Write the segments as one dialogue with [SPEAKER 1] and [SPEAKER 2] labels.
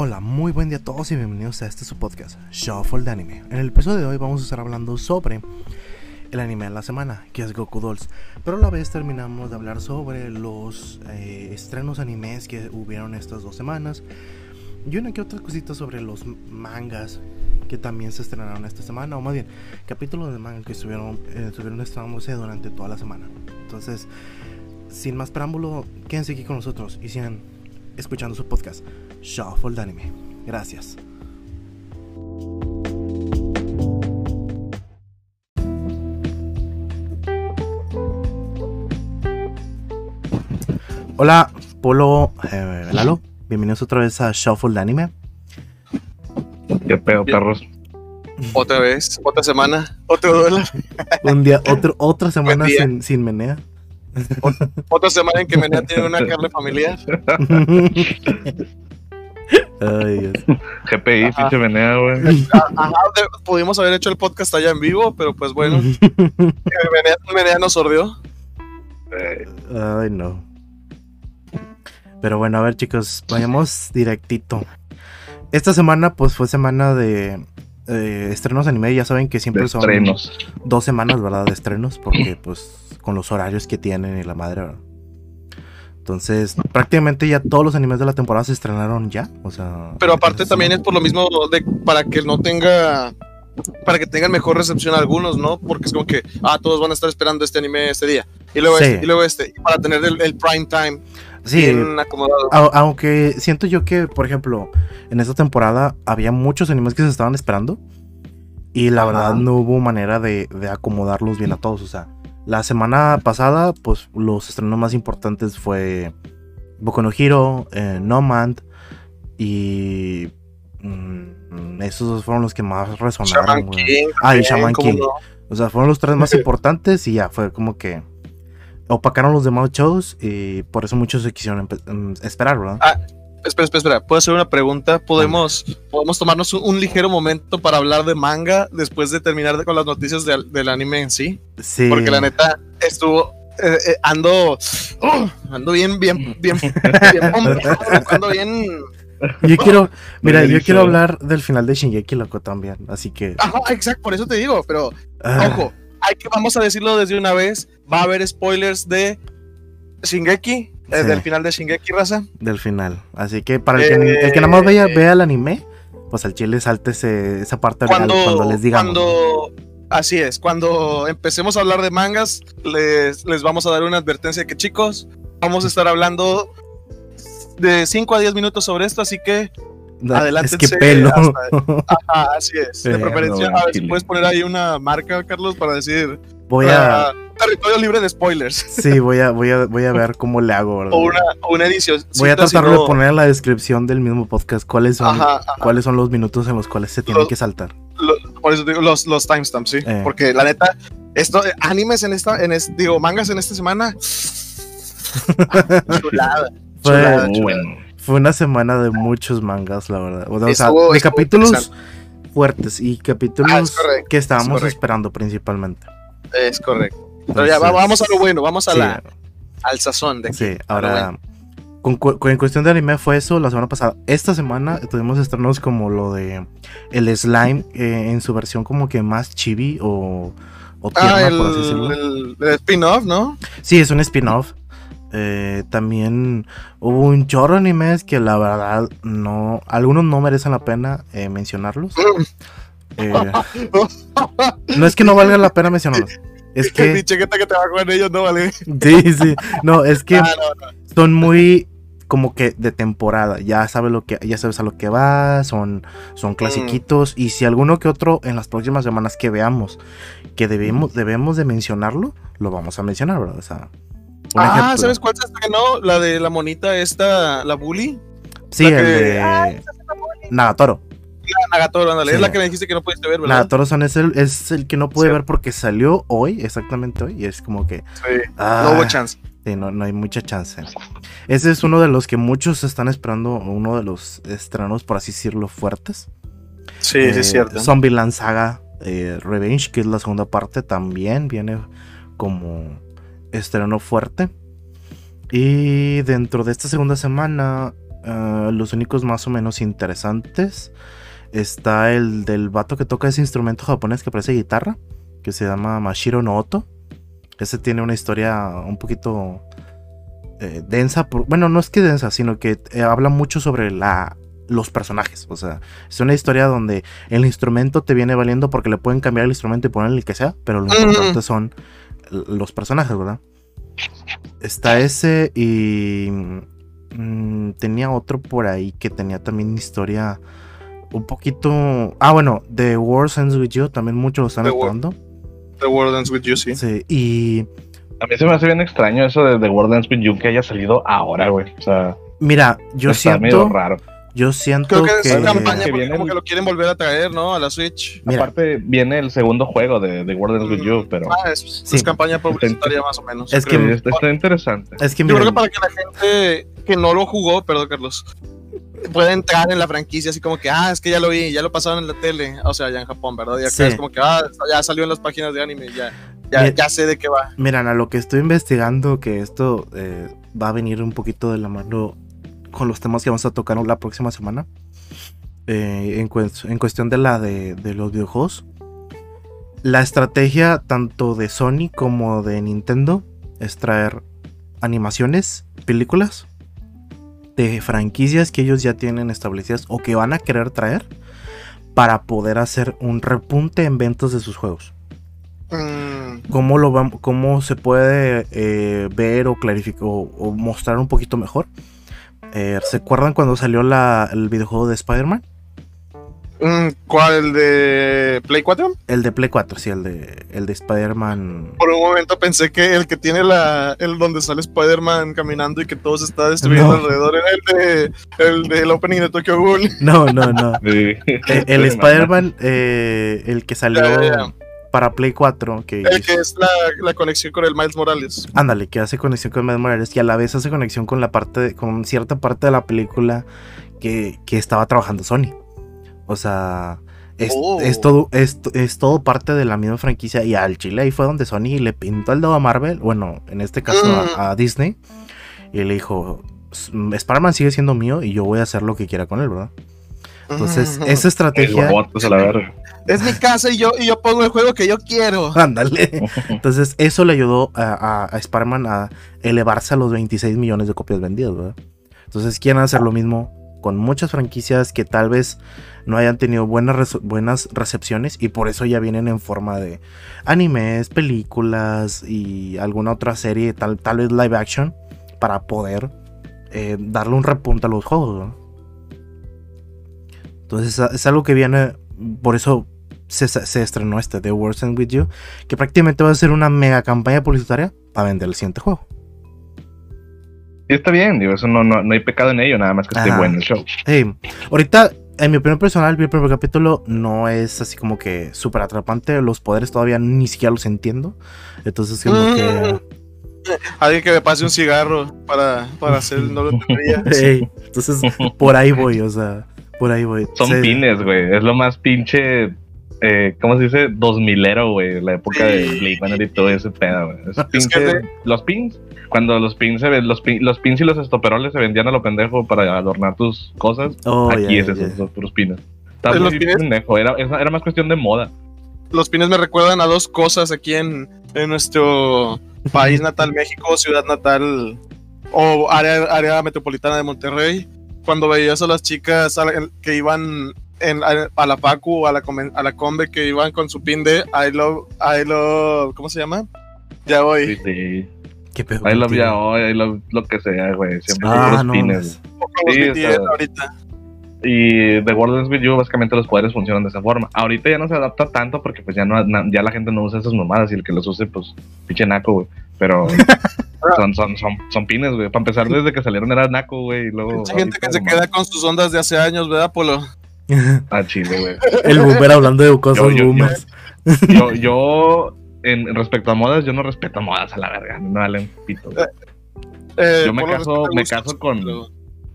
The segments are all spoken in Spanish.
[SPEAKER 1] Hola, muy buen día a todos y bienvenidos a este su podcast, Shuffle de Anime. En el episodio de hoy vamos a estar hablando sobre el anime de la semana, que es Goku Dolls. Pero a la vez terminamos de hablar sobre los eh, estrenos animes que hubieron estas dos semanas. Y una que otra cosita sobre los mangas que también se estrenaron esta semana, o más bien, capítulos de manga que estuvieron, eh, estuvieron estrenándose durante toda la semana. Entonces, sin más preámbulo, quédense aquí con nosotros y sigan escuchando su podcast, Shuffle de Anime. Gracias. Hola, Polo, eh, Lalo. Bienvenidos otra vez a Shuffle de Anime.
[SPEAKER 2] Qué pedo, perros.
[SPEAKER 3] Otra vez, otra semana, otro dólar.
[SPEAKER 1] Un día, otro, otra semana sin, sin menea.
[SPEAKER 3] Otra semana en que Menea tiene una carne familiar.
[SPEAKER 1] Ay, Dios.
[SPEAKER 2] GPI, pinche venea, güey.
[SPEAKER 3] Ajá, de- pudimos haber hecho el podcast allá en vivo, pero pues bueno, Menea, Menea nos sordió.
[SPEAKER 1] Ay, no. Pero bueno, a ver, chicos, vayamos directito. Esta semana, pues fue semana de eh, estrenos anime. Ya saben que siempre
[SPEAKER 2] de
[SPEAKER 1] son
[SPEAKER 2] estrenos.
[SPEAKER 1] dos semanas, ¿verdad? De estrenos, porque pues con los horarios que tienen y la madre, ¿verdad? Entonces, prácticamente ya todos los animes de la temporada se estrenaron ya. O sea.
[SPEAKER 3] Pero aparte
[SPEAKER 1] esta
[SPEAKER 3] también es por lo mismo de para que no tenga para que tengan mejor recepción algunos, ¿no? Porque es como que, ah, todos van a estar esperando este anime este día. Y luego
[SPEAKER 1] Sí.
[SPEAKER 3] este, y luego este, y para tener el, el prime time
[SPEAKER 1] Sí,
[SPEAKER 3] bien acomodado.
[SPEAKER 1] au- aunque siento yo que, por ejemplo, en esta temporada había muchos animes que se estaban esperando. Y la
[SPEAKER 3] Ajá.
[SPEAKER 1] verdad no hubo manera de, de acomodarlos bien a todos. O sea, la semana pasada, pues los estrenos más importantes fue Boku no Hero, eh, Nomad y. mm, esos dos fueron los que más resonaron.
[SPEAKER 3] Shaman. King.
[SPEAKER 1] Ah, y Shaman
[SPEAKER 3] ¿cómo
[SPEAKER 1] King.
[SPEAKER 3] no?
[SPEAKER 1] O sea, fueron los tres más importantes y ya fue como que opacaron los demás shows y por eso muchos se quisieron em, esperar, ¿verdad?
[SPEAKER 3] Espera, espera, espera. ¿Puedo hacer una pregunta? ¿Podemos, podemos tomarnos un, un ligero momento para hablar de manga después de terminar de- con las noticias del- del anime en sí?
[SPEAKER 1] Sí.
[SPEAKER 3] Porque la neta estuvo. eh, eh, ando. oh, ando bien, bien, bien. bien ando bien.
[SPEAKER 1] Yo quiero, mira, yo quiero hablar del final de Shingeki loco también, así que
[SPEAKER 3] Ajá, exacto, por eso te digo, pero
[SPEAKER 1] ah,
[SPEAKER 3] ojo, hay que, vamos a decirlo desde una vez. Va a haber spoilers de Shingeki, eh,
[SPEAKER 1] Sí.
[SPEAKER 3] del final de Shingeki, raza.
[SPEAKER 1] del final. Así que para el que,
[SPEAKER 3] Eh,
[SPEAKER 1] el que nada más vea, vea el anime, pues al chile salte ese- esa parte real
[SPEAKER 3] cuando,
[SPEAKER 1] cuando les digamos.
[SPEAKER 3] cuando- así es, cuando empecemos a hablar de mangas, les, les vamos a dar una advertencia que chicos, vamos a estar hablando de 5 a 10 minutos sobre esto, así que. Adelante,
[SPEAKER 1] Es que pelo.
[SPEAKER 3] ajá, así es. De preferencia, a ver si puedes poner ahí una marca, Carlos, para decir
[SPEAKER 1] voy a,
[SPEAKER 3] ah, territorio libre de spoilers.
[SPEAKER 1] sí, voy a, voy a, voy a ver cómo le hago, ¿verdad?
[SPEAKER 3] O una, una edición.
[SPEAKER 1] Voy a tratar de poner en la descripción del mismo podcast cuáles son,
[SPEAKER 3] Ajá, ajá.
[SPEAKER 1] cuáles son los minutos en los cuales se tienen
[SPEAKER 3] Los-
[SPEAKER 1] que saltar.
[SPEAKER 3] Lo- por eso digo los, los timestamps, sí.
[SPEAKER 1] Eh.
[SPEAKER 3] Porque la neta, esto, eh, animes en esta, en es- digo, mangas en esta semana. chulada.
[SPEAKER 1] Fue,
[SPEAKER 3] Chulada,
[SPEAKER 2] Muy
[SPEAKER 3] chulada.
[SPEAKER 2] bueno.
[SPEAKER 1] Fue una semana de muchos mangas, la verdad. O sea,
[SPEAKER 3] Estuvo-
[SPEAKER 1] de capítulos fuertes y capítulos
[SPEAKER 3] Ah, es correcto,
[SPEAKER 1] que estábamos esperando principalmente.
[SPEAKER 3] Es correcto. Pero ya vamos a lo bueno, vamos a
[SPEAKER 1] sí,
[SPEAKER 3] la, al sazón de aquí.
[SPEAKER 1] Sí, ahora. Con, en cuestión de anime fue eso la semana pasada. Esta semana tuvimos estrenos como lo de el slime eh, en su versión como que más chibi o, o tierna,
[SPEAKER 3] Ah, el,
[SPEAKER 1] por así decirlo.
[SPEAKER 3] el- el spin-off, ¿no?
[SPEAKER 1] Sí, es un spin-off. Eh, también hubo un chorro de animes que la verdad no. Algunos no merecen la pena eh, mencionarlos. Eh, no es que no valga la pena mencionarlos. Es
[SPEAKER 3] Que
[SPEAKER 1] que.
[SPEAKER 3] chaqueta que te va con ellos, no vale.
[SPEAKER 1] Sí, sí. No, es que
[SPEAKER 3] Ah, no, no.
[SPEAKER 1] son muy como que de temporada. Ya sabes lo que, ya sabes a lo que va. Son, son clasiquitos. Y si alguno que otro en las próximas semanas que veamos que debemos, debemos de mencionarlo, lo vamos a mencionar, ¿verdad? O sea.
[SPEAKER 3] Ah,
[SPEAKER 1] ejemplo.
[SPEAKER 3] ¿sabes cuál se estrenó? La de la monita esta, la bully.
[SPEAKER 1] Sí,
[SPEAKER 3] La
[SPEAKER 1] el
[SPEAKER 3] que-
[SPEAKER 1] de
[SPEAKER 3] Ay,
[SPEAKER 1] Nagatoro.
[SPEAKER 3] La Nagatoro, ándale.
[SPEAKER 1] Sí.
[SPEAKER 3] Es la que me dijiste que no pudiste ver, ¿verdad?
[SPEAKER 1] Nagatoro son es el, es el que no pude
[SPEAKER 3] Sí.
[SPEAKER 1] ver porque salió hoy, exactamente hoy. Y es como que.
[SPEAKER 3] Sí.
[SPEAKER 1] ah,
[SPEAKER 3] No hubo chance.
[SPEAKER 1] sí, no, no hay mucha chance. Ese es uno de los que muchos están esperando, uno de los estrenos, por así decirlo, fuertes.
[SPEAKER 3] Sí,
[SPEAKER 1] Eh,
[SPEAKER 3] sí, es cierto.
[SPEAKER 1] Zombieland Saga eh, Revenge, que es la segunda parte, también viene como estreno fuerte. Y dentro de esta segunda semana ah, los únicos más o menos interesantes. Está el del vato que toca ese instrumento japonés que parece guitarra, que se llama Mashiro no Oto. Ese tiene una historia un poquito eh, densa. por- bueno, no es que densa, sino que eh, habla mucho sobre la, los personajes. O sea, es una historia donde el instrumento te viene valiendo porque le pueden cambiar el instrumento y ponerle el que sea, pero lo importante son los personajes, ¿verdad? Está ese y mm, tenía otro por ahí que tenía también una historia un poquito... Ah, bueno, The War Ends With You también muchos lo están
[SPEAKER 3] The. The World Ends With You, sí.
[SPEAKER 1] Sí, y
[SPEAKER 2] A mí se me hace bien extraño eso de The World Ends With You que haya salido ahora, güey. O sea,
[SPEAKER 1] mira, yo
[SPEAKER 2] está medio
[SPEAKER 1] siento...
[SPEAKER 2] raro.
[SPEAKER 1] Yo siento
[SPEAKER 3] Creo que
[SPEAKER 1] que...
[SPEAKER 3] es campaña
[SPEAKER 2] que
[SPEAKER 3] porque
[SPEAKER 2] viene
[SPEAKER 3] como
[SPEAKER 2] el-
[SPEAKER 3] que lo quieren volver a traer, ¿no? A la Switch.
[SPEAKER 1] Mira.
[SPEAKER 2] Aparte, viene el segundo juego de The World Ends With You, pero
[SPEAKER 3] Ah, es,
[SPEAKER 1] Sí.
[SPEAKER 3] es campaña publicitaria más o menos.
[SPEAKER 1] Es que-
[SPEAKER 2] está, está interesante.
[SPEAKER 1] Es que
[SPEAKER 3] Yo creo que para que la gente que no lo jugó, perdón Carlos, pueda entrar en la franquicia así como que, ah, es que ya lo vi, ya lo pasaron en la tele, o sea, ya en Japón, ¿verdad? Y acá
[SPEAKER 1] Sí.
[SPEAKER 3] es como que, ah, ya salió en las páginas de anime, ya, ya, ya sé de qué va.
[SPEAKER 1] miran, a lo que estoy investigando, que esto eh, va a venir un poquito de la mano con los temas que vamos a tocar la próxima semana. eh, en, cues- en cuestión de la de, de los videojuegos. La estrategia tanto de Sony como de Nintendo es traer animaciones, películas de franquicias que ellos ya tienen establecidas o que van a querer traer para poder hacer un repunte en ventas de sus juegos.
[SPEAKER 3] Mm,
[SPEAKER 1] ¿Cómo, lo cómo se puede eh, ver o clarificar o, o mostrar un poquito mejor? Eh, ¿Se acuerdan cuando salió la- el videojuego de Spider-Man?
[SPEAKER 3] mm, ¿Cuál? ¿El de Play 4?
[SPEAKER 1] El de Play 4, sí, el de, el de Spider-Man.
[SPEAKER 3] Por un momento pensé que el que tiene la, el donde sale Spider-Man caminando y que todo se está destruyendo
[SPEAKER 1] No.
[SPEAKER 3] alrededor era el de, el del opening de Tokyo Ghoul.
[SPEAKER 1] No, no, no.
[SPEAKER 2] Sí.
[SPEAKER 1] Eh, el Spider-Man, eh, el que salió
[SPEAKER 3] Ya, ya, ya.
[SPEAKER 1] Para Play 4, que,
[SPEAKER 3] El que es la, la conexión con el Miles Morales.
[SPEAKER 1] ándale, que hace conexión con Miles Morales y a la vez hace conexión con la parte, de- con cierta parte de la película que, que estaba trabajando Sony. O sea, es,
[SPEAKER 3] Oh.
[SPEAKER 1] es todo, es, es todo parte de la misma franquicia y al Chile ahí fue donde Sony le pintó el dedo a Marvel, bueno, en este caso
[SPEAKER 3] Mm.
[SPEAKER 1] a, a Disney, y le dijo, "S- Spider-Man sigue siendo mío y yo voy a hacer lo que quiera con él, ¿verdad? Entonces, esa estrategia...
[SPEAKER 2] robots a la verga.
[SPEAKER 3] Es mi casa y yo, y yo pongo el juego que yo quiero.
[SPEAKER 1] Ándale. Entonces, eso le ayudó a, a, a Spider-Man a elevarse a los 26 millones de copias vendidas, ¿verdad? Entonces, quieren hacer lo mismo con muchas franquicias que tal vez no hayan tenido buenas, buenas recepciones y por eso ya vienen en forma de animes, películas y alguna otra serie, tal, tal vez live action, para poder eh, darle un repunte a los juegos, ¿no? Entonces, es, algo que viene, por eso se, se estrenó este The Worst End With You, que prácticamente va a ser una mega campaña publicitaria para vender el siguiente juego.
[SPEAKER 2] Y está bien, digo, eso no, no, no hay pecado en ello, nada más que esté bueno el show.
[SPEAKER 1] Hey, ahorita, en mi opinión personal, el primer capítulo no es así como que súper atrapante. Los poderes todavía ni siquiera los entiendo. Entonces, como que.
[SPEAKER 3] Alguien que me pase un cigarro para, para hacer no lo tendría.
[SPEAKER 1] Hey, entonces, por ahí voy, o sea, por ahí voy.
[SPEAKER 2] Son
[SPEAKER 1] Sí.
[SPEAKER 2] pines, güey. Es lo más pinche. Eh, ¿Cómo se dice? Dos milero, güey. La época de Blade Runner y todo ese pedo, güey. Es pinche- Los pins. Cuando los pins, se ven, los, pin- los pins y los estoperoles se vendían a lo pendejo para adornar tus cosas.
[SPEAKER 1] Oh,
[SPEAKER 2] Aquí es
[SPEAKER 1] ya,
[SPEAKER 2] eso,
[SPEAKER 1] ya.
[SPEAKER 2] los puros pines.
[SPEAKER 3] Pues los pines-
[SPEAKER 2] pendejo. Era, era era más cuestión de moda.
[SPEAKER 3] Los pines me recuerdan a dos cosas aquí en, en nuestro país natal, México, ciudad natal o área, área metropolitana de Monterrey. Cuando veías a las chicas a la- que iban en, a, a la Pacu o a la, a la Combe que iban con su pin de I love, I love, ¿cómo se llama? Ya voy.
[SPEAKER 2] Sí, sí.
[SPEAKER 1] Qué pedo
[SPEAKER 2] I love ya hoy, I love lo que sea, güey. Siempre son
[SPEAKER 1] Ah,
[SPEAKER 2] puros
[SPEAKER 1] no.
[SPEAKER 2] pines.
[SPEAKER 3] los
[SPEAKER 2] Sí,
[SPEAKER 3] BTS ahorita.
[SPEAKER 2] Y The World Ends With You, básicamente los poderes funcionan de esa forma. Ahorita ya no se adapta tanto porque pues ya no ya la gente no usa esas mamadas y el que los use, pues, pinche naco, güey. Pero son, son, son, son pines, güey. Para empezar, desde que salieron era naco, güey. Y luego.
[SPEAKER 3] Mucha gente que se queda con sus ondas de hace años, ¿verdad, Polo?
[SPEAKER 2] Ah, chile, güey.
[SPEAKER 1] El boomer hablando de cosas
[SPEAKER 2] Yo- yo- yo-
[SPEAKER 1] boomers.
[SPEAKER 2] Yo, yo en, en respecto a modas, yo no respeto modas a la verga. No me valen pito, güey.
[SPEAKER 3] Eh,
[SPEAKER 2] Yo me caso- me caso con-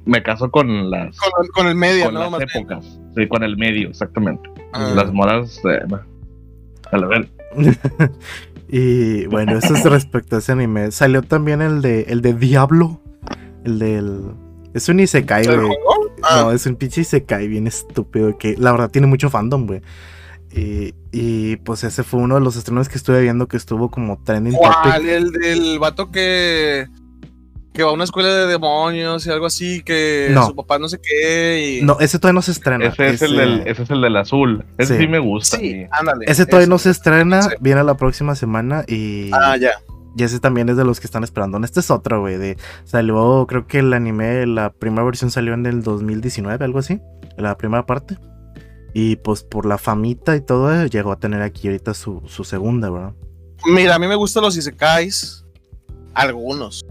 [SPEAKER 2] Me caso con las.
[SPEAKER 3] con, con el medio,
[SPEAKER 2] Con
[SPEAKER 3] ¿no?
[SPEAKER 2] las épocas. Sí, con el medio, exactamente.
[SPEAKER 3] Ah.
[SPEAKER 2] Las modas. eh, a la verga.
[SPEAKER 1] Y bueno, eso es respecto a ese anime. Salió también el de el de Diablo. El del Es un Isekai,
[SPEAKER 3] ¿El
[SPEAKER 1] güey.
[SPEAKER 3] Ah,
[SPEAKER 1] No, es un pinche Isekai bien estúpido que la verdad tiene mucho fandom, güey. Y, y, pues ese fue uno de los estrenos que estuve viendo que estuvo como trending
[SPEAKER 3] ¿Cuál? El del vato que. Que va a una escuela de demonios y algo así, que
[SPEAKER 1] No.
[SPEAKER 3] su papá no sé qué. Y...
[SPEAKER 1] No, ese todavía no se estrena.
[SPEAKER 2] Ese es, el del, ese es el del azul. Ese
[SPEAKER 1] Sí.
[SPEAKER 2] sí, me gusta.
[SPEAKER 3] Sí, ándale.
[SPEAKER 1] Ese todavía no
[SPEAKER 3] ese.
[SPEAKER 1] se estrena,
[SPEAKER 3] Sí.
[SPEAKER 1] viene la próxima semana y,
[SPEAKER 3] Ah, ya.
[SPEAKER 1] y ese también es de los que están esperando. Este es otro, güey. De, salió, creo que el anime, la primera versión salió en el 2019, algo así, la primera parte. Y pues por la famita y todo, llegó a tener aquí ahorita su, su segunda, ¿verdad?
[SPEAKER 3] Mira, a mí me gustan los isekais. Algunos.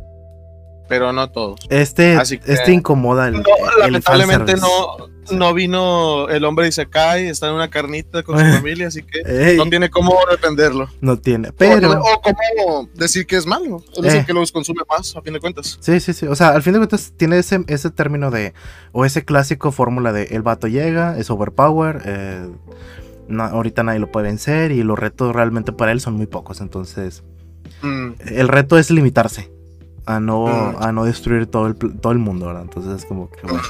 [SPEAKER 3] Pero no todos.
[SPEAKER 1] Este,
[SPEAKER 3] Así que-
[SPEAKER 1] este incomoda el,
[SPEAKER 3] No,
[SPEAKER 1] el
[SPEAKER 3] lamentablemente no, no vino el hombre de Isekai, está en una carnita con su familia, así que
[SPEAKER 1] Ey,
[SPEAKER 3] no tiene cómo defenderlo.
[SPEAKER 1] no tiene, pero...
[SPEAKER 3] O, o cómo decir que es malo. Él es
[SPEAKER 1] Eh.
[SPEAKER 3] el que los consume más, a fin de cuentas.
[SPEAKER 1] Sí, sí, sí. O sea, al fin de cuentas tiene ese, ese término de. O ese clásico fórmula de el vato llega, es overpower. eh, ahorita nadie lo puede vencer. Y los retos realmente para él son muy pocos. Entonces,
[SPEAKER 3] Mm.
[SPEAKER 1] el reto es limitarse. A no,
[SPEAKER 3] Mm.
[SPEAKER 1] a no destruir todo el, pl- todo el mundo, ¿verdad? Entonces es como que bueno.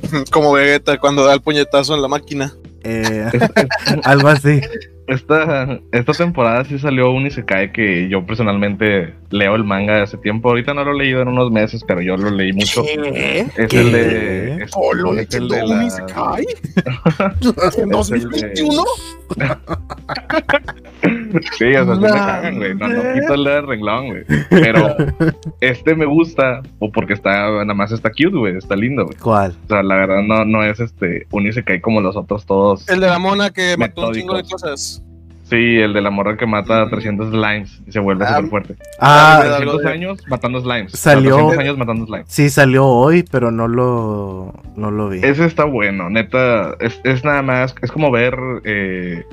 [SPEAKER 3] Como Vegeta cuando da el puñetazo en la máquina.
[SPEAKER 1] eh, algo así.
[SPEAKER 2] Esta, esta temporada sí salió un Isekai que yo personalmente leo el manga de hace tiempo. Ahorita no lo he leído en unos meses, pero yo lo leí mucho.
[SPEAKER 3] ¿Qué?
[SPEAKER 2] Es
[SPEAKER 1] ¿Qué?
[SPEAKER 2] el de. Es,
[SPEAKER 3] ¿Polo
[SPEAKER 2] es el de
[SPEAKER 3] un
[SPEAKER 2] la-
[SPEAKER 3] Isekai? ¿En
[SPEAKER 2] Es el de-
[SPEAKER 3] 2021?
[SPEAKER 2] Sí, o sea, sí me cagan, güey. No, no quito el de renglón, güey. Pero este me gusta, o porque está, nada más está cute, güey. Está lindo, güey.
[SPEAKER 1] ¿Cuál?
[SPEAKER 2] O sea, la verdad no, no es este un Isekai como los otros todos.
[SPEAKER 3] El de la mona que mató un chingo de
[SPEAKER 2] Metódicos.
[SPEAKER 3] cosas.
[SPEAKER 2] Sí, el de la morra que mata a 300 slimes y se vuelve
[SPEAKER 3] Ah,
[SPEAKER 2] súper fuerte.
[SPEAKER 1] Ah,
[SPEAKER 3] Dale, dale.
[SPEAKER 2] 300
[SPEAKER 3] de-
[SPEAKER 2] años matando slimes.
[SPEAKER 1] Salió-
[SPEAKER 2] 300 años matando slimes.
[SPEAKER 1] sí, salió hoy, pero no lo, no lo vi.
[SPEAKER 2] Ese está bueno, neta. Es, es nada más, es como ver. Eh,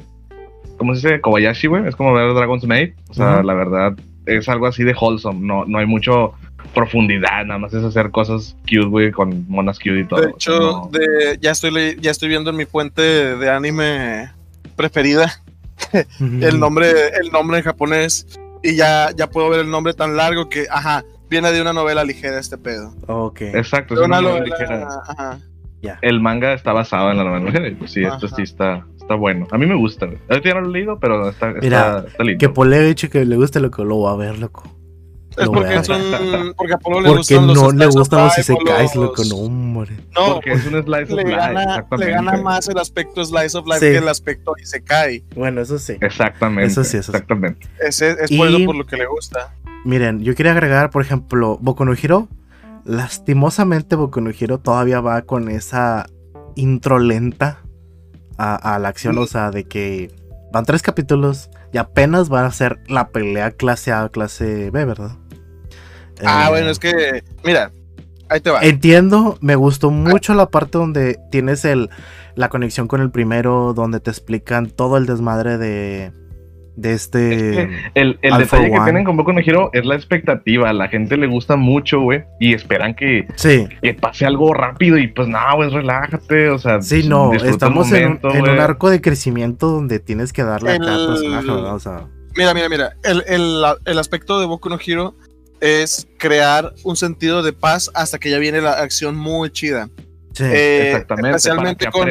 [SPEAKER 2] ¿Cómo se dice? Kobayashi, güey. Es como ver Dragon's Maid. O sea, la verdad, es algo así de wholesome. No, no hay mucho profundidad, nada más es hacer cosas cute, güey, con monas cute y todo.
[SPEAKER 3] De hecho,
[SPEAKER 2] no-
[SPEAKER 3] de, ya, estoy le- ya estoy viendo en mi fuente de anime preferida el nombre, el nombre en japonés. Y ya, ya puedo ver el nombre tan largo que, ajá, viene de una novela ligera este pedo.
[SPEAKER 1] Ok.
[SPEAKER 2] Exacto, es
[SPEAKER 3] De
[SPEAKER 2] una
[SPEAKER 3] una
[SPEAKER 2] novela
[SPEAKER 3] novela,
[SPEAKER 2] ligera.
[SPEAKER 3] ajá.
[SPEAKER 2] El manga está basado en la novela ligera. y Pues sí, esto sí está, está bueno. A mí me gusta. güey. Ahorita ya no lo he leído, pero está, está,
[SPEAKER 1] Mira,
[SPEAKER 2] está lindo.
[SPEAKER 1] Que Pole dicho que le guste lo que lo va a ver, loco.
[SPEAKER 3] Es porque es un. Porque a Polo le
[SPEAKER 1] Porque
[SPEAKER 3] gustan los
[SPEAKER 1] no le
[SPEAKER 3] slice of
[SPEAKER 1] gustan los isekais,
[SPEAKER 3] los-
[SPEAKER 1] loco, no, hombre.
[SPEAKER 3] No,
[SPEAKER 2] Porque es un slice of
[SPEAKER 3] le
[SPEAKER 2] life.
[SPEAKER 3] gana, le gana más el aspecto slice of life
[SPEAKER 1] Sí.
[SPEAKER 3] que el aspecto isekai.
[SPEAKER 1] Bueno, eso sí.
[SPEAKER 2] Exactamente.
[SPEAKER 1] Eso sí, eso sí.
[SPEAKER 2] Exactamente.
[SPEAKER 3] Ese es por
[SPEAKER 1] Y-
[SPEAKER 3] eso por lo que le gusta.
[SPEAKER 1] Miren, yo quería agregar, por ejemplo, Boku no Hero. Lastimosamente, Boku no Hero todavía va con esa intro lenta a, a la acción. O sea, de que van tres capítulos y apenas van a ser la pelea clase A, clase B, ¿verdad?
[SPEAKER 3] Ah,
[SPEAKER 1] Eh,
[SPEAKER 3] bueno, es que, mira, ahí te va.
[SPEAKER 1] Entiendo, me gustó mucho la parte donde tienes el, la conexión con el primero, donde te explican todo el desmadre de, de este...
[SPEAKER 2] El, el detalle que tienen con Boku no Hero es la expectativa. A la gente le gusta mucho, güey. Y esperan que,
[SPEAKER 1] Sí,
[SPEAKER 2] que pase algo rápido. Y pues no, güey, relájate. O sea,
[SPEAKER 1] sí, no, estamos en,
[SPEAKER 2] momento,
[SPEAKER 1] en un arco de crecimiento donde tienes que darle a cada
[SPEAKER 3] El-
[SPEAKER 1] personaje, ¿verdad? O sea,
[SPEAKER 3] Mira, mira, mira. El, el, el aspecto de Boku no Hero es crear un sentido de paz hasta que ya viene la acción muy chida.
[SPEAKER 1] Sí.
[SPEAKER 3] Eh,
[SPEAKER 2] exactamente,
[SPEAKER 3] Especialmente con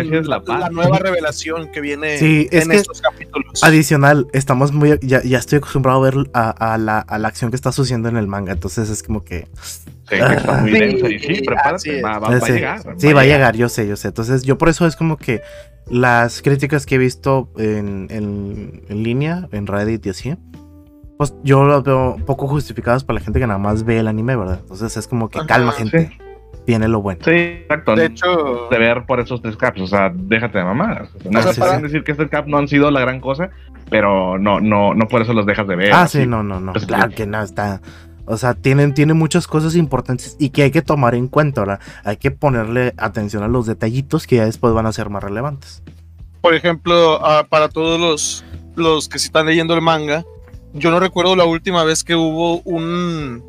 [SPEAKER 2] la
[SPEAKER 3] nueva revelación que viene
[SPEAKER 1] Sí, es
[SPEAKER 3] en
[SPEAKER 1] que-
[SPEAKER 3] estos capítulos.
[SPEAKER 1] Adicional, estamos muy. Ya, ya estoy acostumbrado a ver a, a la, a la acción que está sucediendo en el manga. Entonces es como que.
[SPEAKER 2] Sí, que está muy
[SPEAKER 3] Sí,
[SPEAKER 2] densa. Y sí,
[SPEAKER 3] así
[SPEAKER 2] prepárate.
[SPEAKER 3] es.
[SPEAKER 2] Va, va, va a llegar.
[SPEAKER 1] sí, va a llegar, yo sé, yo sé. Entonces, yo por eso es como que las críticas que he visto en, en, en línea, en Reddit y así, pues yo las veo poco justificadas para la gente que nada más ve el anime, ¿verdad? Entonces es como que
[SPEAKER 3] Ajá,
[SPEAKER 1] calma, gente.
[SPEAKER 2] Sí.
[SPEAKER 1] Viene lo bueno.
[SPEAKER 2] Sí, exacto.
[SPEAKER 3] De hecho,
[SPEAKER 2] de ver por esos tres caps, o sea, déjate de mamadas. No se pueden decir que estos caps no han sido la gran cosa, pero no, no, no por eso los dejas de ver.
[SPEAKER 1] Ah,
[SPEAKER 2] así.
[SPEAKER 1] sí, no, no, no.
[SPEAKER 2] Pues,
[SPEAKER 1] claro que no, está. O sea, tienen, tienen muchas cosas importantes y que hay que tomar en cuenta, ¿verdad? Hay que ponerle atención a los detallitos que ya después van a ser más relevantes.
[SPEAKER 3] por ejemplo, ah, para todos los, los que se están leyendo el manga, yo no recuerdo la última vez que hubo un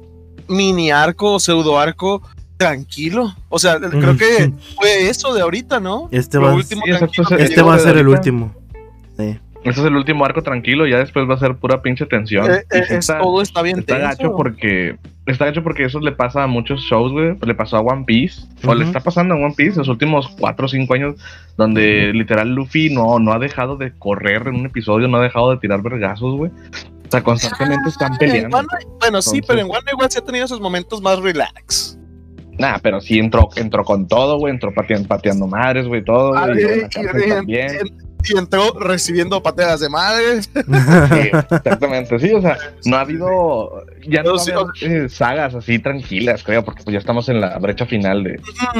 [SPEAKER 3] mini arco o pseudo arco tranquilo. O sea, creo que fue eso de ahorita, ¿no?
[SPEAKER 1] Este va,
[SPEAKER 3] último
[SPEAKER 2] Sí,
[SPEAKER 1] este va a ser el
[SPEAKER 2] ahorita.
[SPEAKER 1] último. Sí.
[SPEAKER 2] Este es el último arco tranquilo, ya después va a ser pura pinche tensión.
[SPEAKER 3] Eh, eh,
[SPEAKER 2] está-
[SPEAKER 3] todo está bien
[SPEAKER 2] Está
[SPEAKER 3] tenso.
[SPEAKER 2] gacho porque está gacho porque eso le pasa a muchos shows, güey. Le pasó a One Piece o le está pasando a One Piece los últimos 4 o 5 años donde literal Luffy no no ha dejado de correr en un episodio, no ha dejado de tirar vergazos, güey. O sea, constantemente están
[SPEAKER 3] En
[SPEAKER 2] peleando.
[SPEAKER 3] Bueno, sí, pero en One igual sí ha tenido sus momentos más relax.
[SPEAKER 2] Nah, pero sí entró entró con todo, güey, entró pateando, pateando madres, güey, todo,
[SPEAKER 3] Ah,
[SPEAKER 2] güey. y la
[SPEAKER 3] y- y-
[SPEAKER 2] también.
[SPEAKER 3] y- y entró recibiendo pateadas de madres.
[SPEAKER 2] Sí, exactamente, sí, o sea, no ha habido, ya no
[SPEAKER 3] No, sí,
[SPEAKER 2] eh, sagas así tranquilas, creo, porque pues ya estamos en la brecha final de,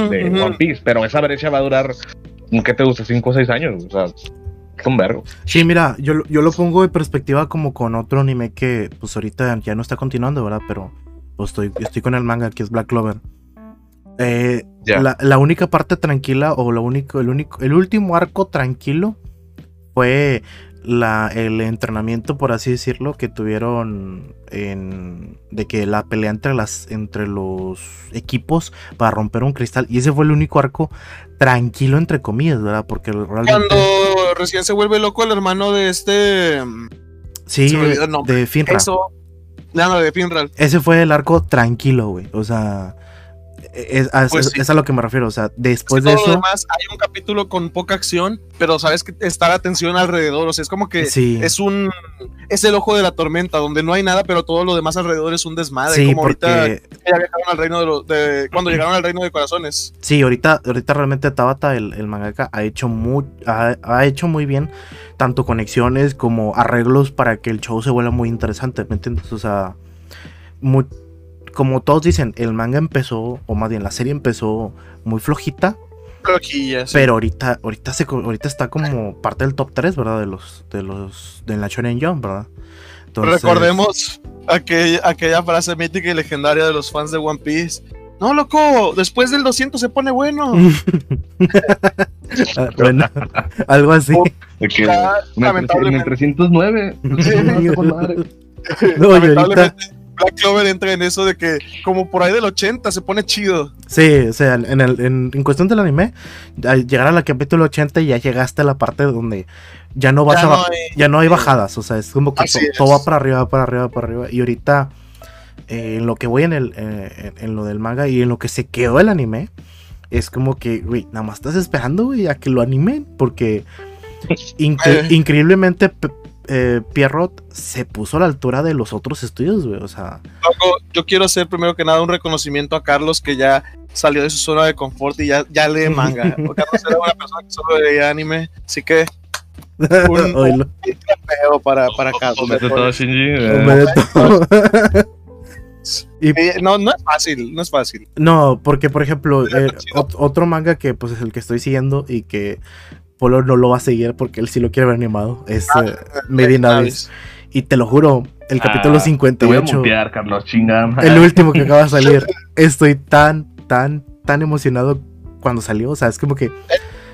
[SPEAKER 2] de. One Piece, pero esa brecha va a durar, ¿qué te gusta? 5 o 6 años, o sea, es un vergo.
[SPEAKER 1] Sí, mira, yo, lo- yo lo pongo en perspectiva como con otro anime que pues ahorita ya no está continuando, ¿verdad? Pero pues, estoy, estoy con el manga que es Black Clover. Eh, la, la única parte tranquila o lo único, el único, el último arco tranquilo fue la, el entrenamiento, por así decirlo, que tuvieron en, de que la pelea entre las entre los equipos para romper un cristal y ese fue el único arco tranquilo entre comillas, ¿verdad? Porque realmente
[SPEAKER 3] Cuando recién se vuelve loco el hermano de este.
[SPEAKER 1] sí de Finra.
[SPEAKER 3] Eso. No, no, de Finral.
[SPEAKER 1] Ese fue el arco tranquilo, güey. O sea, es, es-
[SPEAKER 3] Pues
[SPEAKER 1] es-
[SPEAKER 3] sí.
[SPEAKER 1] es a lo que me refiero. O sea, después
[SPEAKER 3] todo
[SPEAKER 1] de
[SPEAKER 3] lo
[SPEAKER 1] eso,
[SPEAKER 3] demás, hay un capítulo con poca acción, pero sabes que está la tensión alrededor. O sea, es como que
[SPEAKER 1] sí,
[SPEAKER 3] es un. Es el ojo de la tormenta, donde no hay nada, pero todo lo demás alrededor es un desmadre.
[SPEAKER 1] sí,
[SPEAKER 3] como ahorita
[SPEAKER 1] porque
[SPEAKER 3] que ya viajaron al reino de, los de cuando llegaron al reino de corazones.
[SPEAKER 1] sí, ahorita, ahorita realmente Tabata, el, el mangaka, ha hecho muy, ha, ha hecho muy bien tanto conexiones como arreglos para que el show se vuelva muy interesante, ¿me entiendes? O sea, muy- como todos dicen, el manga empezó, o más bien la serie empezó muy flojita,
[SPEAKER 3] Flojillas.
[SPEAKER 1] pero ahorita, ahorita se, ahorita está como parte del top 3, ¿verdad? De los, de los, de la Shonen Jump, ¿verdad? Entonces-
[SPEAKER 3] Recordemos aquella, aquella frase mítica y legendaria de los fans de One Piece. No, loco, después del 200 se pone bueno.
[SPEAKER 1] Ah, bueno, algo así.
[SPEAKER 3] Ya,
[SPEAKER 2] en, el,
[SPEAKER 3] lamentablemente.
[SPEAKER 2] en el 309, con madre.
[SPEAKER 1] No,
[SPEAKER 3] Lamentablemente, Black Clover entra en eso de que, como por ahí del 80, se pone chido.
[SPEAKER 1] sí, o sea, en, el, en, en cuestión del anime, al llegar a la capítulo 80 ya llegaste a la parte donde ya no vas
[SPEAKER 3] Ya
[SPEAKER 1] a
[SPEAKER 3] no hay-
[SPEAKER 1] ya no hay bajadas, o sea, es como que
[SPEAKER 3] Así
[SPEAKER 1] to-
[SPEAKER 3] es.
[SPEAKER 1] todo va para arriba, para arriba, para arriba. Y ahorita, eh, en lo que voy en, el, eh, en, en lo del manga y en lo que se quedó el anime, es como que, güey, nada más estás esperando, güey, a que lo animen, porque incre-
[SPEAKER 3] Eh.
[SPEAKER 1] increíblemente eh, Pierrot se puso a la altura de los otros estudios, güey, o sea,
[SPEAKER 3] yo quiero hacer primero que nada un reconocimiento a Carlos que ya salió de su zona de confort y ya, ya lee manga. Porque Carlos era una persona que solo leía anime, así que Un- feo para, para Carlos.
[SPEAKER 1] Y
[SPEAKER 3] No, no es fácil, no es fácil.
[SPEAKER 1] No, porque por ejemplo, eh, otro manga que pues es el que estoy siguiendo y que Polo no lo va a seguir porque él sí lo quiere ver animado, es
[SPEAKER 3] Ah,
[SPEAKER 1] eh, Made in Abyss. Y te lo juro, el capítulo
[SPEAKER 2] ah, Te voy a
[SPEAKER 1] 58,
[SPEAKER 2] mutear, Carlos, chinga.
[SPEAKER 1] el último que acaba de salir, estoy tan, tan, tan emocionado cuando salió, o sea, es como que,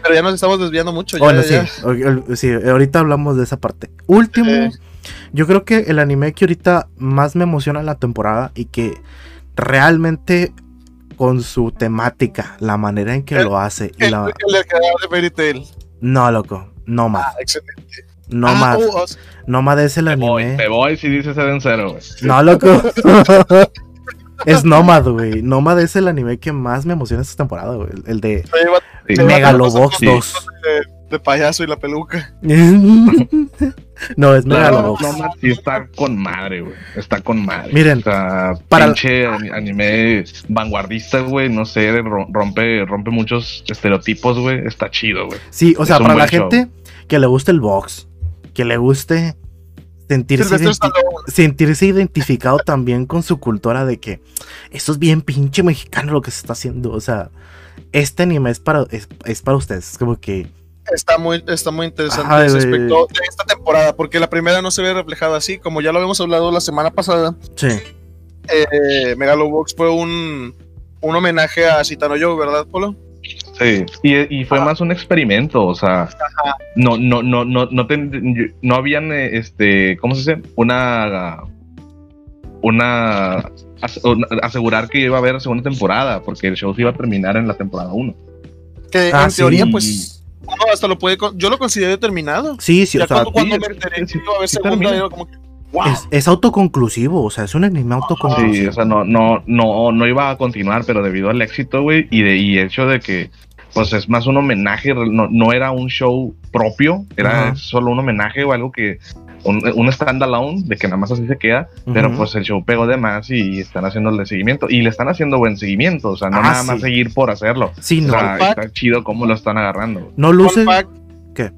[SPEAKER 3] Pero ya nos estamos desviando mucho. ya,
[SPEAKER 1] bueno,
[SPEAKER 3] ya.
[SPEAKER 1] sí, sí, ahorita hablamos de esa parte. Último,
[SPEAKER 3] Eh.
[SPEAKER 1] yo creo que el anime que ahorita más me emociona en la temporada y que realmente con su temática, la manera en que
[SPEAKER 3] El-
[SPEAKER 1] lo hace y
[SPEAKER 3] El,
[SPEAKER 1] la...
[SPEAKER 3] el del creador de Fairy Tail.
[SPEAKER 1] No, loco, no más,
[SPEAKER 3] Ah, excelente.
[SPEAKER 1] no
[SPEAKER 3] Ah,
[SPEAKER 1] más,
[SPEAKER 3] oh,
[SPEAKER 1] no más es el
[SPEAKER 2] Te voy,
[SPEAKER 1] anime.
[SPEAKER 2] te voy si dices Eden Zero, güey.
[SPEAKER 1] No, loco. es Nomad, güey. Nomad es el anime que más me emociona esta temporada, güey. El- de
[SPEAKER 2] Sí.
[SPEAKER 1] Megalobox
[SPEAKER 2] Sí.
[SPEAKER 1] 2.
[SPEAKER 3] De, payaso y la peluca.
[SPEAKER 1] no, es Megalobox.
[SPEAKER 2] no, no, sí está con madre, güey. Está con madre.
[SPEAKER 1] Miren,
[SPEAKER 2] o sea,
[SPEAKER 1] para-
[SPEAKER 2] pinche ani- anime vanguardista, güey. No sé, ro- rompe, rompe muchos estereotipos, güey. Está chido, güey.
[SPEAKER 1] Sí, o sea, para la
[SPEAKER 2] show.
[SPEAKER 1] gente que le guste el box, que le guste sentirse, identi- sentirse identificado también con su cultura de que eso es bien pinche mexicano lo que se está haciendo. O sea, este anime es para, es, es para ustedes. Es como que.
[SPEAKER 3] Está muy, está muy interesante
[SPEAKER 1] Ay,
[SPEAKER 3] ese aspecto de esta temporada, porque la primera no se ve reflejada así, como ya lo habíamos hablado la semana pasada.
[SPEAKER 1] Sí.
[SPEAKER 3] Eh, Megalobox fue un, un homenaje a Citano Joe, ¿verdad, Polo?
[SPEAKER 2] Sí. Y, y fue
[SPEAKER 3] Ah.
[SPEAKER 2] más un experimento, o sea. No, no, no, no, no, ten- no habían, este, ¿cómo se dice? Una. Una. as- una- asegurar que iba a haber segunda temporada, porque el show se iba a terminar en la temporada 1.
[SPEAKER 3] Que
[SPEAKER 1] Ah,
[SPEAKER 3] en
[SPEAKER 1] sí.
[SPEAKER 3] teoría, pues, No, hasta lo puede. Yo lo consideré terminado.
[SPEAKER 1] Sí, sí,
[SPEAKER 3] ya
[SPEAKER 1] o sea,
[SPEAKER 3] cuando, cuando
[SPEAKER 2] sí,
[SPEAKER 3] me
[SPEAKER 2] es-
[SPEAKER 3] enteré
[SPEAKER 2] sí,
[SPEAKER 3] iba a haber
[SPEAKER 2] sí
[SPEAKER 3] segunda,
[SPEAKER 2] termina.
[SPEAKER 3] era como que. ¡Wow!
[SPEAKER 1] es, es autoconclusivo, o sea, es un anime autoconclusivo.
[SPEAKER 2] Sí, o sea, no, no, no, no iba a continuar, pero debido al éxito, güey, y de, y el hecho de que, pues es más un homenaje, no, no era un show propio, era
[SPEAKER 1] Ajá.
[SPEAKER 2] solo un homenaje o algo que, un, un standalone, de que nada más así se queda, pero pues el show pegó de más y están haciéndole seguimiento, y le están haciendo buen seguimiento, o sea, no
[SPEAKER 1] Ah,
[SPEAKER 2] nada
[SPEAKER 1] sí.
[SPEAKER 2] más seguir por hacerlo.
[SPEAKER 1] Sí,
[SPEAKER 2] O
[SPEAKER 1] no,
[SPEAKER 2] sea,
[SPEAKER 3] Fun fact.
[SPEAKER 2] está chido cómo lo están agarrando.
[SPEAKER 1] no luce.
[SPEAKER 3] Fun fact,
[SPEAKER 1] ¿Qué?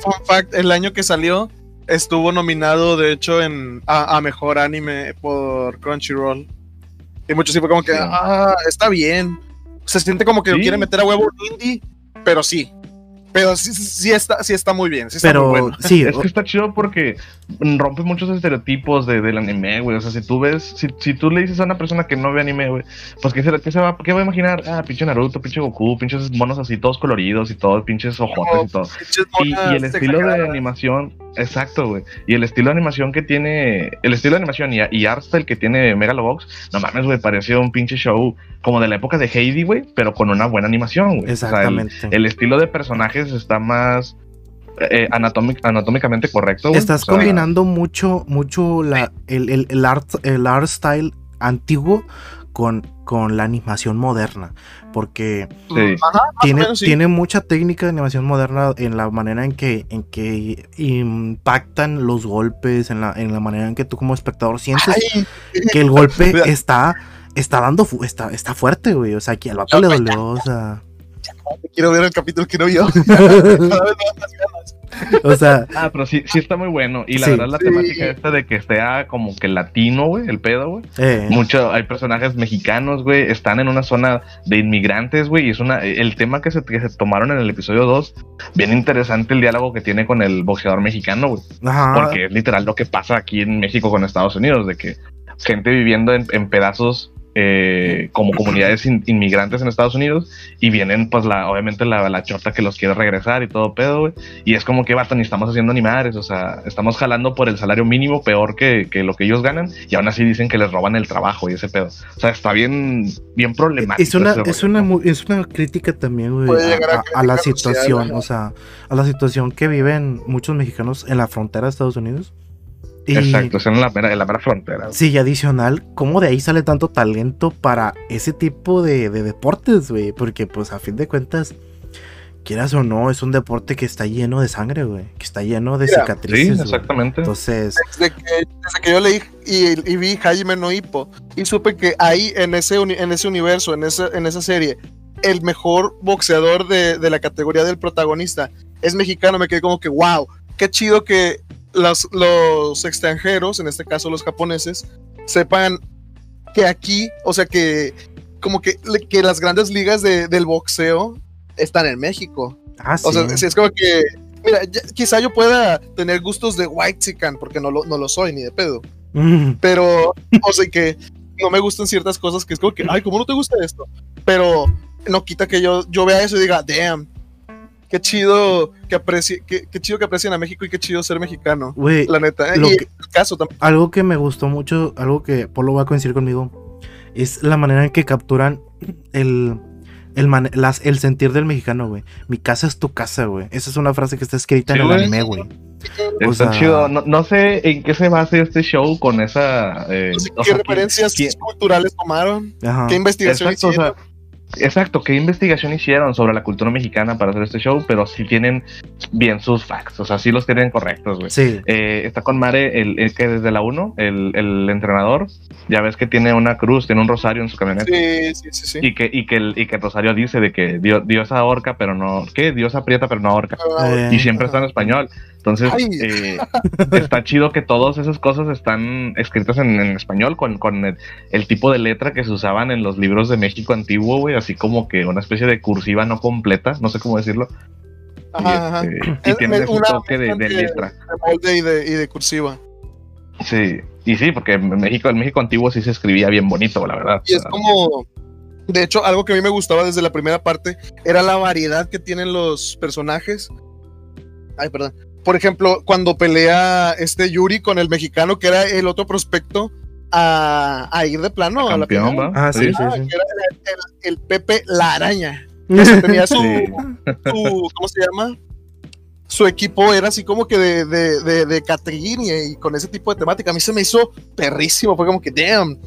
[SPEAKER 3] Fun fact, el año que salió estuvo nominado, de hecho, en a, a mejor anime por Crunchyroll. Y muchos sí fue como que,
[SPEAKER 2] Sí.
[SPEAKER 3] ah, está bien. Se siente como que
[SPEAKER 2] Sí.
[SPEAKER 3] quiere meter a huevo un indie, pero sí. Pero sí, sí está, sí está muy bien. Sí está
[SPEAKER 1] Pero
[SPEAKER 3] muy bueno.
[SPEAKER 1] sí,
[SPEAKER 2] Es que está chido porque rompe muchos estereotipos de, del anime, güey. O sea, si tú ves, si, si tú le dices a una persona que no ve anime, güey, pues ¿qué se, qué se va, qué va a imaginar? Ah, pinche Naruto, pinche Goku, pinches monos así todos coloridos y todos, pinches ojotes y todo. Y, el estilo de animación, exacto, güey. Y el estilo de animación que tiene, el estilo de animación y, y art style que tiene Megalobox, no mames, güey, pareció un pinche show como de la época de Heidi, güey, pero con una buena animación, güey. O sea, el-
[SPEAKER 1] exactamente.
[SPEAKER 2] el estilo de personajes está más eh, anatómic- anatómicamente correcto. güey.
[SPEAKER 1] Estás
[SPEAKER 2] O sea,
[SPEAKER 1] combinando mucho, mucho la, el, el, el art, el art style antiguo con, con la animación moderna. Porque
[SPEAKER 2] Sí.
[SPEAKER 1] Tiene,
[SPEAKER 3] menos, sí.
[SPEAKER 1] tiene mucha técnica de animación moderna en la manera en que, en que impactan los golpes, en la, en la manera en que tú como espectador sientes
[SPEAKER 3] Ay,
[SPEAKER 1] que el golpe está, está dando, fu- está, está fuerte, güey. O sea, que al vato le dolió, o sea.
[SPEAKER 3] quiero ver el capítulo que no vio. Cada vez me dan más ganas.
[SPEAKER 1] O sea,
[SPEAKER 2] Ah, pero sí, sí está muy bueno. Y la
[SPEAKER 1] Sí.
[SPEAKER 2] verdad, la
[SPEAKER 3] Sí.
[SPEAKER 2] temática esta de que esté ah, como que latino, güey, el pedo, güey.
[SPEAKER 1] eh,
[SPEAKER 2] Mucho, hay personajes mexicanos, güey, están en una zona de inmigrantes, güey, y es una, el tema que se, que se tomaron en el episodio 2, bien interesante el diálogo que tiene con el boxeador mexicano, güey,
[SPEAKER 1] ajá.
[SPEAKER 2] porque es literal lo que pasa aquí en México con Estados Unidos, de que gente viviendo en, en pedazos eh, como comunidades in- inmigrantes en Estados Unidos y vienen pues la obviamente la, la chota que los quiere regresar y todo pedo, güey. Y es como que, vato, ni estamos haciendo animales, o sea, estamos jalando por el salario mínimo peor que, que lo que ellos ganan y aún así dicen que les roban el trabajo y ese pedo. O sea, está bien, bien problemático.
[SPEAKER 1] Es una, es, una, es una crítica también, güey, a,
[SPEAKER 3] a
[SPEAKER 1] la situación, o sea, a la situación que viven muchos mexicanos en la frontera de Estados Unidos. Y,
[SPEAKER 2] Exacto, es en la mera, en la mera frontera.
[SPEAKER 1] Sí, y adicional, ¿cómo de ahí sale tanto talento para ese tipo de, de deportes, güey? Porque, pues, a fin de cuentas, quieras o no, es un deporte que está lleno de sangre, güey. Que está lleno de
[SPEAKER 3] Mira,
[SPEAKER 2] Sí,
[SPEAKER 1] cicatrices. güey.
[SPEAKER 2] exactamente.
[SPEAKER 1] Entonces,
[SPEAKER 3] Desde que, desde que yo leí y, y vi Jaime no Hippo y supe que ahí en ese, uni- en ese universo, en esa, en esa serie, el mejor boxeador de, de la categoría del protagonista es mexicano, me quedé como que, wow, qué chido que los, los extranjeros, en este caso los japoneses, sepan que aquí, o sea que como que, que las grandes ligas de- del boxeo están en México.
[SPEAKER 1] ah, sí.
[SPEAKER 3] O sea, es como que, mira, ya- quizá yo pueda tener gustos de white chican, porque no lo, no lo soy ni de pedo.
[SPEAKER 1] Mm,
[SPEAKER 3] Pero, o sea, que no me gustan ciertas cosas que es como que, ay, ¿cómo no te gusta esto? Pero no quita que yo, yo vea eso y diga, damn, qué chido que aprecie, qué, qué chido que aprecien a México y qué chido ser mexicano. La neta.
[SPEAKER 1] Lo
[SPEAKER 3] y
[SPEAKER 1] que-
[SPEAKER 3] el caso también.
[SPEAKER 1] algo que me gustó mucho, algo que Polo va a coincidir conmigo, es la manera en que capturan el, el, man- las- el sentir del mexicano, güey. Mi casa es tu casa, güey. Esa es una frase que está escrita
[SPEAKER 2] Sí,
[SPEAKER 1] en el anime, güey.
[SPEAKER 2] Está
[SPEAKER 1] o sea-
[SPEAKER 2] chido. No, no sé en qué se basa este show con esa. eh,
[SPEAKER 3] No sé
[SPEAKER 2] o
[SPEAKER 3] ¿Qué
[SPEAKER 2] sea,
[SPEAKER 3] referencias
[SPEAKER 2] ¿quién-
[SPEAKER 3] culturales tomaron?
[SPEAKER 1] Ajá.
[SPEAKER 3] ¿Qué investigación
[SPEAKER 2] Exacto, o
[SPEAKER 3] hicieron?
[SPEAKER 2] sea, exacto, qué investigación hicieron sobre la cultura mexicana para hacer este show, pero sí tienen bien sus facts, o sea, sí los tienen correctos, güey.
[SPEAKER 1] Sí.
[SPEAKER 2] Eh, está con Mare, el, el que desde la 1, el, el entrenador, ya ves que tiene una cruz, tiene un rosario en su camioneta.
[SPEAKER 3] Sí, sí, sí, sí.
[SPEAKER 2] Y que, y, que el, y que el rosario dice de que Dios, Dios ahorca, pero no. ¿Qué? Dios aprieta, pero no ahorca.
[SPEAKER 1] Eh,
[SPEAKER 2] Y siempre está en español. Entonces, eh, está chido que todas esas cosas están escritas en, en español con, con el, el tipo de letra que se usaban en los libros de México antiguo, güey, así como que una especie de cursiva no completa, no sé cómo decirlo. Y,
[SPEAKER 3] Ajá, ajá.
[SPEAKER 2] este, y
[SPEAKER 3] Es-
[SPEAKER 2] tiene
[SPEAKER 3] una
[SPEAKER 2] toque de, letra.
[SPEAKER 3] De y de, y de cursiva.
[SPEAKER 2] Sí, y sí, porque en México, el México antiguo sí se escribía bien bonito, la verdad.
[SPEAKER 3] Y es como. De hecho, algo que a mí me gustaba desde la primera parte era la variedad que tienen los personajes. Ay, perdón. Por ejemplo, cuando pelea este Yuri con el mexicano, que era el otro prospecto a, a ir de plano a la
[SPEAKER 2] campeón. ¿va?
[SPEAKER 1] Ah, sí, sí, sí.
[SPEAKER 3] que era el, el- el Pepe la araña. Tenía su,
[SPEAKER 2] Sí.
[SPEAKER 3] su- ¿cómo se llama? Su equipo era así como que de, de, de, de catering y, y con ese tipo de temática. A mí se me hizo perrísimo. Fue como que, damn.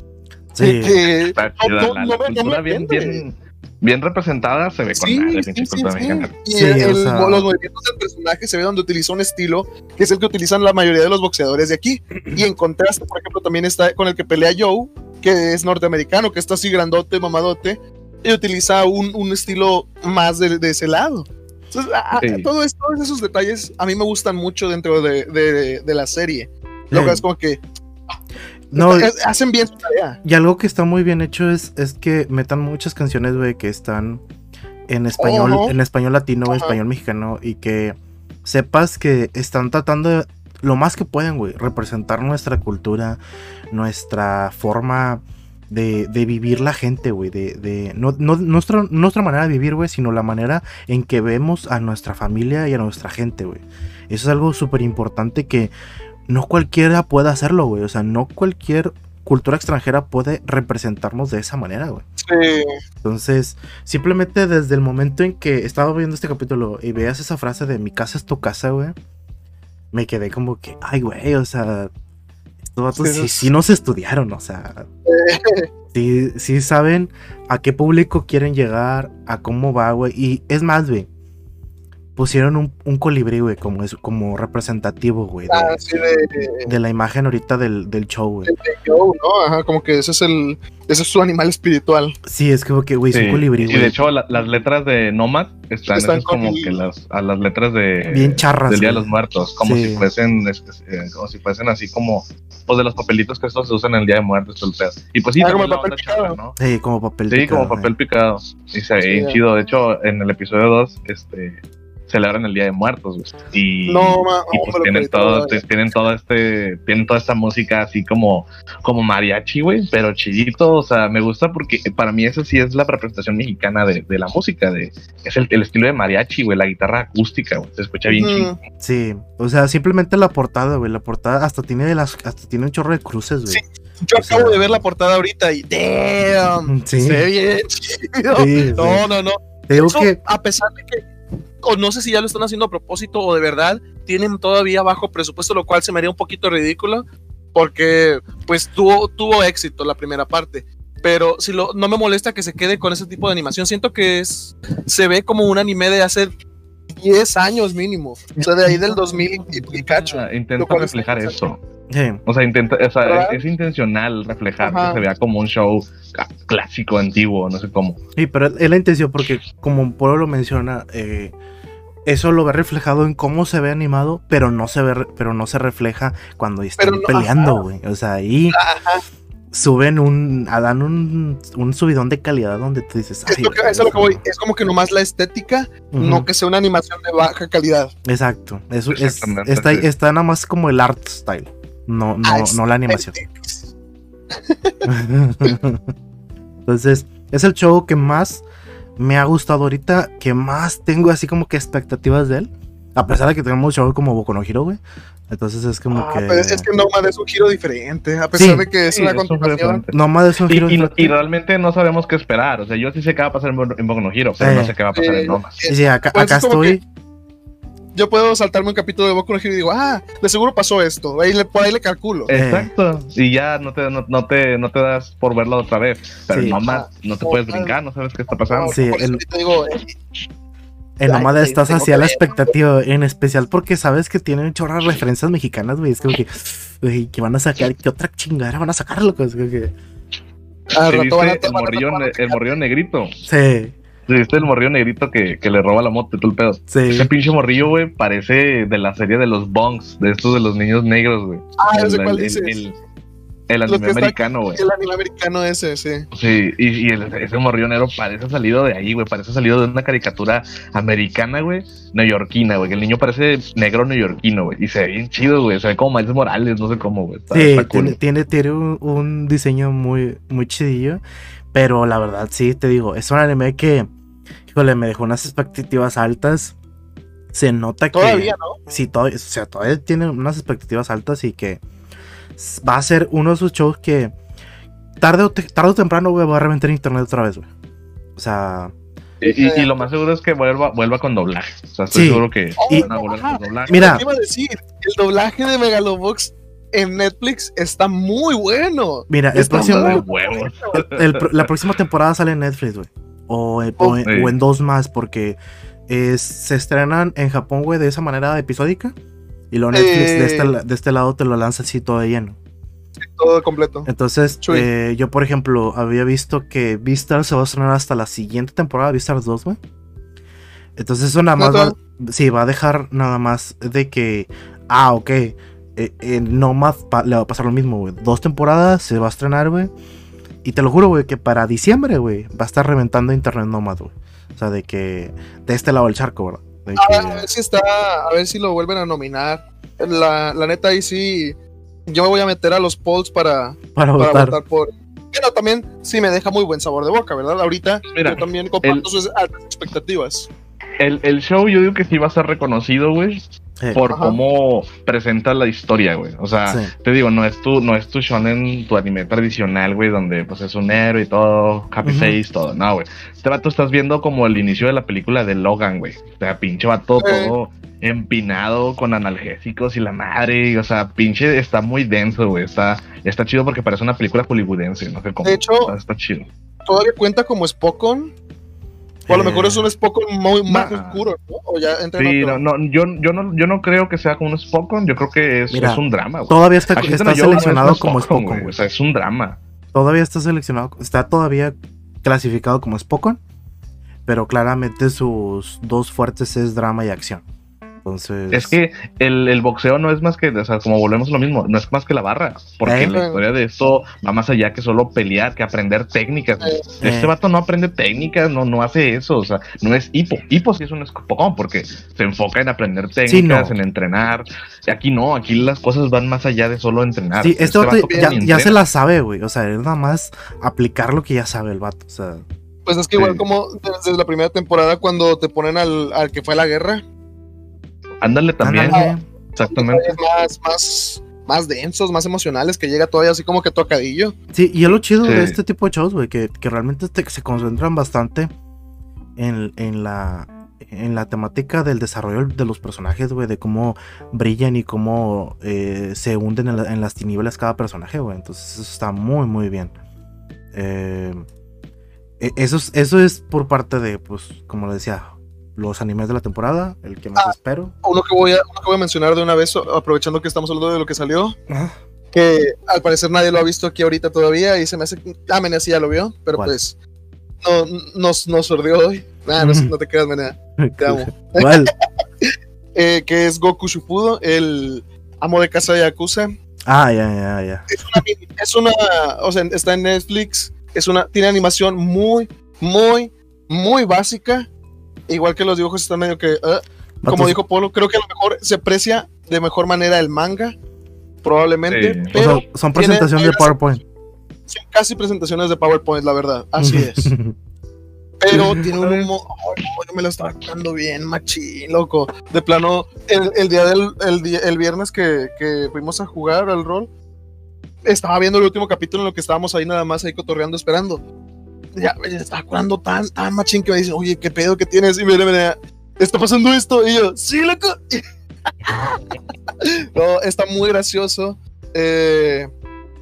[SPEAKER 1] Sí.
[SPEAKER 3] que-
[SPEAKER 2] Está
[SPEAKER 3] no, no,
[SPEAKER 2] la,
[SPEAKER 3] no
[SPEAKER 2] la
[SPEAKER 3] me- no me
[SPEAKER 2] cultura bien,
[SPEAKER 3] ofende.
[SPEAKER 2] bien, bien representada se ve con
[SPEAKER 3] Sí,
[SPEAKER 2] madre,
[SPEAKER 3] sí, sí. Y
[SPEAKER 1] Sí,
[SPEAKER 3] el-
[SPEAKER 1] o sea-
[SPEAKER 3] los movimientos del personaje se ve donde utiliza un estilo que es el que utilizan la mayoría de los boxeadores de aquí. Y en contraste, por ejemplo, también está con el que pelea Joe, que es norteamericano, que está así grandote, mamadote, y utiliza un, un estilo más de, de ese lado. Entonces, a- todo esto, todos esos detalles a mí me gustan mucho dentro de, de- de la serie. Lo que es como que
[SPEAKER 1] No,
[SPEAKER 3] es- hacen bien su tarea.
[SPEAKER 1] y algo que está muy bien hecho es, es que metan muchas canciones, güey, que están en español, en español latino,
[SPEAKER 3] Ajá.
[SPEAKER 1] español mexicano, y que sepas que están tratando de, lo más que pueden, güey, representar nuestra cultura, nuestra forma de, de vivir la gente, güey, de, de no, no- nuestra, nuestra manera de vivir, güey, sino la manera en que vemos a nuestra familia y a nuestra gente, güey. Eso es algo súper importante que no cualquiera puede hacerlo, güey. O sea, no cualquier cultura extranjera puede representarnos de esa manera, güey.
[SPEAKER 3] Sí.
[SPEAKER 1] Entonces, simplemente desde el momento en que estaba viendo este capítulo y veas esa frase de mi casa es tu casa, güey, me quedé como que, ay, güey, o sea, estos vatos
[SPEAKER 3] Sí,
[SPEAKER 1] sí, sí nos estudiaron, o sea, sí, sí saben a qué público quieren llegar, a cómo va, güey. Y es más, güey, pusieron un, un colibrí, güey, como, es, como representativo, güey, de,
[SPEAKER 3] Ah, sí, de,
[SPEAKER 1] de la imagen ahorita del, del show, güey.
[SPEAKER 3] de Joe, ¿no? Ajá, como que ese es el, ese es su animal espiritual.
[SPEAKER 1] Sí, es como que, güey, es
[SPEAKER 2] Sí,
[SPEAKER 1] un colibrí,
[SPEAKER 2] y
[SPEAKER 1] güey.
[SPEAKER 2] de hecho la- las letras de Nomad están, como que las, a las letras de
[SPEAKER 1] Bien charras,
[SPEAKER 2] del Día de los Muertos, como
[SPEAKER 1] Sí.
[SPEAKER 2] si fuesen es- es- eh, como si fuesen así como pues de los papelitos que estos se usan en el Día de Muertos, todo el pedo. Y pues sí,
[SPEAKER 3] Ah, como papel picado.
[SPEAKER 2] ¿no?
[SPEAKER 1] Sí, como papel
[SPEAKER 2] Sí,
[SPEAKER 1] picado,
[SPEAKER 2] como papel picado. Y se ve
[SPEAKER 3] Sí,
[SPEAKER 2] chido. De hecho, en el episodio 2, este celebran el Día de Muertos, güey. Y,
[SPEAKER 3] No, ma-
[SPEAKER 2] y pues tienen todo, tienen todo este, tienen toda esta música así como, como mariachi, güey, pero chillito, o sea, me gusta porque para mí eso sí es la representación mexicana de, de la música, de, es el, el estilo de mariachi, güey, la guitarra acústica, güey, se escucha bien
[SPEAKER 3] Ujú.
[SPEAKER 2] chido.
[SPEAKER 1] Sí, o sea, simplemente la portada, güey. La portada hasta tiene de las, hasta tiene un chorro de cruces, güey.
[SPEAKER 3] Sí. Yo
[SPEAKER 1] O sea-
[SPEAKER 3] acabo de ver la portada ahorita y damn,
[SPEAKER 1] Sí.
[SPEAKER 3] se ve bien chido.
[SPEAKER 1] Sí, sí.
[SPEAKER 3] No, no, no.
[SPEAKER 1] Te digo
[SPEAKER 3] Eso,
[SPEAKER 1] que
[SPEAKER 3] a pesar de que, o no sé si ya lo están haciendo a propósito o de verdad, tienen todavía bajo presupuesto, lo cual se me haría un poquito ridículo, porque pues tuvo, tuvo éxito la primera parte. Pero si lo, no me molesta que se quede con ese tipo de animación. Siento que es se ve como un anime de hace 10 años mínimo. O sea, de ahí del 2000 y, y cacho.
[SPEAKER 2] Ah, Intenta reflejar eso.
[SPEAKER 1] Sí,
[SPEAKER 2] O sea, intenta, o sea, es, es intencional reflejar
[SPEAKER 3] Ajá.
[SPEAKER 2] que se vea como un show clásico, antiguo, no sé cómo.
[SPEAKER 1] sí, pero es la intención porque como Polo lo menciona, eh, eso lo ve reflejado en cómo se ve animado, pero no se ve, pero no se refleja cuando están
[SPEAKER 3] no,
[SPEAKER 1] peleando, güey. O sea, ahí suben un, a dan un, un subidón de calidad donde tú dices,
[SPEAKER 3] Es
[SPEAKER 1] "Ay,
[SPEAKER 3] lo que, eso es lo que voy. Es como que nomás la estética,
[SPEAKER 1] ujú".
[SPEAKER 3] no que sea una animación de baja calidad.
[SPEAKER 1] Exacto. Eso es,
[SPEAKER 2] Exactamente,
[SPEAKER 1] está,
[SPEAKER 2] sí.
[SPEAKER 1] está nada más como el art style. No, no, no la animación. Entonces, es el show que más me ha gustado ahorita, que más tengo así como que expectativas de él. A pesar de que tenemos show como Boku no Hero, güey. Entonces es como
[SPEAKER 3] Ah,
[SPEAKER 1] que.
[SPEAKER 3] pero es que Nomad es un giro diferente, a pesar
[SPEAKER 1] Sí.
[SPEAKER 3] de que es
[SPEAKER 2] Sí,
[SPEAKER 3] una
[SPEAKER 2] un
[SPEAKER 3] continuación.
[SPEAKER 2] diferente.
[SPEAKER 1] No más es un giro.
[SPEAKER 2] y-
[SPEAKER 1] diferente.
[SPEAKER 2] y realmente no sabemos qué esperar. O sea, yo sí sé qué va a pasar en, Bo- en Boku no Hero, pero
[SPEAKER 1] Eh.
[SPEAKER 2] no sé qué va a pasar
[SPEAKER 3] Eh,
[SPEAKER 2] en Nomas.
[SPEAKER 1] Sí, sí, acá,
[SPEAKER 3] Pues
[SPEAKER 1] acá
[SPEAKER 3] es como
[SPEAKER 1] estoy.
[SPEAKER 3] Yo puedo saltarme un capítulo de Boku no Hero y digo, ah, de seguro pasó esto, ahí le, por ahí le calculo.
[SPEAKER 1] Eh.
[SPEAKER 2] Exacto. Y ya no te, no, no te, no te das por verlo otra vez. Pero
[SPEAKER 1] Sí.
[SPEAKER 2] en Nomas no te puedes
[SPEAKER 3] Ah.
[SPEAKER 2] brincar, no sabes qué está pasando.
[SPEAKER 1] Sí,
[SPEAKER 3] por eso
[SPEAKER 1] el-
[SPEAKER 3] ahorita digo, eh,
[SPEAKER 1] En Nomada estás hacia la expectativa, en especial porque sabes que tienen chorras referencias mexicanas, güey. Es como que, güey, que van a sacar, ¿qué otra chingada van a sacar, loco? Es como que,
[SPEAKER 3] al
[SPEAKER 2] ¿Sí
[SPEAKER 3] rato van a
[SPEAKER 2] ¿Viste el morrillo, el morrillo negrito?
[SPEAKER 1] sí,
[SPEAKER 2] ¿Sí ¿Viste el morrillo negrito que, que le roba la moto y todo el pedo?
[SPEAKER 1] sí.
[SPEAKER 2] Ese pinche morrillo, güey, parece de la serie de los Bongs, de estos de los niños negros, güey.
[SPEAKER 3] Ah, no sé cuál
[SPEAKER 2] el-
[SPEAKER 3] dices.
[SPEAKER 2] el- el anime americano, güey.
[SPEAKER 3] El anime americano ese, sí.
[SPEAKER 2] Sí, y, y el- ese morrillo negro parece salido de ahí, güey. Parece salido de una caricatura americana, güey. Neoyorquina, güey. Que el niño parece negro neoyorquino, güey. Y se ve bien chido, güey. Se ve como Miles Morales, no sé cómo, güey.
[SPEAKER 1] Sí,
[SPEAKER 2] está cool.
[SPEAKER 1] tiene, tiene, tiene un, un diseño muy, muy chidillo. Pero la verdad, sí, te digo, es un anime que, híjole, me dejó unas expectativas altas. Se nota que.
[SPEAKER 3] Todavía, ¿no?
[SPEAKER 1] Sí, todavía, o sea, todavía tiene unas expectativas altas y que va a ser uno de esos shows que tarde o, te- tarde o temprano, güey, va a reventar internet otra vez, güey. O sea,
[SPEAKER 2] Y, y- y lo más seguro es que vuelva, vuelva con doblaje. O sea, estoy
[SPEAKER 1] Sí.
[SPEAKER 2] seguro que
[SPEAKER 1] Y-
[SPEAKER 2] van a volver con doblaje.
[SPEAKER 1] Mira.
[SPEAKER 3] Te iba a decir, el doblaje de Megalobox en Netflix está muy bueno.
[SPEAKER 1] Mira, el
[SPEAKER 3] Está
[SPEAKER 1] próximo, el pro- la próxima temporada sale en Netflix, güey. O, en- o en-
[SPEAKER 2] Sí.
[SPEAKER 1] o en dos más, porque es- se estrenan en Japón, güey, de esa manera episódica. Y luego Netflix de, este,
[SPEAKER 3] Eh.
[SPEAKER 1] de este lado te lo lanza así todo de lleno.
[SPEAKER 3] Todo completo.
[SPEAKER 1] Entonces, eh, yo, por ejemplo, había visto que Beastars se va a estrenar hasta la siguiente temporada, Beastars 2, güey. Entonces, eso nada más va, sí, va a dejar nada más de que, ah, ok, eh, en Nomad pa- le va a pasar lo mismo, güey. Dos temporadas se va a estrenar, güey. Y te lo juro, güey, que para diciembre, güey, va a estar reventando Internet Nomad, güey. O sea, de que de este lado del charco, ¿verdad? De
[SPEAKER 3] A ver, a ver si está, a ver si lo vuelven a nominar. La, la neta ahí sí, yo me voy a meter a los polls para,
[SPEAKER 1] para
[SPEAKER 3] para
[SPEAKER 1] votar.
[SPEAKER 3] votar por. Pero también sí me deja muy buen sabor de boca, ¿verdad? Ahorita
[SPEAKER 2] Mira,
[SPEAKER 3] yo también comparto
[SPEAKER 2] el-
[SPEAKER 3] sus altas expectativas.
[SPEAKER 2] El, el show yo digo que sí va a ser reconocido, güey,
[SPEAKER 1] Eh,
[SPEAKER 2] por
[SPEAKER 3] Ajá.
[SPEAKER 2] cómo presenta la historia, güey. O sea,
[SPEAKER 1] Sí.
[SPEAKER 2] te digo, no es tu, no es tu shonen, tu anime tradicional, güey, donde pues es un héroe y todo, happy face, todo. No, güey. Este vato estás viendo como el inicio de la película de Logan, güey. O sea, pinche vato
[SPEAKER 3] Eh.
[SPEAKER 2] todo empinado con analgésicos y la madre. y, o sea, pinche está muy denso, güey. Está, está chido porque parece una película hollywoodense, no sé cómo.
[SPEAKER 3] De hecho,
[SPEAKER 2] sea, está chido.
[SPEAKER 3] Todavía cuenta como Spokon. O a lo
[SPEAKER 1] Eh.
[SPEAKER 3] mejor es un Spokon muy, más
[SPEAKER 2] Nah.
[SPEAKER 3] oscuro, ¿no? O ya
[SPEAKER 2] Sí, no, no, yo, yo no, yo no creo que sea como un Spokon, yo creo que es,
[SPEAKER 1] Mira,
[SPEAKER 2] es un drama, güey.
[SPEAKER 1] Todavía está,
[SPEAKER 2] Aquí
[SPEAKER 1] está seleccionado como
[SPEAKER 2] Spokon, güey. O sea, es un drama.
[SPEAKER 1] Todavía está seleccionado, está todavía clasificado como Spokon, pero claramente sus dos fuertes es drama y acción. Entonces,
[SPEAKER 2] Es que el, el boxeo no es más que, o sea, como volvemos a lo mismo, no es más que la barra. Porque
[SPEAKER 1] Eh.
[SPEAKER 2] la historia de esto va más allá que solo pelear, que aprender técnicas. güey. Este
[SPEAKER 1] Eh.
[SPEAKER 2] vato no aprende técnicas, no, no hace eso. O sea, no es hipo. Hipo sí es un escopón porque se enfoca en aprender técnicas,
[SPEAKER 1] no.
[SPEAKER 2] en entrenar. Y aquí no, aquí las cosas van más allá de solo entrenar.
[SPEAKER 1] sí, este vato
[SPEAKER 2] vato
[SPEAKER 1] ya, ya se la sabe, güey. O sea, es nada más aplicar lo que ya sabe el vato. O sea,
[SPEAKER 3] Pues es que igual
[SPEAKER 2] Sí.
[SPEAKER 3] como desde la primera temporada cuando te ponen al, al que fue a la guerra,
[SPEAKER 2] Ándale también.
[SPEAKER 1] ándale.
[SPEAKER 2] Exactamente.
[SPEAKER 3] más, más, más densos, más emocionales, que llega todavía así como que tocadillo.
[SPEAKER 1] Sí, y es lo chido de este tipo de shows, güey, que, que realmente te- se concentran bastante en, en la en la temática del desarrollo de los personajes, güey, de cómo brillan y cómo eh, se hunden en, la- en las tinieblas cada personaje, güey. Entonces eso está muy, muy bien. Eh, e- eso, es, eso es por parte de, pues, como le decía, los animes de la temporada, el que más
[SPEAKER 3] Ah.
[SPEAKER 1] espero.
[SPEAKER 3] Uno que, voy a, uno que voy a mencionar de una vez, aprovechando que estamos hablando de lo que salió,
[SPEAKER 1] Ajá.
[SPEAKER 3] que al parecer nadie lo ha visto aquí ahorita todavía y se me hace que ah, Menea sí ya lo vio, pero
[SPEAKER 1] ¿Cuál?
[SPEAKER 3] pues no, nos, nos sordió hoy. Nah, no, no te creas, Menea. Te amo.
[SPEAKER 1] ¿Cuál?
[SPEAKER 3] Eh, que es Goku Shufudo, el amo de casa de Yakuza.
[SPEAKER 1] Ah, ya, ya, ya.
[SPEAKER 3] Es una, es una, o sea, está en Netflix, es una, tiene animación muy, muy, muy básica. Igual que los dibujos están medio que, ah, como dijo Polo, creo que a lo mejor se aprecia de mejor manera el manga, probablemente,
[SPEAKER 2] Sí.
[SPEAKER 1] o
[SPEAKER 3] pero
[SPEAKER 1] sea, son
[SPEAKER 3] tiene-
[SPEAKER 1] presentación de PowerPoint.
[SPEAKER 3] son casi presentaciones de PowerPoint, la verdad, así es. Pero tiene un humo, ay, no, yo me lo estaba dando bien, machín, loco. De plano, el, el día del el, día- el viernes que, que fuimos a jugar al rol, estaba viendo el último capítulo en lo que estábamos ahí nada más ahí cotorreando, esperando. Ya me estaba curando tan, tan machín que me dicen, oye, ¿qué pedo que tienes? Y me me está pasando esto. Y yo, sí, loco. no, está muy gracioso. Eh,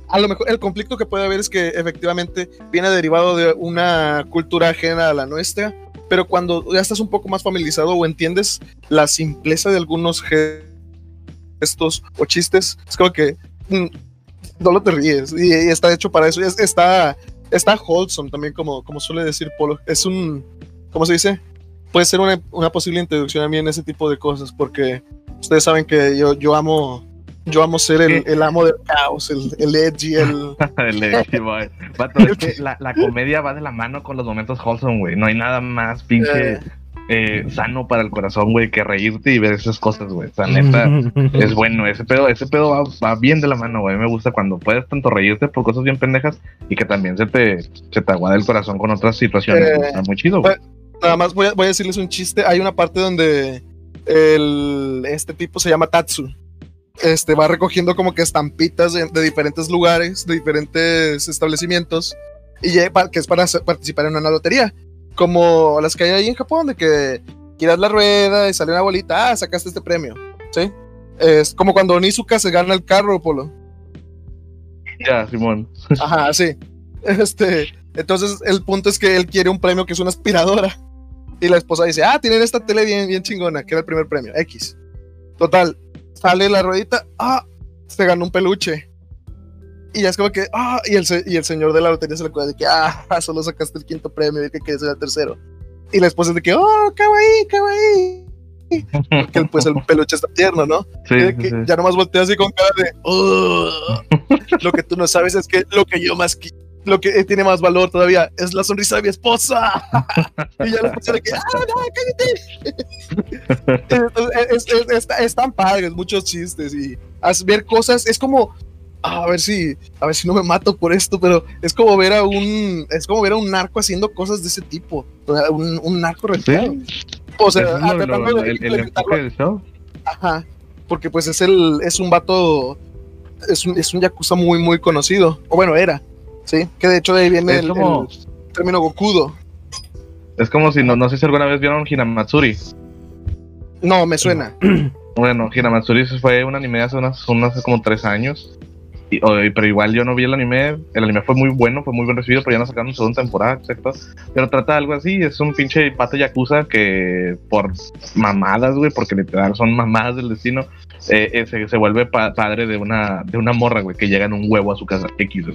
[SPEAKER 3] a lo mejor el conflicto que puede haber es que efectivamente viene derivado de una cultura ajena a la nuestra, pero cuando ya estás un poco más familiarizado o entiendes la simpleza de algunos gestos o chistes, es como que mm, no te ríes y, está hecho para eso. Es- está, está wholesome también, como, como suele decir Polo. Es un, ¿cómo se dice? Puede ser una, una posible introducción a mí en ese tipo de cosas, porque ustedes saben que yo, yo amo. Yo amo ser el, el amo del caos, el, el edgy, el,
[SPEAKER 2] El Edgy Boy. Vato, es que la, la comedia va de la mano con los momentos wholesome, güey. No hay nada más pinche
[SPEAKER 3] Eh.
[SPEAKER 2] Eh, sano para el corazón, güey, que reírte y ver esas cosas, güey. O sea, neta, es bueno. Ese pedo, ese pedo va, va bien de la mano, güey. Me gusta cuando puedes tanto reírte por cosas bien pendejas y que también se te, se te aguada el corazón con otras situaciones.
[SPEAKER 3] Eh.
[SPEAKER 2] Está muy chido, güey.
[SPEAKER 3] Nada más voy a, voy a decirles un chiste. Hay una parte donde el, este tipo se llama Tatsu. Este va recogiendo como que estampitas de, de diferentes lugares, de diferentes establecimientos, y que es para hacer- participar en una lotería. Como las que hay ahí en Japón, de que giras la rueda y sale una bolita, ah, sacaste este premio, ¿sí? Es como cuando Nizuka se gana el carro, Polo.
[SPEAKER 2] Ya, Simón.
[SPEAKER 3] Ajá, sí. Este, entonces el punto es que él quiere un premio que es una aspiradora. Y la esposa dice, ah, tienen esta tele bien, bien chingona, que era el primer premio, X. Total, sale la ruedita, ah, se ganó un peluche. Y ya es como que, ah, y el, y el señor de la lotería se le acuerda de que, ah, solo sacaste el quinto premio y que quieres ser el tercero. Y la esposa es de que, oh, kawaii, kawaii. Porque pues el peluche está tierno, ¿no?
[SPEAKER 2] Sí,
[SPEAKER 3] de que
[SPEAKER 2] sí.
[SPEAKER 3] Ya nomás voltea así con cara de, "Oh". lo que tú no sabes es que lo que yo más, qui- lo que tiene más valor todavía es la sonrisa de mi esposa. y ya la esposa de que, ah, no, cállate. Entonces, es, es- es- están padres, muchos chistes y ver cosas, es como, ah, a ver si, a ver si no me mato por esto, pero es como ver a un, es como ver a un narco haciendo cosas de ese tipo, un, un narco retirado. O sea, ah,
[SPEAKER 2] lo- lo- el, el
[SPEAKER 3] evitarlo
[SPEAKER 2] enfoque del show.
[SPEAKER 3] Ajá, porque pues es el es un vato es un, es un yakuza muy muy conocido, o bueno, era, sí, que de hecho de ahí viene el,
[SPEAKER 2] como-
[SPEAKER 3] el término Gokudo.
[SPEAKER 2] Es como si no, no sé si alguna vez vieron Hinamatsuri.
[SPEAKER 3] No, me suena.
[SPEAKER 2] Bueno, Hinamatsuri fue un anime hace unas, unas hace como tres años. Y- o- pero igual yo no vi el anime. El anime fue muy bueno, fue muy bien recibido, pero ya no sacaron segunda temporada, exacto. Pero trata de algo así: es un pinche pato yakuza que por mamadas, güey, porque literal son mamadas del destino, eh, eh, se, se vuelve pa- padre de una, de una morra, güey, que llega en un huevo a su casa. X.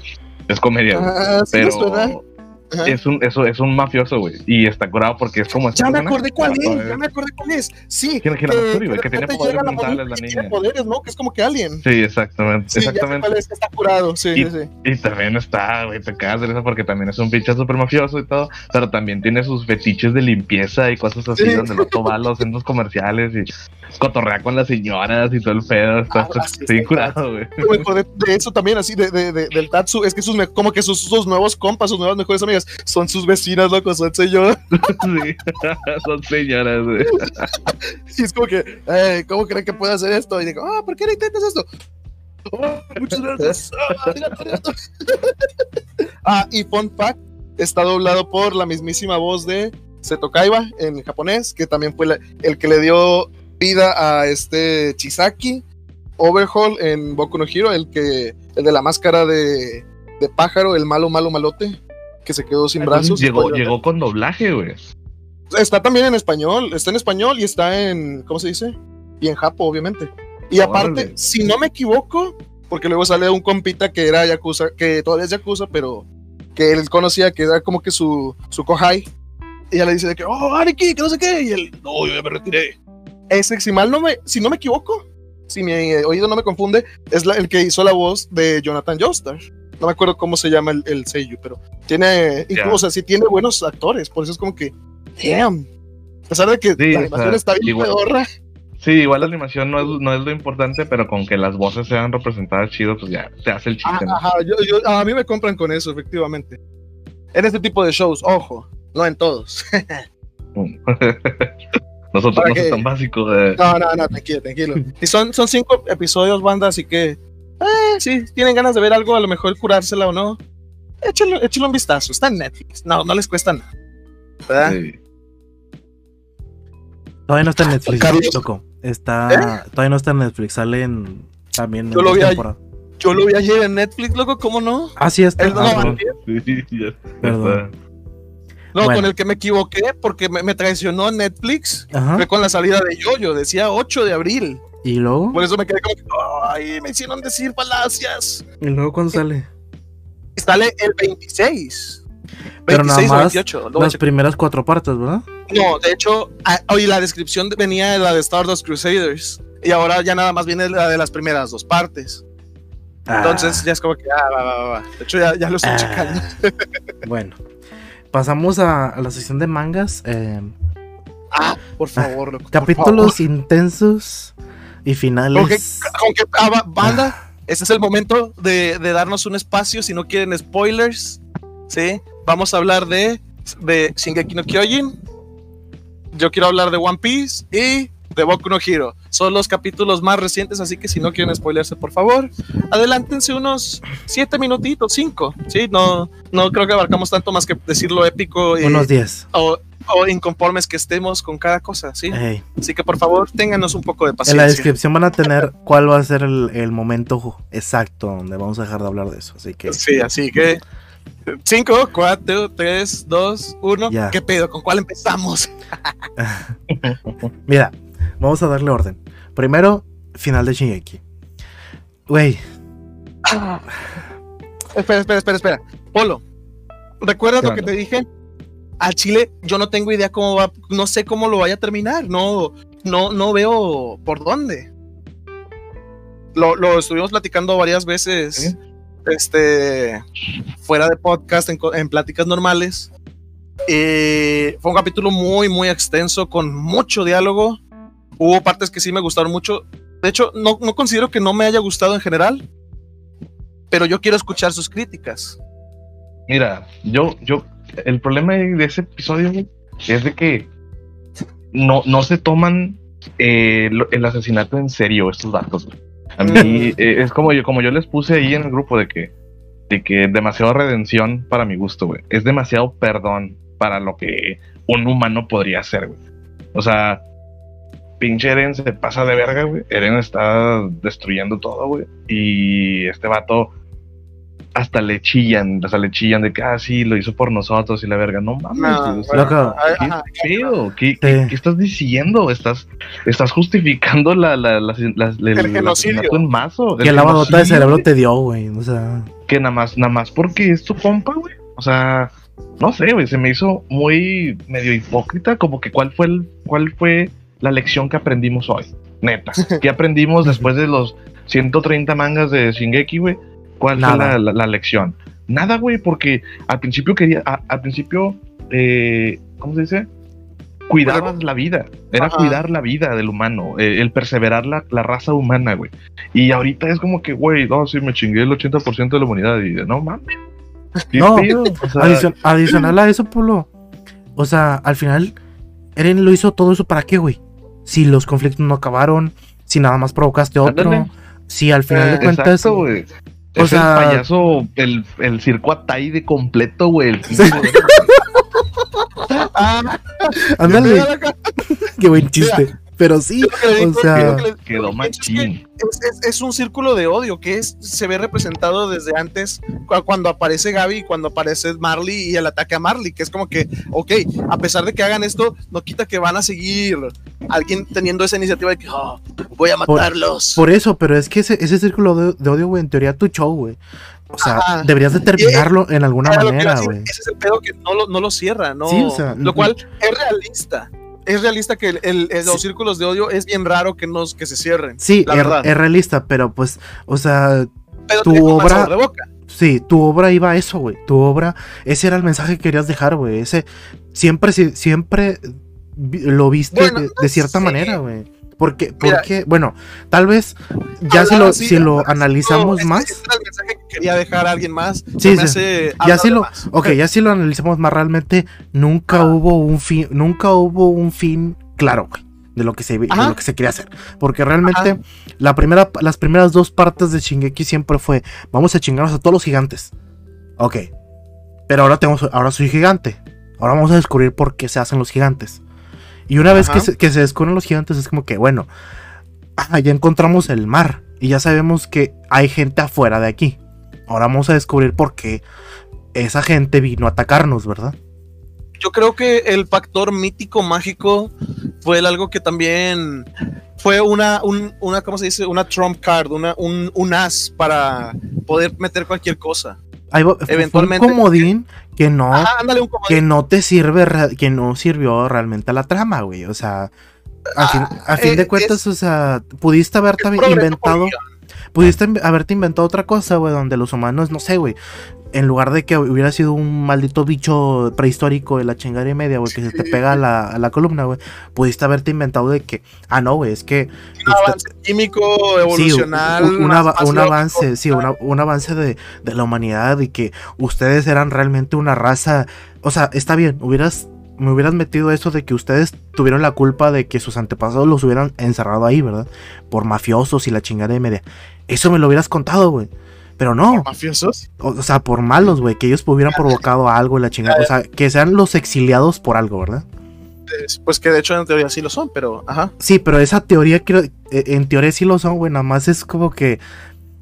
[SPEAKER 2] Es comedia.
[SPEAKER 3] Ah, sí
[SPEAKER 2] pero
[SPEAKER 3] Ajá.
[SPEAKER 2] es un, eso, es un mafioso, güey. Y está curado porque es como.
[SPEAKER 3] Ya me acordé cuál
[SPEAKER 2] que-
[SPEAKER 3] es, ya me acordé cuál es. Sí,
[SPEAKER 2] ¿Quién- quién
[SPEAKER 3] que-
[SPEAKER 2] la Matsuri, güey?
[SPEAKER 3] de
[SPEAKER 2] Que tiene poderes
[SPEAKER 3] la
[SPEAKER 2] mentales la
[SPEAKER 3] que
[SPEAKER 2] niña.
[SPEAKER 3] Tiene poderes, ¿no? Que es como que alien.
[SPEAKER 2] Sí, exactamente.
[SPEAKER 3] Sí, ya sé
[SPEAKER 2] exactamente.
[SPEAKER 3] cuál es, está curado, sí,
[SPEAKER 2] Y-
[SPEAKER 3] sí.
[SPEAKER 2] Y también está, güey, te cagas de risa porque también es un pinche súper mafioso y todo, pero también tiene sus fetiches de limpieza y cosas así,
[SPEAKER 3] Sí.
[SPEAKER 2] donde el otro va a los centros comerciales y cotorrea con las señoras y todo el pedo. Está,
[SPEAKER 3] Ah,
[SPEAKER 2] está-
[SPEAKER 3] sí,
[SPEAKER 2] está bien
[SPEAKER 3] está
[SPEAKER 2] curado, güey.
[SPEAKER 3] Yo me acordé de eso también, así, de, de- de- del Tatsu. Es que sus, como que sus, sus nuevos compas, sus nuevas mejores amigas, son sus vecinas, loco, son señor.
[SPEAKER 2] Sí. Son señoras, güey.
[SPEAKER 3] Y es como que, "Ey, ¿cómo creen que puedo hacer esto? Y digo, ah, ¿por qué no intentas esto? "Oh, muchas gracias. Ah, mira, mira esto". ah, y fun fact, está doblado por la mismísima voz de Seto Kaiba en japonés, que también fue la- el que le dio vida a este Chisaki Overhaul en Boku no Hero, el que el de la máscara de, de pájaro, el malo, malo, malote, que se quedó sin brazos.
[SPEAKER 2] Llegó, llegó con doblaje, güey.
[SPEAKER 3] Está también en español, está en español y está en, ¿cómo se dice? Y en Japo, obviamente. Y aparte,
[SPEAKER 2] Órale.
[SPEAKER 3] si no me equivoco, porque luego sale un compita que era Yakuza, que todavía es Yakuza, pero que él conocía que era como que su, su kohai. Y ella le dice de que, oh, Ariki, que no sé qué. Y él, no, yo ya me retiré. Ese, si mal no me, si no me equivoco, si mi oído no me confunde, es la- el que hizo la voz de Jonathan Joestar. No me acuerdo cómo se llama el, el seiyuu, pero tiene,
[SPEAKER 2] Ya.
[SPEAKER 3] incluso, o sea, sí tiene buenos actores, por eso es como que, damn. A pesar de que
[SPEAKER 2] Sí,
[SPEAKER 3] la
[SPEAKER 2] o
[SPEAKER 3] animación
[SPEAKER 2] sea,
[SPEAKER 3] está bien
[SPEAKER 2] igual-
[SPEAKER 3] pedorra,
[SPEAKER 2] Sí, igual la animación no es, no es lo importante, pero con que las voces sean representadas chido, pues ya te hace el chiste,
[SPEAKER 3] yo- yo- a mí me compran con eso, efectivamente. En este tipo de shows, ojo, no en todos.
[SPEAKER 2] Nosotros
[SPEAKER 3] ¿Para
[SPEAKER 2] no es tan básico de...
[SPEAKER 3] No, no, no, tranquilo, tranquilo. Y son, son cinco episodios, banda, así que, eh, sí, tienen ganas de ver algo, a lo mejor curársela o no. Échenle, échenle un vistazo, está en Netflix. No, no les cuesta nada. ¿Verdad?
[SPEAKER 2] Sí.
[SPEAKER 1] Todavía no está en Netflix,
[SPEAKER 3] Carlos.
[SPEAKER 1] loco. Está, Todavía no está en Netflix, sale en, también
[SPEAKER 3] Yo
[SPEAKER 1] en
[SPEAKER 3] lo vi
[SPEAKER 1] temporada.
[SPEAKER 3] Yo lo vi ayer en Netflix, loco, ¿cómo no?
[SPEAKER 1] Ah, sí, está.
[SPEAKER 3] El- no,
[SPEAKER 1] Ah, perdón.
[SPEAKER 2] Sí, ya
[SPEAKER 1] Perdón.
[SPEAKER 3] No,
[SPEAKER 1] Bueno.
[SPEAKER 3] con el que me equivoqué porque me, me traicionó Netflix.
[SPEAKER 1] Ajá.
[SPEAKER 3] Fue con la salida de Yoyo, decía 8 de abril.
[SPEAKER 1] ¿Y luego?
[SPEAKER 3] Por eso me quedé como, que, ay, me hicieron decir falacias.
[SPEAKER 1] ¿Y luego cuándo sale?
[SPEAKER 3] Sale el 26.
[SPEAKER 1] Pero nada
[SPEAKER 3] 26 o
[SPEAKER 1] más
[SPEAKER 3] 28. lo voy a
[SPEAKER 1] Las primeras cuatro partes, ¿verdad?
[SPEAKER 3] No, de hecho, ah, oye, la descripción de- venía de la de Stardust Crusaders. Y ahora ya nada más viene la de las primeras dos partes. Entonces ya es como que, ah, va, va, va, va. De hecho, ya, ya lo estoy
[SPEAKER 1] Ah.
[SPEAKER 3] checando.
[SPEAKER 1] Bueno, pasamos a, a la sección de mangas. eh,
[SPEAKER 3] Ah, por favor, loco, por
[SPEAKER 1] capítulos intensos y finales.
[SPEAKER 3] Ok, Con que, ah, ba- banda, este es el momento de, de darnos un espacio. Si no quieren spoilers, ¿sí? Vamos a hablar de, de Shingeki no Kyojin. Yo quiero hablar de One Piece y de Boku no Hero. Son los capítulos más recientes, así que si no quieren spoilerse, por favor, adelántense unos siete minutitos, cinco. Sí, no, no creo que abarcamos tanto más que decir lo épico y,
[SPEAKER 1] Unos 10.
[SPEAKER 3] o, o inconformes que estemos con cada cosa, ¿sí? Así que por favor, ténganos un poco de
[SPEAKER 1] En
[SPEAKER 3] paciencia.
[SPEAKER 1] la descripción van a tener cuál va a ser el, el momento exacto donde vamos a dejar de hablar de eso. Así que
[SPEAKER 3] Sí, así que 5, 4, 3, 2, 1.
[SPEAKER 1] Ya.
[SPEAKER 3] ¿Qué pedo? ¿Con cuál empezamos?
[SPEAKER 1] Mira, vamos a darle orden. Primero, final de Shingeki. Güey,
[SPEAKER 3] Espera, espera, espera, espera. Polo, ¿recuerdas
[SPEAKER 2] ¿Qué
[SPEAKER 3] lo que te dije? Al Chile, yo no tengo idea cómo va, no sé cómo lo vaya a terminar, no, no, no veo por dónde. Lo, lo estuvimos platicando varias veces,
[SPEAKER 2] Sí.
[SPEAKER 3] este, fuera de podcast, en, en pláticas normales. Eh, fue un capítulo muy, muy extenso, con mucho diálogo. Hubo partes que sí me gustaron mucho. De hecho, no, no considero que no me haya gustado en general, pero yo quiero escuchar sus críticas.
[SPEAKER 2] Mira, yo, yo, el problema de ese episodio es de que no, no se toman eh, el asesinato en serio estos datos. A mí eh, es como yo, como yo les puse ahí en el grupo de que, de que demasiado redención para mi gusto, güey. Es demasiado perdón para lo que un humano podría hacer, güey. O sea, pinche Eren se pasa de verga, güey. Eren está destruyendo todo, güey. Y este vato hasta le chillan, o sea, le chillan de que, ah, sí, lo hizo por nosotros y la verga. No mames,
[SPEAKER 3] No,
[SPEAKER 2] güey, o sea,
[SPEAKER 1] Loco.
[SPEAKER 2] ¿Qué
[SPEAKER 3] Ajá?
[SPEAKER 2] ¿Qué,
[SPEAKER 1] Sí.
[SPEAKER 2] qué- qué estás diciendo? Estás, estás justificando la, la, la, la- la- el
[SPEAKER 3] genocidio.
[SPEAKER 2] en mazo.
[SPEAKER 1] que la babota de cerebro te dio, güey. O sea,
[SPEAKER 2] Que nada más, nada más porque es tu compa, güey. O sea, no sé, güey, se me hizo muy medio hipócrita, como que cuál fue el, cuál fue la lección que aprendimos hoy. Neta. ¿Qué aprendimos después de los 130 mangas de Shingeki, güey? ¿Cuál
[SPEAKER 1] Nada.
[SPEAKER 2] fue la, la- la lección? Nada, güey, porque al principio quería, a- al principio, eh, ¿cómo se dice? Cuidabas la vida, era
[SPEAKER 3] Ajá.
[SPEAKER 2] cuidar la vida del humano, eh, el perseverar la, la raza humana, güey. Y ahorita es como que, güey, no, sí, me chingué el 80% de la humanidad y no mames. ¿qué
[SPEAKER 1] No.
[SPEAKER 2] O sea,
[SPEAKER 1] adicion- adicional a eso, Polo. O sea, al final, Eren lo hizo todo eso para qué, güey. Si los conflictos no acabaron, si nada más provocaste otro,
[SPEAKER 2] Ándale.
[SPEAKER 1] si al final
[SPEAKER 3] Eh,
[SPEAKER 1] de cuentas.
[SPEAKER 2] Exacto, güey.
[SPEAKER 1] o
[SPEAKER 2] es
[SPEAKER 1] sea-
[SPEAKER 2] el payaso, el, el circo Atai de completo, güey. el
[SPEAKER 1] Sí.
[SPEAKER 3] Ah,
[SPEAKER 1] Ándale, qué buen chiste. Pero sí, o sea-
[SPEAKER 2] Quedó machín.
[SPEAKER 3] Es, es- es un círculo de odio que es, se ve representado desde antes, cu- cuando aparece Gaby, cuando aparece Marley y el ataque a Marley, que es como que, ok, a pesar de que hagan esto, no quita que van a seguir alguien teniendo esa iniciativa de que "Oh, voy a matarlos.
[SPEAKER 1] por eso, pero es que ese, ese círculo de, de odio, güey, en teoría tu show, güey. O sea,
[SPEAKER 3] Ajá.
[SPEAKER 1] deberías de terminarlo en alguna manera, güey.
[SPEAKER 3] Ese es el pedo que no lo, no lo cierra, ¿no?
[SPEAKER 1] Sí, o sea,
[SPEAKER 3] lo cual es realista. Es realista que el- el- el- los
[SPEAKER 1] Sí.
[SPEAKER 3] círculos de odio es bien raro que, nos, que se cierren.
[SPEAKER 1] Sí,
[SPEAKER 3] la
[SPEAKER 1] es,
[SPEAKER 3] verdad.
[SPEAKER 1] es realista, pero pues, o sea,
[SPEAKER 3] Pero
[SPEAKER 1] tu obra-
[SPEAKER 3] sabor de boca.
[SPEAKER 1] Sí, tu obra iba a eso, güey. Tu obra, ese era el mensaje que querías dejar, güey. Ese siempre, si- siempre lo viste
[SPEAKER 3] Bueno,
[SPEAKER 1] de, cierta manera, güey. Porque, porque, bueno, tal vez ya si lo, si lo analizamos más,
[SPEAKER 3] Este, era el mensaje que quería dejar a alguien más.
[SPEAKER 1] Sí, sí.
[SPEAKER 3] hace
[SPEAKER 1] ya si lo,
[SPEAKER 3] más.
[SPEAKER 1] ok, ya si lo analizamos más realmente, nunca
[SPEAKER 3] Ajá.
[SPEAKER 1] hubo un fin, nunca hubo un fin claro, de lo que se, de lo que se quería hacer. Porque realmente, la primera, las primeras dos partes de Shingeki siempre fue, vamos a chingarnos a todos los gigantes. Ok. Pero ahora tenemos, ahora soy gigante. Ahora vamos a descubrir por qué se hacen los gigantes. Y una vez que se, que se descubren los gigantes es como que, bueno, ah, ya encontramos el mar. Y ya sabemos que hay gente afuera de aquí. Ahora vamos a descubrir por qué esa gente vino a atacarnos, ¿verdad?
[SPEAKER 3] Yo creo que el factor mítico mágico fue el algo que también fue una, un- una ¿cómo se dice? Una trump card, una, un, un as para poder meter cualquier cosa.
[SPEAKER 1] Ahí va- fue
[SPEAKER 3] Eventualmente-
[SPEAKER 1] un comodín que no,
[SPEAKER 3] Ajá, ándale un comodín.
[SPEAKER 1] que no te sirve, que no sirvió realmente a la trama, güey. O sea, a fin, a fin
[SPEAKER 3] eh,
[SPEAKER 1] de cuentas, o sea, pudiste haberte inventado, pudiste haberte inventado otra cosa, güey, donde los humanos, no sé, güey, en lugar de que hubiera sido un maldito bicho prehistórico de la chingada y media, güey, que se te pega a la, a la columna, güey, pudiste haberte inventado de que, ah, no, güey, es que
[SPEAKER 3] Un avance químico,
[SPEAKER 1] Sí,
[SPEAKER 3] evolucional.
[SPEAKER 1] un,
[SPEAKER 3] lógico.
[SPEAKER 1] avance, sí, una- un avance de, de la humanidad y que ustedes eran realmente una raza. O sea, está bien, hubieras me hubieras metido eso de que ustedes tuvieron la culpa de que sus antepasados los hubieran encerrado ahí, ¿verdad? Por mafiosos y la chingada de media. Eso me lo hubieras contado, güey. Pero no.
[SPEAKER 3] ¿Mafiosos?
[SPEAKER 1] O, o sea, por malos, güey. Que ellos hubieran provocado algo y la chingada. O sea, que sean los exiliados por algo, ¿verdad?
[SPEAKER 3] Es- Pues que de hecho en teoría sí lo son, pero ajá.
[SPEAKER 1] Sí, pero esa teoría, creo, eh, en teoría sí lo son, güey. Nada más es como que.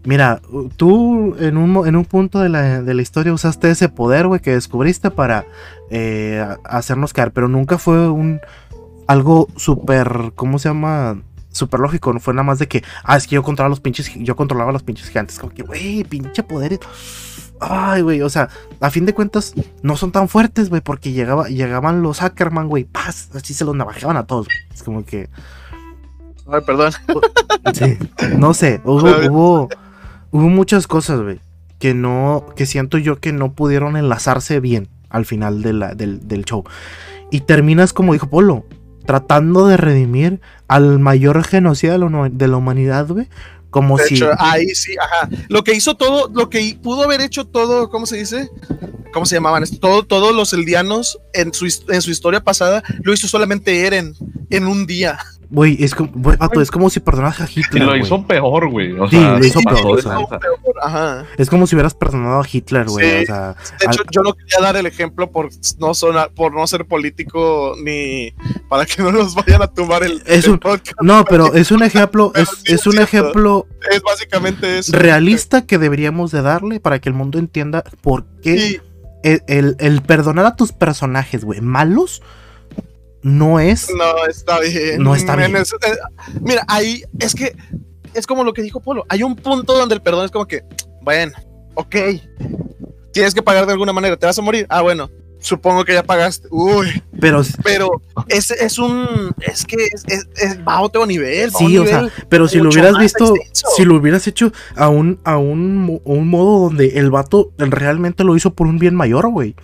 [SPEAKER 1] Mira, tú en un, en un punto de la, de la historia usaste ese poder, güey, que descubriste para eh, hacernos caer, pero nunca fue un. Algo súper. ¿Cómo se llama? Súper lógico, no fue nada más de que, ah, es que yo controlaba los pinches, yo controlaba los pinches gigantes, como que, güey, pinche poder. Ay, güey, o sea, a fin de cuentas, no son tan fuertes, güey, porque llegaba, llegaban los Ackerman, güey, paz, así se los navajeaban a todos. Es como que,
[SPEAKER 3] Ay, perdón.
[SPEAKER 1] Sí, no sé, hubo, hubo, hubo muchas cosas, güey, que no, que siento yo que no pudieron enlazarse bien al final de la- del, del show. Y terminas, como dijo Polo, tratando de redimir al mayor genocida de la, huma- de la humanidad, güey, como
[SPEAKER 3] De
[SPEAKER 1] si...
[SPEAKER 3] hecho, ahí sí, ajá. Lo que hizo todo, lo que pudo haber hecho todo, ¿cómo se dice? ¿Cómo se llamaban? Todo, todos los eldianos en su, en su historia pasada lo hizo solamente Eren en un día.
[SPEAKER 1] Güey, es como, vato, es como si perdonas a
[SPEAKER 2] Y
[SPEAKER 1] Hitler,
[SPEAKER 2] lo
[SPEAKER 1] güey.
[SPEAKER 2] hizo peor, güey. O
[SPEAKER 1] Sí,
[SPEAKER 2] sea,
[SPEAKER 1] lo hizo peor,
[SPEAKER 2] de
[SPEAKER 1] o sea.
[SPEAKER 2] lanza.
[SPEAKER 3] Ajá.
[SPEAKER 1] Es como si hubieras perdonado a Hitler, güey,
[SPEAKER 3] Sí.
[SPEAKER 1] o sea...
[SPEAKER 3] De hecho,
[SPEAKER 1] al-
[SPEAKER 3] yo no quería dar el ejemplo por no sonar, por no ser político ni para que no nos vayan a tumbar el,
[SPEAKER 1] Es
[SPEAKER 3] el
[SPEAKER 1] un-
[SPEAKER 3] podcast.
[SPEAKER 1] No, pero es un ejemplo, es,
[SPEAKER 3] sí
[SPEAKER 1] es un
[SPEAKER 3] cierto.
[SPEAKER 1] ejemplo
[SPEAKER 3] Es básicamente eso.
[SPEAKER 1] realista que deberíamos de darle para que el mundo entienda por qué
[SPEAKER 3] Y
[SPEAKER 1] el, el- el perdonar a tus personajes, güey, malos, no es...
[SPEAKER 3] no está bien.
[SPEAKER 1] No está
[SPEAKER 3] En
[SPEAKER 1] bien.
[SPEAKER 3] eh, mira, ahí es que es como lo que dijo Polo. Hay un punto donde el perdón es como que, bueno, ok, tienes que pagar de alguna manera. ¿Te vas a morir? Ah, bueno, supongo que ya pagaste. Uy,
[SPEAKER 1] Pero
[SPEAKER 3] pero es, es un. Es que es, es- es- va a otro nivel.
[SPEAKER 1] sí, o sea, pero si lo hubieras visto,
[SPEAKER 3] extenso.
[SPEAKER 1] si lo hubieras hecho a un, a un, un modo donde el vato realmente lo hizo por un bien mayor, güey.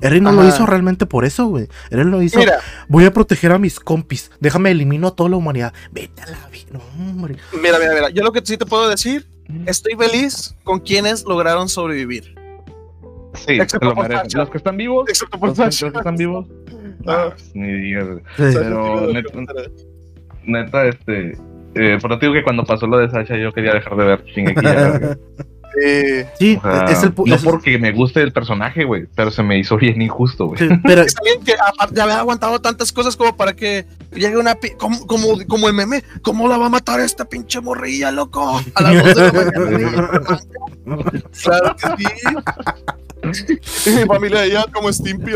[SPEAKER 1] Eren no lo hizo realmente por eso, güey. Eren lo hizo,
[SPEAKER 3] Mira,
[SPEAKER 1] voy a proteger a mis compis, déjame elimino a toda la humanidad. Vete a la vida, no, hombre.
[SPEAKER 3] mira, mira, mira. Yo lo que sí te puedo decir, estoy feliz con quienes lograron sobrevivir.
[SPEAKER 2] Sí,
[SPEAKER 3] Excepto
[SPEAKER 2] lo
[SPEAKER 3] por.
[SPEAKER 2] Los que están vivos,
[SPEAKER 3] Excepto por
[SPEAKER 2] los, los que están vivos,
[SPEAKER 3] Ah.
[SPEAKER 2] ah, ni digas. güey.
[SPEAKER 1] Sí.
[SPEAKER 2] Pero, neta, neta, este. Eh, por eso te digo que cuando pasó lo de Sasha, yo quería dejar de ver Shingeki ya, güey.
[SPEAKER 3] Eh,
[SPEAKER 1] Sí,
[SPEAKER 2] O sea,
[SPEAKER 1] es el pu-
[SPEAKER 2] no
[SPEAKER 1] es-
[SPEAKER 2] porque me guste el personaje, güey, pero se me hizo bien injusto, güey.
[SPEAKER 1] sí, pero
[SPEAKER 3] Está bien que aparte de haber aguantado tantas cosas como para que llegue una pi- como, como, como el meme, ¿cómo la va a matar esta pinche morrilla, loco? A las 2 de la mañana. claro que sí. Mi familia ya como Stimpy.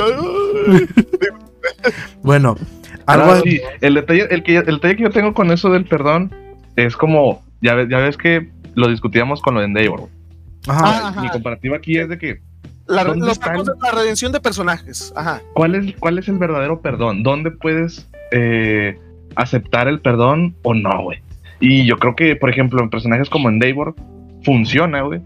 [SPEAKER 1] bueno, algo
[SPEAKER 2] Ah, sí, el detalle, el, que, el detalle que yo tengo con eso del perdón es como, ya ves, ya ves que lo discutíamos con lo de Endeavor.
[SPEAKER 1] Ajá,
[SPEAKER 3] Ah, ajá.
[SPEAKER 2] Mi comparativa aquí es de que,
[SPEAKER 3] La,
[SPEAKER 2] ¿Dónde
[SPEAKER 3] los
[SPEAKER 2] están?
[SPEAKER 3] tacos de la redención de personajes. Ajá.
[SPEAKER 2] ¿cuál es, cuál es el verdadero perdón? ¿Dónde puedes eh, aceptar el perdón o no, güey? Y yo creo que, por ejemplo, en personajes como Endeavor, funciona, güey.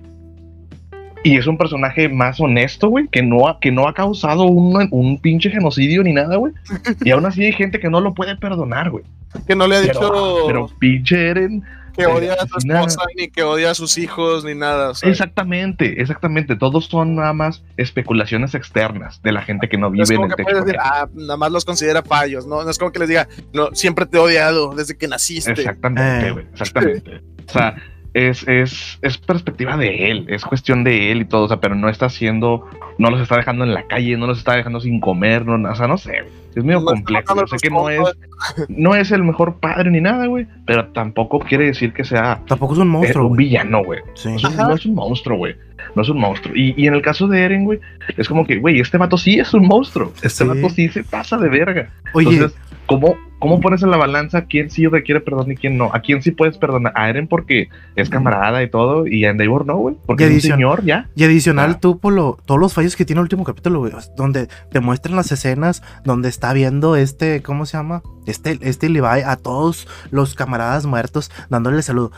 [SPEAKER 2] Y es un personaje más honesto, güey, que no ha, que no ha causado un, un pinche genocidio ni nada, güey. Y aún así hay gente que no lo puede perdonar, güey.
[SPEAKER 3] Que no le ha
[SPEAKER 2] Pero,
[SPEAKER 3] dicho
[SPEAKER 2] pero pinche Eren,
[SPEAKER 3] que odia a su esposa, ni que odia a sus hijos, ni nada. sea,
[SPEAKER 2] Exactamente, exactamente. Todos son nada más especulaciones externas de la gente que no vive
[SPEAKER 3] es
[SPEAKER 2] en
[SPEAKER 3] como
[SPEAKER 2] el
[SPEAKER 3] que puedes decir, ah, nada más los considera payos, ¿no? No es como que les diga, no, siempre te he odiado desde que naciste.
[SPEAKER 2] Exactamente,
[SPEAKER 1] Eh.
[SPEAKER 2] exactamente. O sea, es, es, es perspectiva de él, es cuestión de él y todo, o sea, pero no está haciendo, no los está dejando en la calle, no los está dejando sin comer, no, o sea, no sé. Es medio
[SPEAKER 3] No
[SPEAKER 2] complejo. Yo sé que no es, no es el mejor padre ni nada, güey, pero tampoco quiere decir que sea
[SPEAKER 1] tampoco es un
[SPEAKER 2] eh,
[SPEAKER 1] monstruo,
[SPEAKER 2] un
[SPEAKER 1] güey.
[SPEAKER 2] villano, güey.
[SPEAKER 1] Sí.
[SPEAKER 2] Un- no es un monstruo, güey. No es un monstruo. Y, y en el caso de Eren, güey, es como que, güey, este vato sí es un monstruo. Este
[SPEAKER 1] Sí.
[SPEAKER 2] vato sí se pasa de verga.
[SPEAKER 1] Oye,
[SPEAKER 2] Entonces, ¿cómo, ¿cómo pones en la balanza quién sí requiere perdón y quién no? ¿A quién sí puedes perdonar? A Eren porque es camarada y todo, y a Endeavor no, güey. Porque es un señor, ya.
[SPEAKER 1] Y adicional,
[SPEAKER 2] Ah.
[SPEAKER 1] tú, por lo, todos los fallos que tiene el último capítulo, güey, donde te muestran las escenas donde está viendo este, ¿cómo se llama? Este, este Levi a todos los camaradas muertos dándole saludo.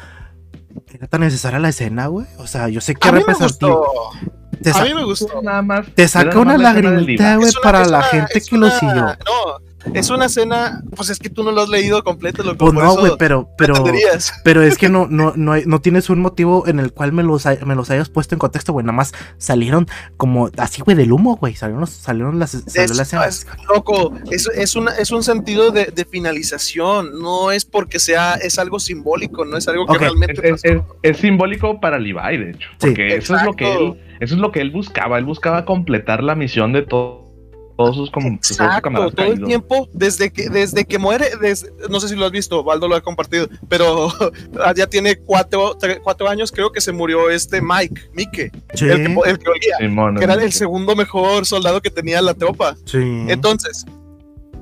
[SPEAKER 1] ¿Era tan necesaria la escena, güey? O sea, yo sé que
[SPEAKER 3] gustó.
[SPEAKER 1] Te,
[SPEAKER 3] A mí me gustó.
[SPEAKER 2] Nada más.
[SPEAKER 1] te saca
[SPEAKER 2] nada
[SPEAKER 1] una lagrimita, güey, para la gente que lo siguió.
[SPEAKER 3] No, es una escena, pues es que tú no lo has leído completo.
[SPEAKER 1] Pues no,
[SPEAKER 3] eso
[SPEAKER 1] güey, pero, pero, pero es que no, no, no, hay- no tienes un motivo en el cual me los, hay- me los hayas puesto en contexto, güey. Nada más salieron como así, güey, del humo, güey. Salieron, los- salieron las, salió
[SPEAKER 3] Es,
[SPEAKER 1] la escena.
[SPEAKER 3] es- loco, es, es, una, es un sentido de, de finalización, no es porque sea, es algo simbólico, no es algo que realmente
[SPEAKER 2] Es, es- es- es simbólico para Levi, de hecho.
[SPEAKER 1] Sí.
[SPEAKER 2] Porque eso es lo que él, eso es lo que él buscaba. Él buscaba completar la misión de to- todos sus, com- sus
[SPEAKER 3] Exacto,
[SPEAKER 2] camaradas
[SPEAKER 3] todo el
[SPEAKER 2] caídos.
[SPEAKER 3] tiempo, desde que, desde que muere, desde- no sé si lo has visto, Valdo lo ha compartido, pero ya tiene cuatro, tre- cuatro años, creo que se murió este Mike, Mike,
[SPEAKER 1] Sí,
[SPEAKER 3] el, que, el que olía,
[SPEAKER 2] Simón,
[SPEAKER 3] que era el
[SPEAKER 2] el-
[SPEAKER 3] segundo mejor soldado que tenía la tropa.
[SPEAKER 1] sí.
[SPEAKER 3] Entonces,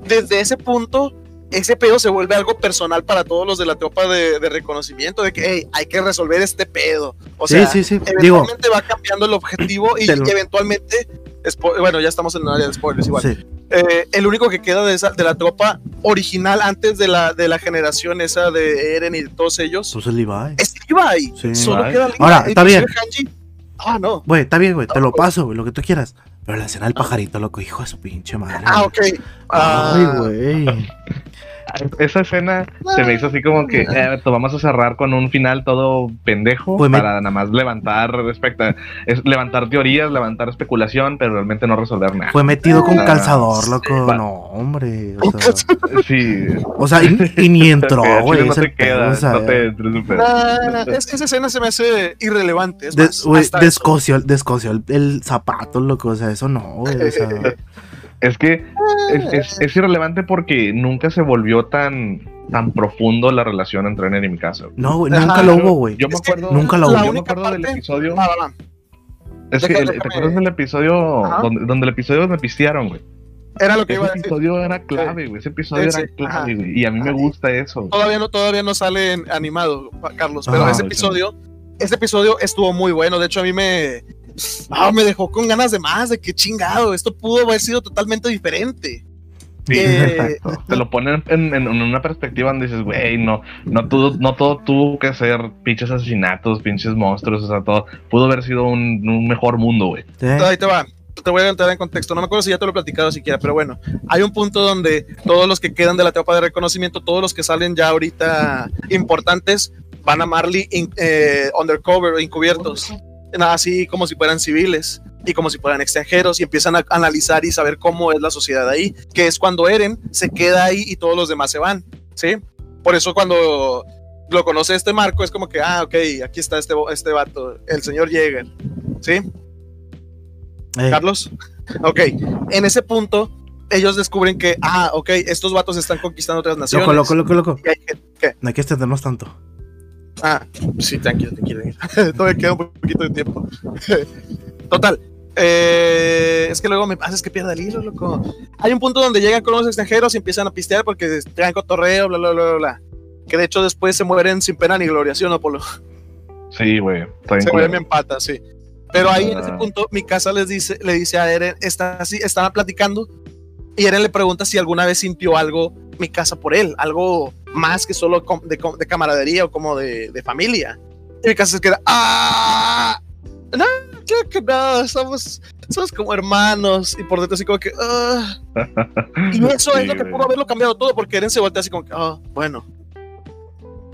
[SPEAKER 3] desde ese punto, ese pedo se vuelve algo personal para todos los de la tropa de, de reconocimiento, de que hey, hay que resolver este pedo. O
[SPEAKER 1] sí,
[SPEAKER 3] sea,
[SPEAKER 1] sí, sí. Digo,
[SPEAKER 3] eventualmente va cambiando el objetivo y
[SPEAKER 1] lo-
[SPEAKER 3] eventualmente, spo- bueno, ya estamos en el área de spoilers igual.
[SPEAKER 1] sí.
[SPEAKER 3] Eh, el único que queda de, esa, de la tropa original antes de la, de la generación esa de Eren y de todos ellos
[SPEAKER 1] Pues el Levi.
[SPEAKER 3] es Levi.
[SPEAKER 1] Sí.
[SPEAKER 3] Solo
[SPEAKER 2] Levi.
[SPEAKER 3] queda Levi.
[SPEAKER 1] Ahora, está bien.
[SPEAKER 3] Hanji- Ah, no.
[SPEAKER 1] Güey, está bien, güey. Te lo paso, güey, lo que tú quieras. Pero la escena del pajarito, loco, hijo de su pinche madre.
[SPEAKER 3] Ah, ok. Ah,
[SPEAKER 1] Ay, güey.
[SPEAKER 2] Esa escena se me hizo así como que eh, vamos a cerrar con un final todo pendejo
[SPEAKER 1] Pues me-
[SPEAKER 2] para nada más levantar respecta, es levantar teorías, levantar especulación, pero realmente no resolver nada.
[SPEAKER 1] Fue metido con
[SPEAKER 2] Ah,
[SPEAKER 1] calzador, loco.
[SPEAKER 2] va.
[SPEAKER 1] No, hombre. O sea,
[SPEAKER 2] Sí.
[SPEAKER 1] o sea, y, y ni entró, güey.
[SPEAKER 2] no te queda,
[SPEAKER 1] pedo, o sea,
[SPEAKER 2] no te entres un pedo.
[SPEAKER 3] nah, nah, es- esa escena se me hace irrelevante. Es
[SPEAKER 1] de-
[SPEAKER 3] más, eso.
[SPEAKER 1] descoció, descoció el, el zapato, loco. O sea, eso no, güey. O sea,
[SPEAKER 2] Es que es, es- es irrelevante porque nunca se volvió tan, tan profundo la relación entre Eren y Mikasa.
[SPEAKER 1] no, güey,
[SPEAKER 3] Ajá.
[SPEAKER 1] nunca lo hubo, güey.
[SPEAKER 2] Yo me acuerdo,
[SPEAKER 1] nunca lo
[SPEAKER 2] yo
[SPEAKER 1] hubo.
[SPEAKER 2] me
[SPEAKER 3] única
[SPEAKER 2] acuerdo del episodio.
[SPEAKER 3] Va, va, va.
[SPEAKER 2] Es
[SPEAKER 3] Deja-
[SPEAKER 2] que el- ¿te
[SPEAKER 3] déjame-
[SPEAKER 2] acuerdas del episodio
[SPEAKER 3] Ajá.
[SPEAKER 2] donde, donde el episodio me pistearon, güey?
[SPEAKER 3] Era lo que
[SPEAKER 2] Ese
[SPEAKER 3] iba a decir.
[SPEAKER 2] episodio era clave, güey. Ese episodio era clave, güey. Y a mí me gusta eso.
[SPEAKER 3] Todavía no, todavía no sale en- animado, Carlos, pero
[SPEAKER 1] Ah,
[SPEAKER 3] ese
[SPEAKER 2] sí.
[SPEAKER 3] episodio, ese episodio estuvo muy bueno. De hecho, a mí me, ah, me dejó con ganas de más, de que chingado, esto pudo haber sido totalmente diferente.
[SPEAKER 2] Sí,
[SPEAKER 3] Eh,
[SPEAKER 2] exacto. Te lo ponen en, en- en una perspectiva donde dices, güey, no, no, todo, no todo tuvo que ser pinches asesinatos, pinches monstruos, o sea, todo. Pudo haber sido un, un mejor mundo, güey.
[SPEAKER 1] Sí.
[SPEAKER 3] Ahí te va. Te voy a entrar en contexto. No me acuerdo si ya te lo he platicado siquiera, pero bueno, hay un punto donde todos los que quedan de la tropa de reconocimiento, todos los que salen ya ahorita importantes, van a Marley in- eh, undercover, encubiertos, así como si fueran civiles y como si fueran extranjeros y empiezan a analizar y saber cómo es la sociedad ahí, que es cuando Eren se queda ahí y todos los demás se van, ¿sí? Por eso cuando lo conoce este Marco es como que, ah, ok, aquí está este, este vato, el señor Jäger, ¿sí? Carlos. Ok, en ese punto, ellos descubren que, ah, ok, estos vatos están conquistando otras naciones.
[SPEAKER 1] loco, loco, loco, loco. No hay que extendernos tanto.
[SPEAKER 3] Ah, sí, tranquilo, tranquilo. Todavía queda un poquito de tiempo. Total. eh, es que luego me pasa, es que pierda el hilo, loco. Hay un punto donde llegan con los extranjeros y empiezan a pistear porque traen cotorreo, bla, bla, bla, bla. Que de hecho después se mueren sin pena ni gloria, ¿sí o no, Polo?
[SPEAKER 2] Sí, güey.
[SPEAKER 3] Se mueren bien patas, sí. Pero ahí en ese
[SPEAKER 2] Ah.
[SPEAKER 3] punto, mi casa les dice, le dice a Eren, está así, estaban platicando, y Eren le pregunta si alguna vez sintió algo mi casa por él, algo más que solo de, camaradería o como de, de familia. Y mi casa se queda, ¡ah! No, creo que no, somos, somos como hermanos. Y por dentro así como que, "Ah". Y eso
[SPEAKER 2] Sí,
[SPEAKER 3] es lo que pudo haberlo cambiado todo, porque Eren se voltea así como que, ah, bueno.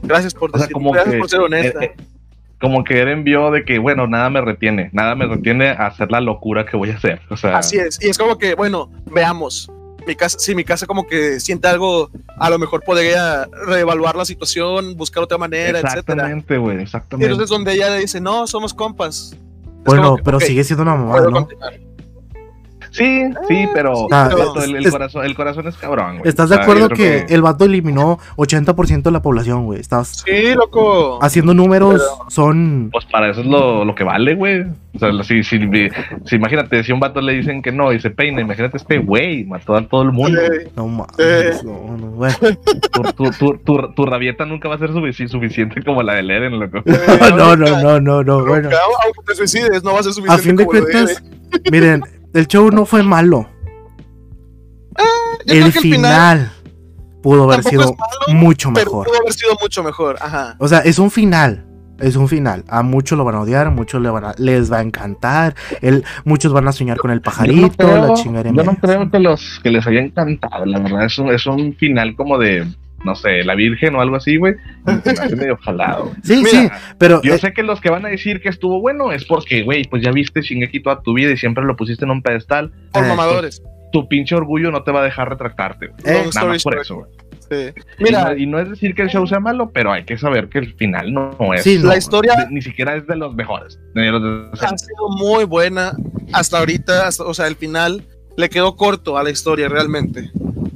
[SPEAKER 3] Gracias por
[SPEAKER 2] O sea,
[SPEAKER 3] decir,
[SPEAKER 2] como
[SPEAKER 3] gracias
[SPEAKER 2] que,
[SPEAKER 3] por ser honesta.
[SPEAKER 2] eh, eh, como que Eren vio de que, bueno, nada me retiene, nada me retiene a hacer la locura que voy a hacer. O sea,
[SPEAKER 3] Así es, y es como que, bueno, veamos. Mi casa, si mi casa como que siente algo, a lo mejor podría reevaluar la situación, buscar otra manera, etcétera.
[SPEAKER 2] exactamente, güey,
[SPEAKER 3] Y
[SPEAKER 2] exactamente.
[SPEAKER 3] entonces donde ella le dice, no, somos compas.
[SPEAKER 1] Bueno,
[SPEAKER 3] que,
[SPEAKER 1] pero sigue siendo una mamada, ¿no?
[SPEAKER 3] continuar.
[SPEAKER 2] Sí, sí, pero
[SPEAKER 1] Ah,
[SPEAKER 2] pero el, el
[SPEAKER 1] es-
[SPEAKER 2] corazón, el corazón es cabrón, güey.
[SPEAKER 1] ¿Estás de acuerdo que, el vato eliminó 80% de la población, güey? Estás
[SPEAKER 3] Sí, loco.
[SPEAKER 1] haciendo números, son...
[SPEAKER 2] Pues para eso es lo, lo que vale, güey. O sea, si, si, si- imagínate, si a un vato le dicen que no y se peina, imagínate este güey, mató a todo el mundo.
[SPEAKER 3] Eh,
[SPEAKER 1] No mames,
[SPEAKER 3] Eh.
[SPEAKER 1] no, no, bueno.
[SPEAKER 2] Tu, tu, tu, tu, tu rabieta nunca va a ser sufici- suficiente como la de Eren, loco.
[SPEAKER 3] eh,
[SPEAKER 1] No, no, no, no, no, bueno.
[SPEAKER 3] Aunque te suicides, no va a ser
[SPEAKER 1] A
[SPEAKER 3] suficiente.
[SPEAKER 1] fin de
[SPEAKER 3] como lo de
[SPEAKER 1] cuentas, miren, el show no fue malo.
[SPEAKER 3] Yo
[SPEAKER 1] El
[SPEAKER 3] creo que
[SPEAKER 1] final pudo haber sido
[SPEAKER 3] malo,
[SPEAKER 1] mucho
[SPEAKER 3] pero
[SPEAKER 1] mejor.
[SPEAKER 3] pudo haber sido mucho mejor. Ajá.
[SPEAKER 1] O sea, es un final. es un final. A muchos lo van a odiar, a muchos le van a- les va a encantar. El, muchos van a soñar con el
[SPEAKER 2] Yo no
[SPEAKER 1] pajarito,
[SPEAKER 2] creo-
[SPEAKER 1] la chingadera.
[SPEAKER 2] Yo no creo que los que les haya encantado, la verdad. Es un, es un final como de, no sé, la Virgen o algo así, güey. Se me hace medio jalado.
[SPEAKER 1] Sí,
[SPEAKER 3] Mira,
[SPEAKER 1] sí, pero
[SPEAKER 2] Yo
[SPEAKER 1] eh,
[SPEAKER 2] sé que los que van a decir que estuvo bueno es porque, güey, pues ya viste Shingeki toda tu vida y siempre lo pusiste en un pedestal.
[SPEAKER 3] Por
[SPEAKER 1] Eh,
[SPEAKER 3] mamadores.
[SPEAKER 2] Tu pinche orgullo no te va a dejar retractarte, güey.
[SPEAKER 1] Eh,
[SPEAKER 2] Nada más
[SPEAKER 3] story
[SPEAKER 2] por eso, güey.
[SPEAKER 3] Sí. Mira,
[SPEAKER 2] Y, no es decir que el show sea malo, pero hay que saber que el final no, no es.
[SPEAKER 1] Sí, no.
[SPEAKER 3] la historia
[SPEAKER 2] de- ni siquiera es de los mejores. de los de-
[SPEAKER 3] ha sido muy buena hasta ahorita, hasta- o sea, el final le quedó corto a la historia realmente.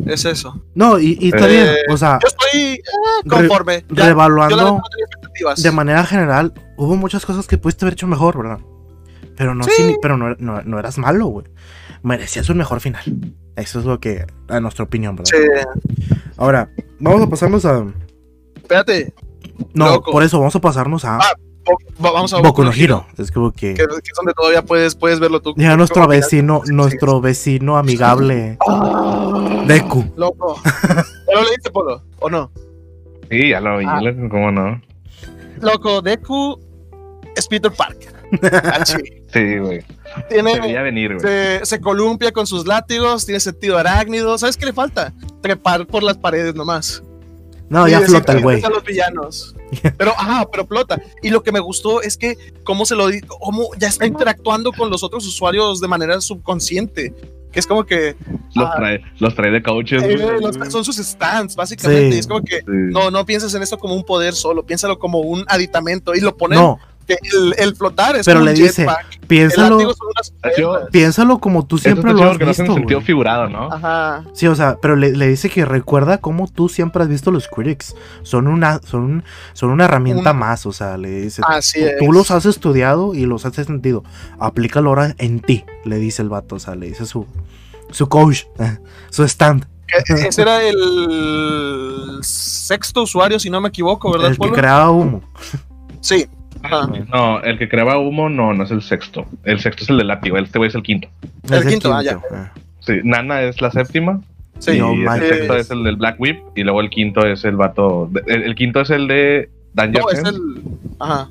[SPEAKER 3] Es eso.
[SPEAKER 1] no, y, y está
[SPEAKER 2] Eh,
[SPEAKER 1] bien, o sea,
[SPEAKER 3] Yo estoy eh, conforme. Ya, la
[SPEAKER 1] revaluando de manera general, hubo muchas cosas que pudiste haber hecho mejor, ¿verdad? Pero no,
[SPEAKER 3] Sí.
[SPEAKER 1] pero no, no- no eras malo, güey. Merecías un mejor final. Eso es lo que, a nuestra opinión, ¿verdad?
[SPEAKER 3] Sí.
[SPEAKER 1] Ahora, vamos a pasarnos a.
[SPEAKER 3] Espérate,
[SPEAKER 1] No,
[SPEAKER 3] Loco.
[SPEAKER 1] por eso vamos a pasarnos a
[SPEAKER 3] Ah, vamos a
[SPEAKER 1] Boku no Hero. Es como que.
[SPEAKER 3] que, que es donde todavía puedes, puedes verlo tú.
[SPEAKER 1] Ya nuestro vecino, nuestro vecino amigable,
[SPEAKER 3] Ah,
[SPEAKER 1] Deku.
[SPEAKER 3] Loco. ¿Ya lo leíste, Polo? ¿O no?
[SPEAKER 2] Sí, ya lo vi,
[SPEAKER 3] Ah.
[SPEAKER 2] loco, ¿cómo no?
[SPEAKER 3] Loco, Deku es Peter Parker.
[SPEAKER 2] Sí, güey.
[SPEAKER 3] Tiene,
[SPEAKER 2] venir, güey.
[SPEAKER 3] se, se columpia con sus látigos, tiene sentido arácnido. ¿Sabes qué le falta? Trepar por las paredes nomás.
[SPEAKER 1] No,
[SPEAKER 3] Y
[SPEAKER 1] ya flota el güey.
[SPEAKER 3] a los villanos. Pero, ajá, pero flota. Y lo que me gustó es que cómo se lo cómo ya está interactuando con los otros usuarios de manera subconsciente. Que es como que
[SPEAKER 2] Los
[SPEAKER 3] ah,
[SPEAKER 2] trae, los trae de coaches,
[SPEAKER 3] eh, los- son sus stands, básicamente.
[SPEAKER 1] Sí.
[SPEAKER 3] Y es como que
[SPEAKER 2] Sí.
[SPEAKER 3] no, no pienses en esto como un poder solo, piénsalo como un aditamento. Y lo ponen
[SPEAKER 1] No,
[SPEAKER 3] que el, el flotar es
[SPEAKER 1] Pero
[SPEAKER 3] como
[SPEAKER 1] le
[SPEAKER 3] un
[SPEAKER 1] dice,
[SPEAKER 3] jetpack.
[SPEAKER 1] Piénsalo,
[SPEAKER 3] unas
[SPEAKER 1] piénsalo como tú siempre lo has visto,
[SPEAKER 2] en sentido figurado, ¿no?
[SPEAKER 3] Ajá.
[SPEAKER 1] Sí, o sea, pero le, le dice que recuerda cómo tú siempre has visto los critics. Son una, son, son una herramienta
[SPEAKER 3] Un-
[SPEAKER 1] más, o sea, le dice.
[SPEAKER 3] Así
[SPEAKER 1] tú,
[SPEAKER 3] es.
[SPEAKER 1] tú los has estudiado y los has sentido. Aplícalo ahora en ti, le dice el vato, o sea, le dice su, su coach, su stand,
[SPEAKER 3] Que Ese era el sexto usuario, si no me equivoco, ¿verdad,
[SPEAKER 1] el que
[SPEAKER 3] Polo?
[SPEAKER 1] creaba humo.
[SPEAKER 3] Sí. Ajá.
[SPEAKER 2] No, el que creaba humo no, no es el sexto. El sexto es el del látigo, este güey es el quinto.
[SPEAKER 1] Es
[SPEAKER 3] El quinto, ah,
[SPEAKER 1] eh.
[SPEAKER 2] Sí, Nana es la séptima.
[SPEAKER 3] Sí.
[SPEAKER 1] No,
[SPEAKER 2] el sexto
[SPEAKER 3] es-
[SPEAKER 2] el del Black Whip. Y luego el quinto es el vato. de- el, el quinto es el de Danger
[SPEAKER 3] No, es el. Ajá.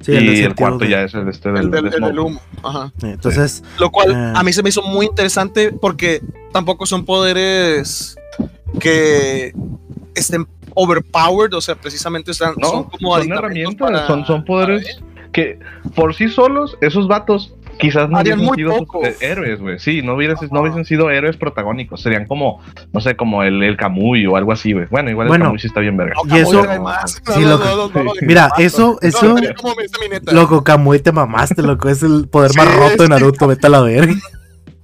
[SPEAKER 1] Sí,
[SPEAKER 2] y el cuarto
[SPEAKER 1] de-
[SPEAKER 2] ya es el este del,
[SPEAKER 3] El del, el humo. Ajá.
[SPEAKER 1] Entonces,
[SPEAKER 3] Lo cual
[SPEAKER 1] Eh.
[SPEAKER 3] a mí se me hizo muy interesante porque tampoco son poderes que estén overpowered, o sea, precisamente están,
[SPEAKER 2] No,
[SPEAKER 3] son como
[SPEAKER 2] son herramientas,
[SPEAKER 3] para-
[SPEAKER 2] son, son poderes que por sí solos, esos vatos quizás no hubiesen
[SPEAKER 3] muy
[SPEAKER 2] sido eh, héroes, güey. Sí, no, hubieras,
[SPEAKER 3] Ajá.
[SPEAKER 2] no hubiesen sido héroes protagónicos. Serían como, no sé, como el, el Camuy o algo así, güey. Bueno, igual
[SPEAKER 1] Bueno.
[SPEAKER 2] el Camuy sí está bien verga.
[SPEAKER 3] No,
[SPEAKER 1] Y eso-
[SPEAKER 3] Camuy más.
[SPEAKER 1] Sí,
[SPEAKER 3] no,
[SPEAKER 1] loco. Mira, eso- eso-
[SPEAKER 3] no, sería como esta mineta.
[SPEAKER 1] loco, Kamui, te mamaste, loco. Es el poder más
[SPEAKER 3] Sí,
[SPEAKER 1] roto de. Naruto, vete a la verga.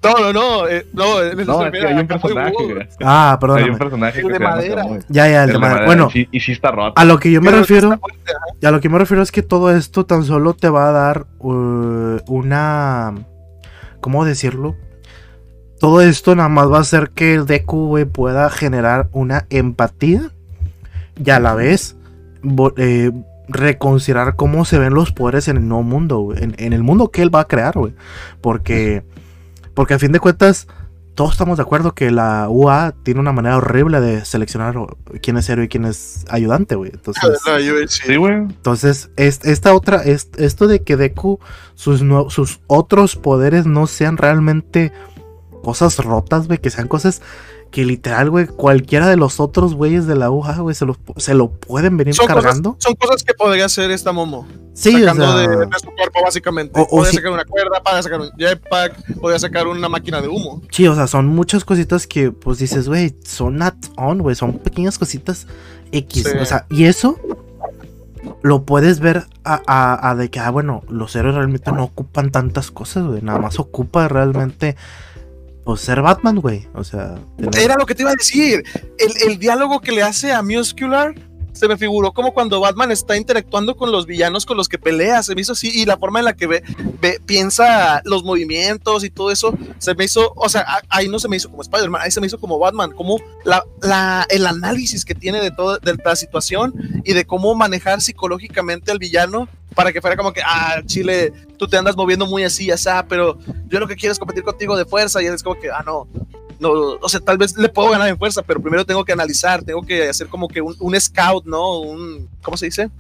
[SPEAKER 3] No, no, no, eh, no,
[SPEAKER 2] No, es que hay un personaje.
[SPEAKER 1] Ah,
[SPEAKER 2] Hay un personaje
[SPEAKER 3] El
[SPEAKER 2] que
[SPEAKER 3] de madera.
[SPEAKER 1] Ya, ya, el
[SPEAKER 2] El
[SPEAKER 1] de
[SPEAKER 2] de
[SPEAKER 1] madera.
[SPEAKER 2] madera,
[SPEAKER 1] Bueno,
[SPEAKER 2] y, y sí está roto.
[SPEAKER 1] a lo que yo me
[SPEAKER 3] Pero
[SPEAKER 1] refiero,
[SPEAKER 3] ajá.
[SPEAKER 1] a lo que me refiero es que todo esto tan solo te va a dar uh, una, ¿cómo decirlo? Todo esto nada más va a hacer que el Deku, güey, pueda generar una empatía y a la vez eh, reconsiderar cómo se ven los poderes en el nuevo mundo, güey, en, en el mundo que él va a crear, güey. Porque, porque a fin de cuentas, todos estamos de acuerdo que la UA tiene una manera horrible de seleccionar quién es héroe y quién es ayudante, güey. Entonces,
[SPEAKER 3] No, yo- sí.
[SPEAKER 2] Güey.
[SPEAKER 1] entonces, es- esta otra, es- esto de que Deku, sus, sus otros poderes no sean realmente cosas rotas, güey, que sean cosas que literal, güey, cualquiera de los otros güeyes de la UA, güey, se, los pu- se lo pueden venir
[SPEAKER 3] Son cosas,
[SPEAKER 1] cargando.
[SPEAKER 3] son cosas que podría hacer esta Momo.
[SPEAKER 1] sí, o
[SPEAKER 3] sacando
[SPEAKER 1] sea,
[SPEAKER 3] de, de su cuerpo, básicamente.
[SPEAKER 1] O- o
[SPEAKER 3] podría
[SPEAKER 1] si-
[SPEAKER 3] sacar una cuerda, podría sacar un jetpack, podría sacar una máquina de humo.
[SPEAKER 1] sí, o sea, son muchas cositas que, pues dices, güey, son not on, güey, son pequeñas cositas X,
[SPEAKER 3] Sí.
[SPEAKER 1] o sea, y eso lo puedes ver a, a- a de que, ah, bueno, los héroes realmente no ocupan tantas cosas, güey, nada más ocupa realmente, pues, ser Batman, güey, o sea,
[SPEAKER 3] Era lo que te iba a decir. El, el diálogo que le hace a Muscular se me figuró como cuando Batman está interactuando con los villanos con los que pelea. Se me hizo así. Y la forma en la que ve, ve- piensa los movimientos y todo eso, se me hizo. O sea, a- ahí no se me hizo como Spider-Man, ahí se me hizo como Batman. Como la, la- el análisis que tiene de toda de la situación y de cómo manejar psicológicamente al villano para que fuera como que, ah, Chile, tú te andas moviendo muy así, así, pero yo lo que quiero es competir contigo de fuerza. Y es como que, ah, no, no, o sea, tal vez le puedo ganar en fuerza, pero primero tengo que analizar, tengo que hacer como que un, un scout, ¿no? Un, ¿cómo se dice?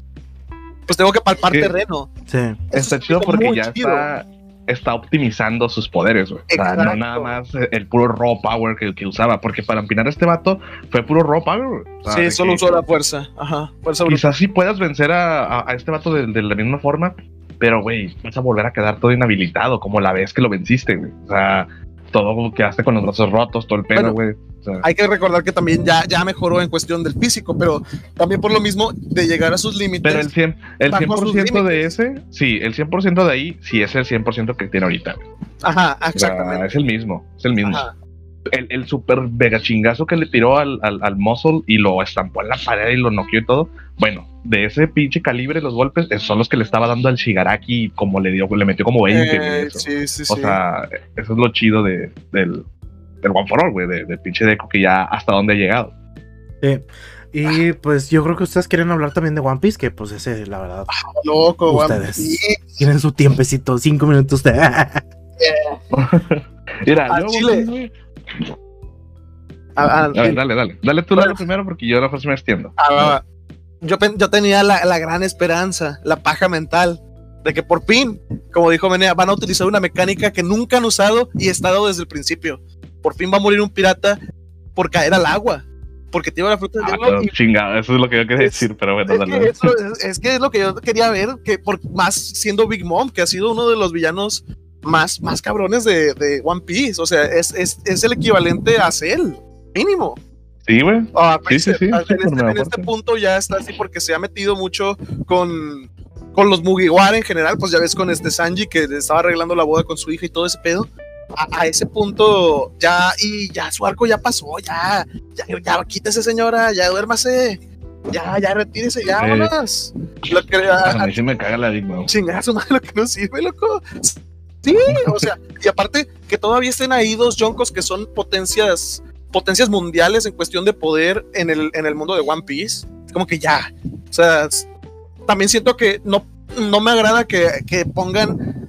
[SPEAKER 3] pues tengo que palpar
[SPEAKER 2] Sí.
[SPEAKER 3] terreno.
[SPEAKER 1] Sí.
[SPEAKER 3] Eso
[SPEAKER 2] Está
[SPEAKER 3] es
[SPEAKER 2] chido porque ya
[SPEAKER 3] chido.
[SPEAKER 2] está, está optimizando sus poderes, güey. O sea,
[SPEAKER 3] Exacto.
[SPEAKER 2] no nada más el puro raw power que, que usaba, porque para empinar a este vato fue puro raw power, güey. O sea,
[SPEAKER 3] Sí, solo
[SPEAKER 2] que
[SPEAKER 3] usó la fuerza. Ajá, fuerza bruta.
[SPEAKER 2] Quizás sí puedas vencer a, a- a este vato de, de la misma forma, pero, güey, vas a volver a quedar todo inhabilitado, como la vez que lo venciste, güey. O sea, todo como quedaste con los brazos rotos, todo el
[SPEAKER 3] Bueno,
[SPEAKER 2] güey. O sea,
[SPEAKER 3] Hay que recordar que también ya, ya mejoró en cuestión del físico, pero también por lo mismo de llegar a sus límites.
[SPEAKER 2] pero el 100%, el
[SPEAKER 3] bajo sus
[SPEAKER 2] 100 de ese, sí, el 100% de ahí, sí es el 100% que tiene ahorita.
[SPEAKER 3] Ajá,
[SPEAKER 2] O sea,
[SPEAKER 3] exactamente.
[SPEAKER 2] es el mismo, es el mismo.
[SPEAKER 3] Ajá.
[SPEAKER 2] El, el super mega chingazo que le tiró al, al, al Muscle y lo estampó en la pared y lo noqueó y todo. Bueno, de ese pinche calibre, los golpes esos son los que le estaba dando al Shigaraki, como le dio, le metió como 20. güey,
[SPEAKER 3] Eh,
[SPEAKER 2] eso.
[SPEAKER 3] sí, sí,
[SPEAKER 2] O
[SPEAKER 3] sí.
[SPEAKER 2] sea, eso es lo chido de, del, del One for All, güey, de- del pinche Deco que ya hasta dónde ha llegado.
[SPEAKER 1] Sí. Y pues yo creo que ustedes quieren hablar también de One Piece, que pues ese, la verdad,
[SPEAKER 3] loco, güey.
[SPEAKER 1] ustedes. Tienen su tiempecito, cinco minutos de...
[SPEAKER 2] Mira, yo,
[SPEAKER 3] chile. A- a-
[SPEAKER 2] a ver, dale, dale. Dale tú
[SPEAKER 3] Bueno.
[SPEAKER 2] dale primero porque yo después me extiendo.
[SPEAKER 3] Ah, yo, pen- yo tenía la, la gran esperanza, la paja mental, de que por fin, como dijo Menea, van a utilizar una mecánica que nunca han usado y estado desde el principio. Por fin va a morir un pirata por caer al agua, porque tiene la fruta del
[SPEAKER 2] Ah, pero
[SPEAKER 3] y
[SPEAKER 2] chingada, eso es lo que yo quería
[SPEAKER 3] Es-
[SPEAKER 2] decir, pero bueno,
[SPEAKER 3] es
[SPEAKER 2] dale.
[SPEAKER 3] que, eso- es- es que es lo que yo quería ver, que por más siendo Big Mom, que ha sido uno de los villanos más, más cabrones de, de One Piece, o sea, es, es, es el equivalente a Cell, mínimo.
[SPEAKER 2] Sí, güey.
[SPEAKER 3] Ah,
[SPEAKER 2] Sí, sí, sí,
[SPEAKER 3] en, este, en este punto ya está así porque se ha metido mucho con, con los Mugiwara en general, pues ya ves con este Sanji que estaba arreglando la boda con su hija y todo ese pedo. A, a ese punto ya, y ya su arco ya pasó, ya, ya, ya quítese señora, ya duérmase, ya, ya retírese, ya,
[SPEAKER 2] Sí.
[SPEAKER 3] vámonos. Lo que,
[SPEAKER 2] A
[SPEAKER 3] a,
[SPEAKER 2] mí sí me caga la Big Mom.
[SPEAKER 3] chingar su madre lo que no sirve, loco. Sí, o sea, y aparte que todavía estén ahí dos Yonkos que son potencias, potencias mundiales en cuestión de poder en el, en el mundo de One Piece. Como que ya. O sea, también siento que no, no me agrada que, que pongan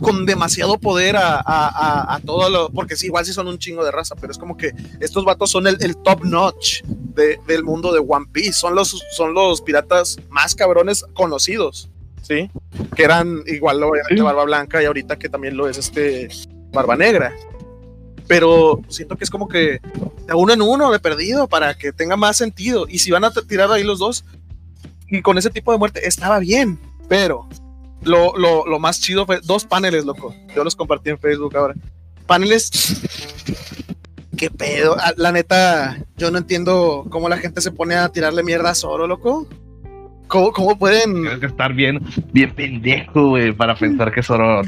[SPEAKER 3] con demasiado poder a, a, a, a todo lo. Porque sí, igual sí son un chingo de raza, pero es como que estos vatos son el, top notch de- del mundo de One Piece. Son los, son los piratas más cabrones conocidos. ¿Sí? Que eran igual obviamente
[SPEAKER 2] Sí.
[SPEAKER 3] Barba Blanca y ahorita que también lo es este Barba Negra. Pero siento que es como que de uno en uno de perdido para que tenga más sentido. Y si van a tirar ahí los dos y con ese tipo de muerte estaba bien, pero lo, lo, lo más chido fue dos paneles, loco. Yo los compartí en Facebook ahora. Paneles. ¿Qué pedo? Ah, La neta, yo no entiendo cómo la gente se pone a tirarle mierda a Zoro, loco. ¿Cómo, cómo pueden.?
[SPEAKER 2] Tienes que estar bien, bien pendejo, güey, para pensar que Zoro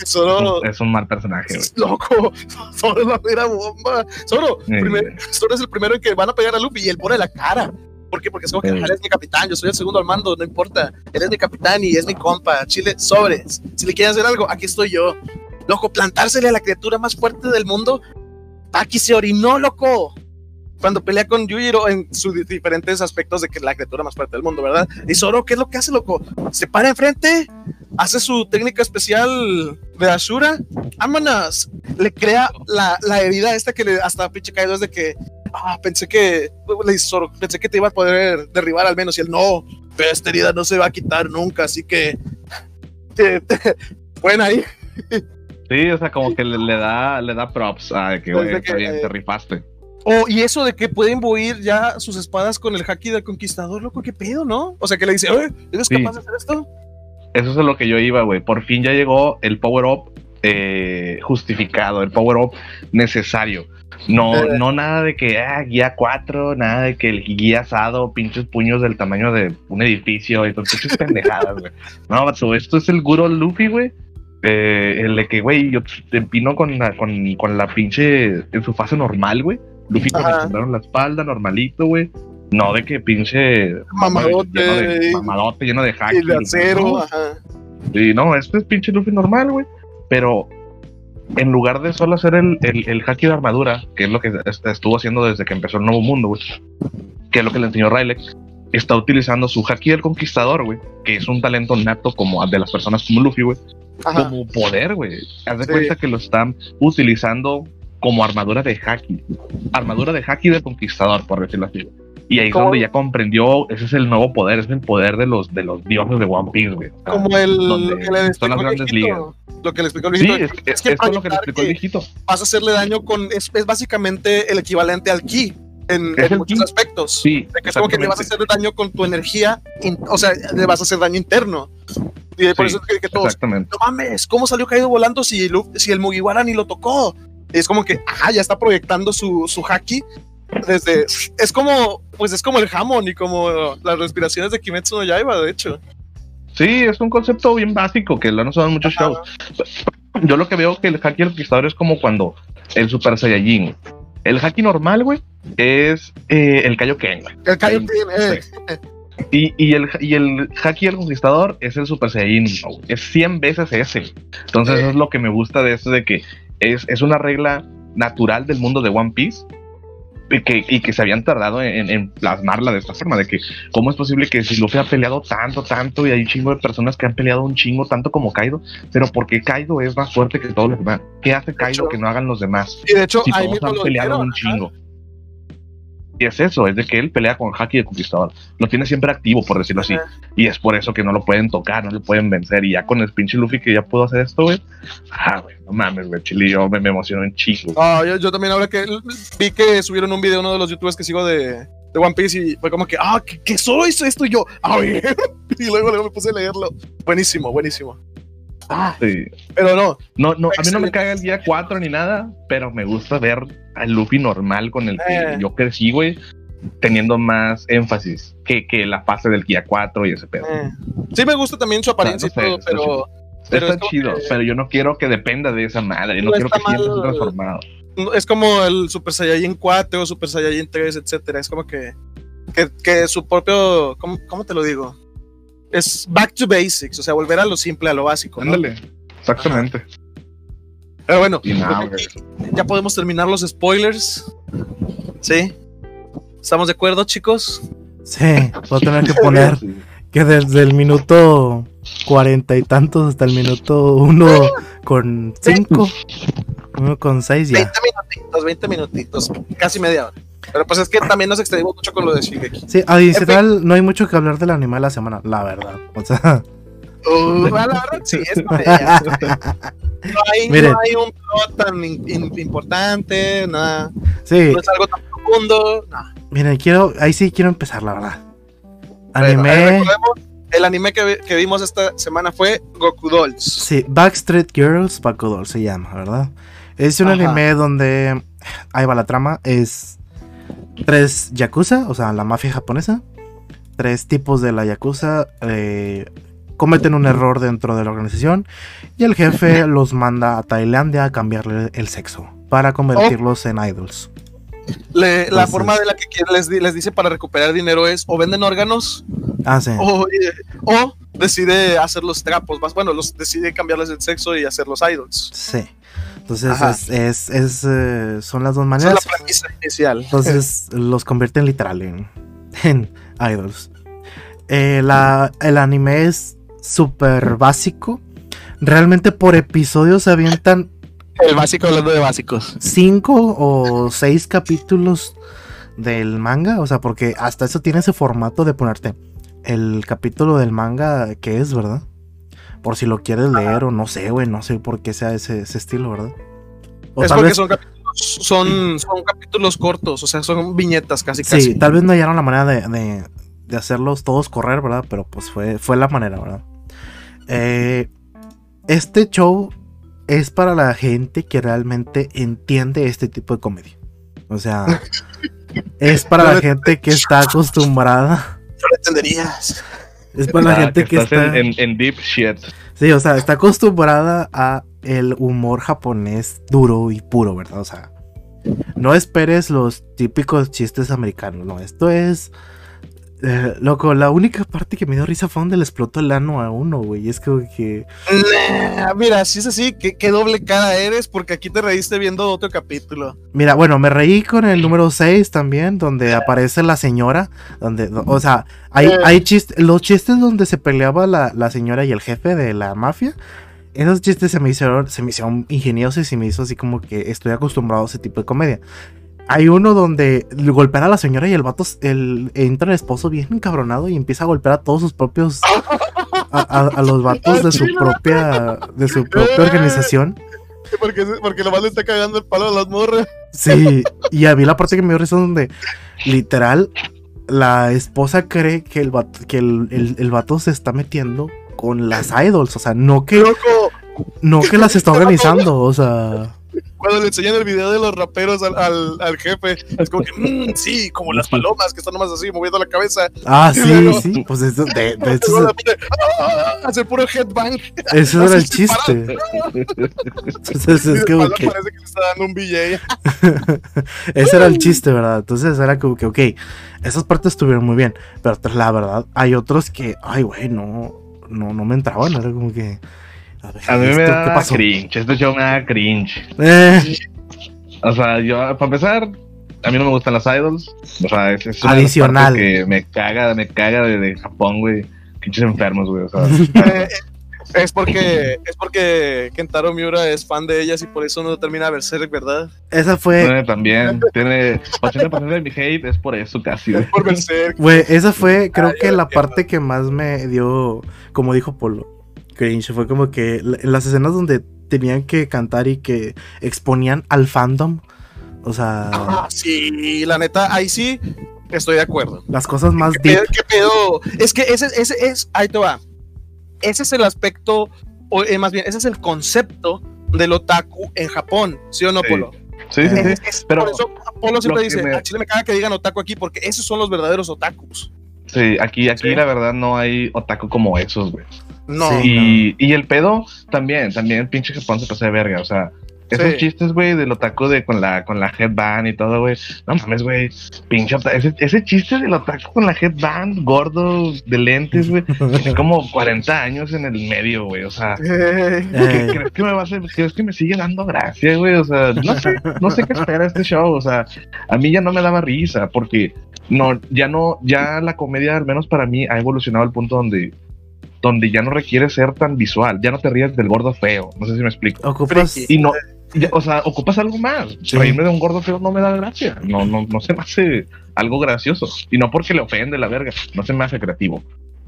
[SPEAKER 2] es un mal personaje, güey.
[SPEAKER 3] Loco, Zoro es la mera bomba. Zoro,
[SPEAKER 2] Sí.
[SPEAKER 3] primer- Zoro es el primero en que van a pegar a Luffy y él pone la cara. ¿Por qué? Porque es como que
[SPEAKER 2] Sí.
[SPEAKER 3] "Ah, él es mi capitán, yo soy el segundo al mando, no importa. Él es mi capitán y es mi compa. Chile, sobres. Si le quieren hacer algo, aquí estoy yo. Loco, plantársele a la criatura más fuerte del mundo. Aquí se orinó, loco. Cuando pelea con Yujiro en sus di- diferentes aspectos de que es la criatura más fuerte del mundo, ¿verdad? Y Zoro, ¿qué es lo que hace, loco? Se para enfrente, hace su técnica especial de Ashura, vámonos. Le crea la, la herida esta que le hasta pinche caído es de que, ah, pensé que, le dice Zoro, pensé que te iba a poder derribar al menos. Y él, no, pero esta herida no se va a quitar nunca, así que, te, te- pueden ahí.
[SPEAKER 2] Sí, o sea, como que le, le da, le da props a que, güey,
[SPEAKER 3] Desde
[SPEAKER 2] está
[SPEAKER 3] que,
[SPEAKER 2] bien,
[SPEAKER 3] eh,
[SPEAKER 2] te rifaste.
[SPEAKER 3] Oh, y eso de que pueden imbuir ya sus espadas con el haki del conquistador, loco, qué pedo, ¿no? O sea, que le dice, oye, ¿eres
[SPEAKER 2] Sí.
[SPEAKER 3] capaz de hacer esto?
[SPEAKER 2] Eso es a lo que yo iba, güey. Por fin ya llegó el power-up eh, justificado, el power-up necesario. No,
[SPEAKER 3] Eh.
[SPEAKER 2] no nada de que ah, guía 4, nada de que el guía asado, pinches puños del tamaño de un edificio y pinches pendejadas, güey. No, vato, esto es el Guro Luffy, güey. Eh, el de que, güey, yo te empino con la, con, con la pinche en su fase normal, güey. Luffy
[SPEAKER 3] Ajá.
[SPEAKER 2] sombrero en la espalda, normalito, güey. No de que pinche
[SPEAKER 3] Mamadote.
[SPEAKER 2] lleno de, mamadote, lleno de hack.
[SPEAKER 3] Y de acero, ajá.
[SPEAKER 2] Sí, no, este es pinche Luffy normal, güey. Pero en lugar de solo hacer el, el, el haki de armadura, que es lo que est- estuvo haciendo desde que empezó el nuevo mundo, güey, que es lo que le enseñó Riley, está utilizando su haki del conquistador, güey, que es un talento nato como de las personas como Luffy, güey, como poder, güey. Haz de
[SPEAKER 3] Sí.
[SPEAKER 2] cuenta que lo están utilizando como armadura de haki. Armadura de haki del conquistador, por decirlo así. Y ahí es donde ya comprendió, ese es el nuevo poder, es el poder de los, de los dioses de One Piece, güey. O sea,
[SPEAKER 3] Como el que le
[SPEAKER 2] son las grandes.
[SPEAKER 3] Lo que le explicó el
[SPEAKER 2] Sí,
[SPEAKER 3] viejito.
[SPEAKER 2] es, es,
[SPEAKER 3] es que
[SPEAKER 2] es lo que le explicó el viejito.
[SPEAKER 3] vas a hacerle daño con. Es, es básicamente el equivalente al ki en, en muchos
[SPEAKER 2] ki.
[SPEAKER 3] aspectos.
[SPEAKER 2] Sí,
[SPEAKER 3] De que es como que le vas a hacer daño con tu energía, in- o sea, le vas a hacer daño interno. Y por
[SPEAKER 2] Sí,
[SPEAKER 3] eso es que, que todos,
[SPEAKER 2] Exactamente.
[SPEAKER 3] no mames, ¿cómo salió caído volando si, si el Mugiwara ni lo tocó? Y es como que, ajá, ya está proyectando su, su haki desde. Es como, pues es como el jamón y como las respiraciones de Kimetsu no Yaiba, de hecho.
[SPEAKER 2] Sí, es un concepto bien básico que lo han usado en muchos shows. Yo lo que veo que el haki del conquistador es como cuando el Super Saiyajin. El haki normal, güey, es eh, el Kaioken.
[SPEAKER 3] El Kaioken,
[SPEAKER 2] Sí.
[SPEAKER 3] eh,
[SPEAKER 2] Y, y, el, y el haki del conquistador es el Super güey. es 100 veces ese. Entonces, eso es lo que me gusta de esto, de que es, es una regla natural del mundo de One Piece y que, y que se habían tardado en, en plasmarla de esta forma, de que cómo es posible que si Luffy ha peleado tanto, tanto, y hay un chingo de personas que han peleado un chingo, tanto como Kaido, pero ¿por qué Kaido es más fuerte que todos los demás? ¿Qué hace Kaido
[SPEAKER 3] hecho-
[SPEAKER 2] que no hagan los demás?
[SPEAKER 3] Y de hecho,
[SPEAKER 2] Si
[SPEAKER 3] ahí
[SPEAKER 2] todos
[SPEAKER 3] mismo
[SPEAKER 2] han
[SPEAKER 3] lo
[SPEAKER 2] peleado
[SPEAKER 3] dijeron,
[SPEAKER 2] un chingo. Y es eso, es de que él pelea con Haki de Conquistador. Lo tiene siempre activo, por decirlo así.
[SPEAKER 3] Ajá.
[SPEAKER 2] Y es por eso que no lo pueden tocar, no le pueden vencer. Y ya con el pinche Luffy que ya puedo hacer esto, güey. Ah, güey, no mames, güey. Chile, yo me, me emociono en chico.
[SPEAKER 3] Ah, yo, yo también ahora que vi que subieron un video uno de los youtubers que sigo de, de One Piece y fue como que, ah, que, que solo hizo esto y yo, ah, bien. Y luego, luego me puse a leerlo. Buenísimo, buenísimo. Ah,
[SPEAKER 2] Sí.
[SPEAKER 3] pero no,
[SPEAKER 2] No, no, a mí no me caga el día 4 ni nada, pero me gusta ver al Luffy normal con el que
[SPEAKER 3] Eh.
[SPEAKER 2] yo crecí, güey, teniendo más énfasis que, que la fase del día 4 y ese pedo.
[SPEAKER 3] eh. sí me gusta también su apariencia
[SPEAKER 2] no sé,
[SPEAKER 3] y todo, pero pero
[SPEAKER 2] Está
[SPEAKER 3] es
[SPEAKER 2] chido,
[SPEAKER 3] que-
[SPEAKER 2] pero yo no quiero que dependa de esa madre, no, quiero que
[SPEAKER 3] está
[SPEAKER 2] siempre
[SPEAKER 3] mal.
[SPEAKER 2] transformado.
[SPEAKER 3] es como el Super Saiyajin 4 o Super Saiyajin 3, etcétera. Es como que, que, que su propio, ¿cómo, cómo te lo digo? Es back to basics, o sea, volver a lo simple, a lo básico. ¿no?
[SPEAKER 2] Ándale, exactamente.
[SPEAKER 3] Pero bueno, ya podemos terminar los spoilers. ¿Sí? ¿Estamos de acuerdo, chicos?
[SPEAKER 1] Sí, voy a tener que poner que desde el minuto cuarenta y tantos hasta el minuto uno con cinco, uno con seis ya.
[SPEAKER 3] 20 minutitos, 20 minutitos, casi media hora. Pero pues es que también nos extendimos mucho con lo de Shingeki.
[SPEAKER 1] Sí, adicional, no hay mucho que hablar del anime de la semana, la verdad. O sea,
[SPEAKER 3] Uh, la verdad, sí, es. No hay,
[SPEAKER 1] Miren.
[SPEAKER 3] no hay un plot tan in- in- importante, nada.
[SPEAKER 1] sí,
[SPEAKER 3] No es algo tan profundo. nada.
[SPEAKER 1] miren, quiero, ahí sí quiero empezar, la verdad. Anime,
[SPEAKER 3] el anime que, que vimos esta semana fue Goku Dolls.
[SPEAKER 1] sí, Backstreet Girls Bakudo se llama, ¿verdad? Es un
[SPEAKER 3] Ajá.
[SPEAKER 1] anime donde, ahí va la trama, es tres yakuza, o sea, la mafia japonesa, tres tipos de la yakuza eh, cometen un error dentro de la organización y el jefe los manda a Tailandia a cambiarle el sexo para convertirlos en idols.
[SPEAKER 3] Le- la forma de la que les, di- les dice para recuperar dinero es o venden órganos
[SPEAKER 1] Ah, sí.
[SPEAKER 3] o, eh, o decide hacer los trapos. Más bueno, los decide cambiarles el sexo y hacerlos idols.
[SPEAKER 1] Sí. Entonces es, es- es, eh, son las dos
[SPEAKER 3] Esa es
[SPEAKER 1] maneras.
[SPEAKER 3] la premisa inicial.
[SPEAKER 1] Entonces los convierten literal en, en idols. Eh, la- el anime es súper básico. Realmente por episodios se avientan
[SPEAKER 3] El básico hablando de básicos.
[SPEAKER 1] cinco o seis capítulos del manga. O sea, porque hasta eso tiene ese formato de ponerte el capítulo del manga que es, ¿verdad? Por si lo quieres leer o no sé, güey. No sé por qué sea ese, ese estilo, ¿verdad? O
[SPEAKER 3] es porque
[SPEAKER 1] vez-
[SPEAKER 3] son capítulos, son, son capítulos cortos, o sea, son viñetas casi
[SPEAKER 1] Sí,
[SPEAKER 3] casi.
[SPEAKER 1] tal vez no hallaron la manera de, de- de hacerlos todos correr, ¿verdad? Pero pues fue, fue la manera, ¿verdad? Eh, este show es para la gente que realmente entiende este tipo de comedia. O sea, es para la gente que está acostumbrada.
[SPEAKER 3] No lo entenderías.
[SPEAKER 1] Es para la
[SPEAKER 2] Ah,
[SPEAKER 1] gente que está.
[SPEAKER 2] en- en deep shit.
[SPEAKER 1] Sí, o sea, está acostumbrada a el humor japonés duro y puro, ¿verdad? O sea, no esperes los típicos chistes americanos, no, esto es... eh, loco, la única parte que me dio risa fue donde le explotó el ano a uno, güey. Es como que...
[SPEAKER 3] Nah, mira, si es así, ¿qué, qué doble cara eres, porque aquí te reíste viendo otro capítulo.
[SPEAKER 1] Mira, bueno, me reí con el número 6 también, donde aparece la señora, donde, do- o sea, hay,
[SPEAKER 3] Eh.
[SPEAKER 1] hay chistes, los chistes donde se peleaba la, la señora y el jefe de la mafia, esos chistes se me hicieron, se me hicieron ingeniosos y se me hizo así como que estoy acostumbrado a ese tipo de comedia. Hay uno donde golpea a la señora y el vato, el, entra el esposo bien encabronado y empieza a golpear a todos sus propios, a, a- a los vatos de su propia, de su propia organización.
[SPEAKER 3] Porque, porque nomás le está cagando el palo a las morras.
[SPEAKER 1] Sí, y había la parte que me dio risa donde literal la esposa cree que el vato, que el, el- el vato se está metiendo con las idols, o sea, no que,
[SPEAKER 3] Loco,
[SPEAKER 1] no que las está organizando, o sea,
[SPEAKER 3] cuando le enseñan el video de los raperos al, al, al jefe, es como que, "Mm, sí, como las palomas que están nomás así moviendo la cabeza.
[SPEAKER 1] ah, sí, sí, pues eso, de, de hecho,
[SPEAKER 3] repente, ¡ah! Hace puro headbang.
[SPEAKER 1] ese era el chiste. Entonces es como que
[SPEAKER 3] parece que le está dando un BJ.
[SPEAKER 1] ese era el chiste, ¿verdad? Entonces era como que, ok, esas partes estuvieron muy bien, pero la verdad hay otros que, ay, güey, no, no, no me entraban, era como que... A, ver,
[SPEAKER 2] A mí me
[SPEAKER 1] ¿esto qué
[SPEAKER 2] da
[SPEAKER 1] pasó?
[SPEAKER 2] cringe. Este show me da cringe.
[SPEAKER 1] Eh,
[SPEAKER 2] O sea, yo, para empezar, a mí no me gustan las idols. O sea, es, es una
[SPEAKER 1] Adicional.
[SPEAKER 2] que me caga, me caga de, de Japón, güey. Pinches enfermos, güey. O sea,
[SPEAKER 3] Eh, Es porque, es porque Kentaro Miura es fan de ellas y por eso no termina Berserk, ¿verdad?
[SPEAKER 1] esa fue,
[SPEAKER 2] tiene también, tiene 80% de mi hate, es por eso casi, güey.
[SPEAKER 3] Por Berserk.
[SPEAKER 1] güey, esa fue, creo
[SPEAKER 3] Ah,
[SPEAKER 1] que la parte que más me dio, como dijo Polo, cringe, fue como que las escenas donde tenían que cantar y que exponían al fandom, o sea,
[SPEAKER 3] Ah, sí, la neta, ahí sí estoy de acuerdo.
[SPEAKER 1] las cosas más
[SPEAKER 3] ¿Qué
[SPEAKER 1] deep.
[SPEAKER 3] pedo? qué pedo? Es que ese, ese es, ahí te va. Ese es el aspecto, o eh, más bien, ese es el concepto del otaku en Japón, ¿sí o no,
[SPEAKER 2] Sí.
[SPEAKER 3] Polo?
[SPEAKER 2] Sí, sí, sí.
[SPEAKER 3] Es- es-
[SPEAKER 2] pero
[SPEAKER 3] por eso Polo siempre dice,
[SPEAKER 2] me-
[SPEAKER 3] a Chile me caga que digan otaku aquí, porque esos son los verdaderos otakus.
[SPEAKER 2] Sí, aquí, aquí
[SPEAKER 3] Sí.
[SPEAKER 2] la verdad no hay otaku como esos, güey.
[SPEAKER 3] No.
[SPEAKER 2] Y, y el pedo también, también pinche Japón se pasa de verga, o sea, esos
[SPEAKER 3] Sí.
[SPEAKER 2] chistes, güey, del otaku de con la con la headband y todo, güey. No mames, güey. Pinche ese, ese chiste del otaku con la headband, gordo, de lentes, güey. Tiene como 40 años en el medio, güey. O sea, ¿qué- ¿crees que me va a hacer? ¿Crees que me sigue dando gracia, güey? O sea, no sé, no sé qué espera este show. O sea, a mí ya no me daba risa porque no, ya no, ya la comedia, al menos para mí, ha evolucionado al punto donde donde ya no requiere ser tan visual, ya no te ríes del gordo feo, no sé si me explico.
[SPEAKER 1] ocupas.
[SPEAKER 2] Y no, ya, o sea, ocupas algo más.
[SPEAKER 1] Sí.
[SPEAKER 2] Reírme de un gordo feo no me da gracia, no, no, no se me hace algo gracioso. Y no porque le ofende la verga, no se me hace creativo.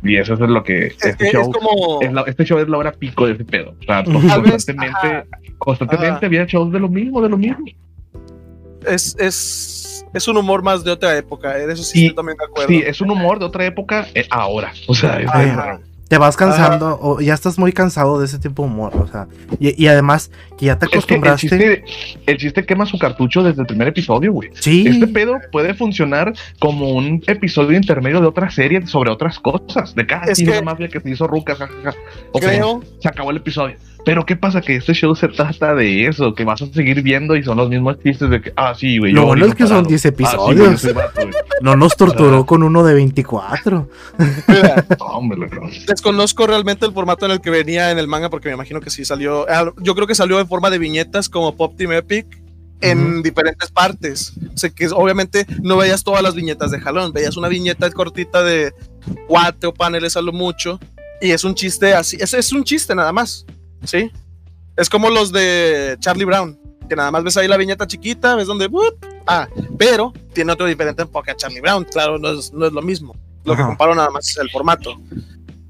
[SPEAKER 2] Y eso es lo que
[SPEAKER 3] es,
[SPEAKER 2] este
[SPEAKER 3] que es
[SPEAKER 2] show
[SPEAKER 3] como...
[SPEAKER 2] es la- este show es la hora pico de ese pedo. O sea, constantemente,
[SPEAKER 3] ajá.
[SPEAKER 2] constantemente
[SPEAKER 3] Ajá.
[SPEAKER 2] había shows de lo mismo, de lo mismo.
[SPEAKER 3] es, es, es un humor más de otra época, en eso sí
[SPEAKER 2] Y-
[SPEAKER 3] estoy también de acuerdo.
[SPEAKER 2] Sí, es un humor de otra época, eh, ahora. O sea, es.
[SPEAKER 1] Te vas cansando o ya estás muy cansado de ese tipo de humor, o sea, y, y además que ya te
[SPEAKER 2] Es que el
[SPEAKER 1] acostumbraste.
[SPEAKER 2] chiste, el chiste quema su cartucho desde el primer episodio, güey.
[SPEAKER 1] sí,
[SPEAKER 2] Este pedo puede funcionar como un episodio intermedio de otra serie sobre otras cosas. De cada
[SPEAKER 3] Es que-
[SPEAKER 2] una mafia que se hizo ruca, jajaja. Ok,
[SPEAKER 3] Creo,
[SPEAKER 2] se acabó el episodio. Pero ¿qué pasa? Que este show se trata de eso, que vas a seguir viendo y son los mismos chistes de que, ah, sí, güey.
[SPEAKER 1] Lo bueno es que son
[SPEAKER 2] parado.
[SPEAKER 1] 10
[SPEAKER 2] Ah, sí,
[SPEAKER 1] episodios.
[SPEAKER 2] vato,
[SPEAKER 1] no nos torturó con uno de 24.
[SPEAKER 3] mira,
[SPEAKER 2] No, hombre,
[SPEAKER 3] desconozco realmente el formato en el que venía en el manga, porque me imagino que sí salió. ah, Yo creo que salió en forma de viñetas como Pop Team Epic en diferentes partes. O sea, que obviamente no veías todas las viñetas de jalón, veías una viñeta cortita de cuatro paneles a lo mucho, y es un chiste así, es, es un chiste nada más, ¿sí? Es como los de Charlie Brown, que nada más ves ahí la viñeta chiquita, ves donde, ah, pero tiene otro diferente enfoque a Charlie Brown, claro, no es, no es lo mismo. Lo que comparo nada más es el formato.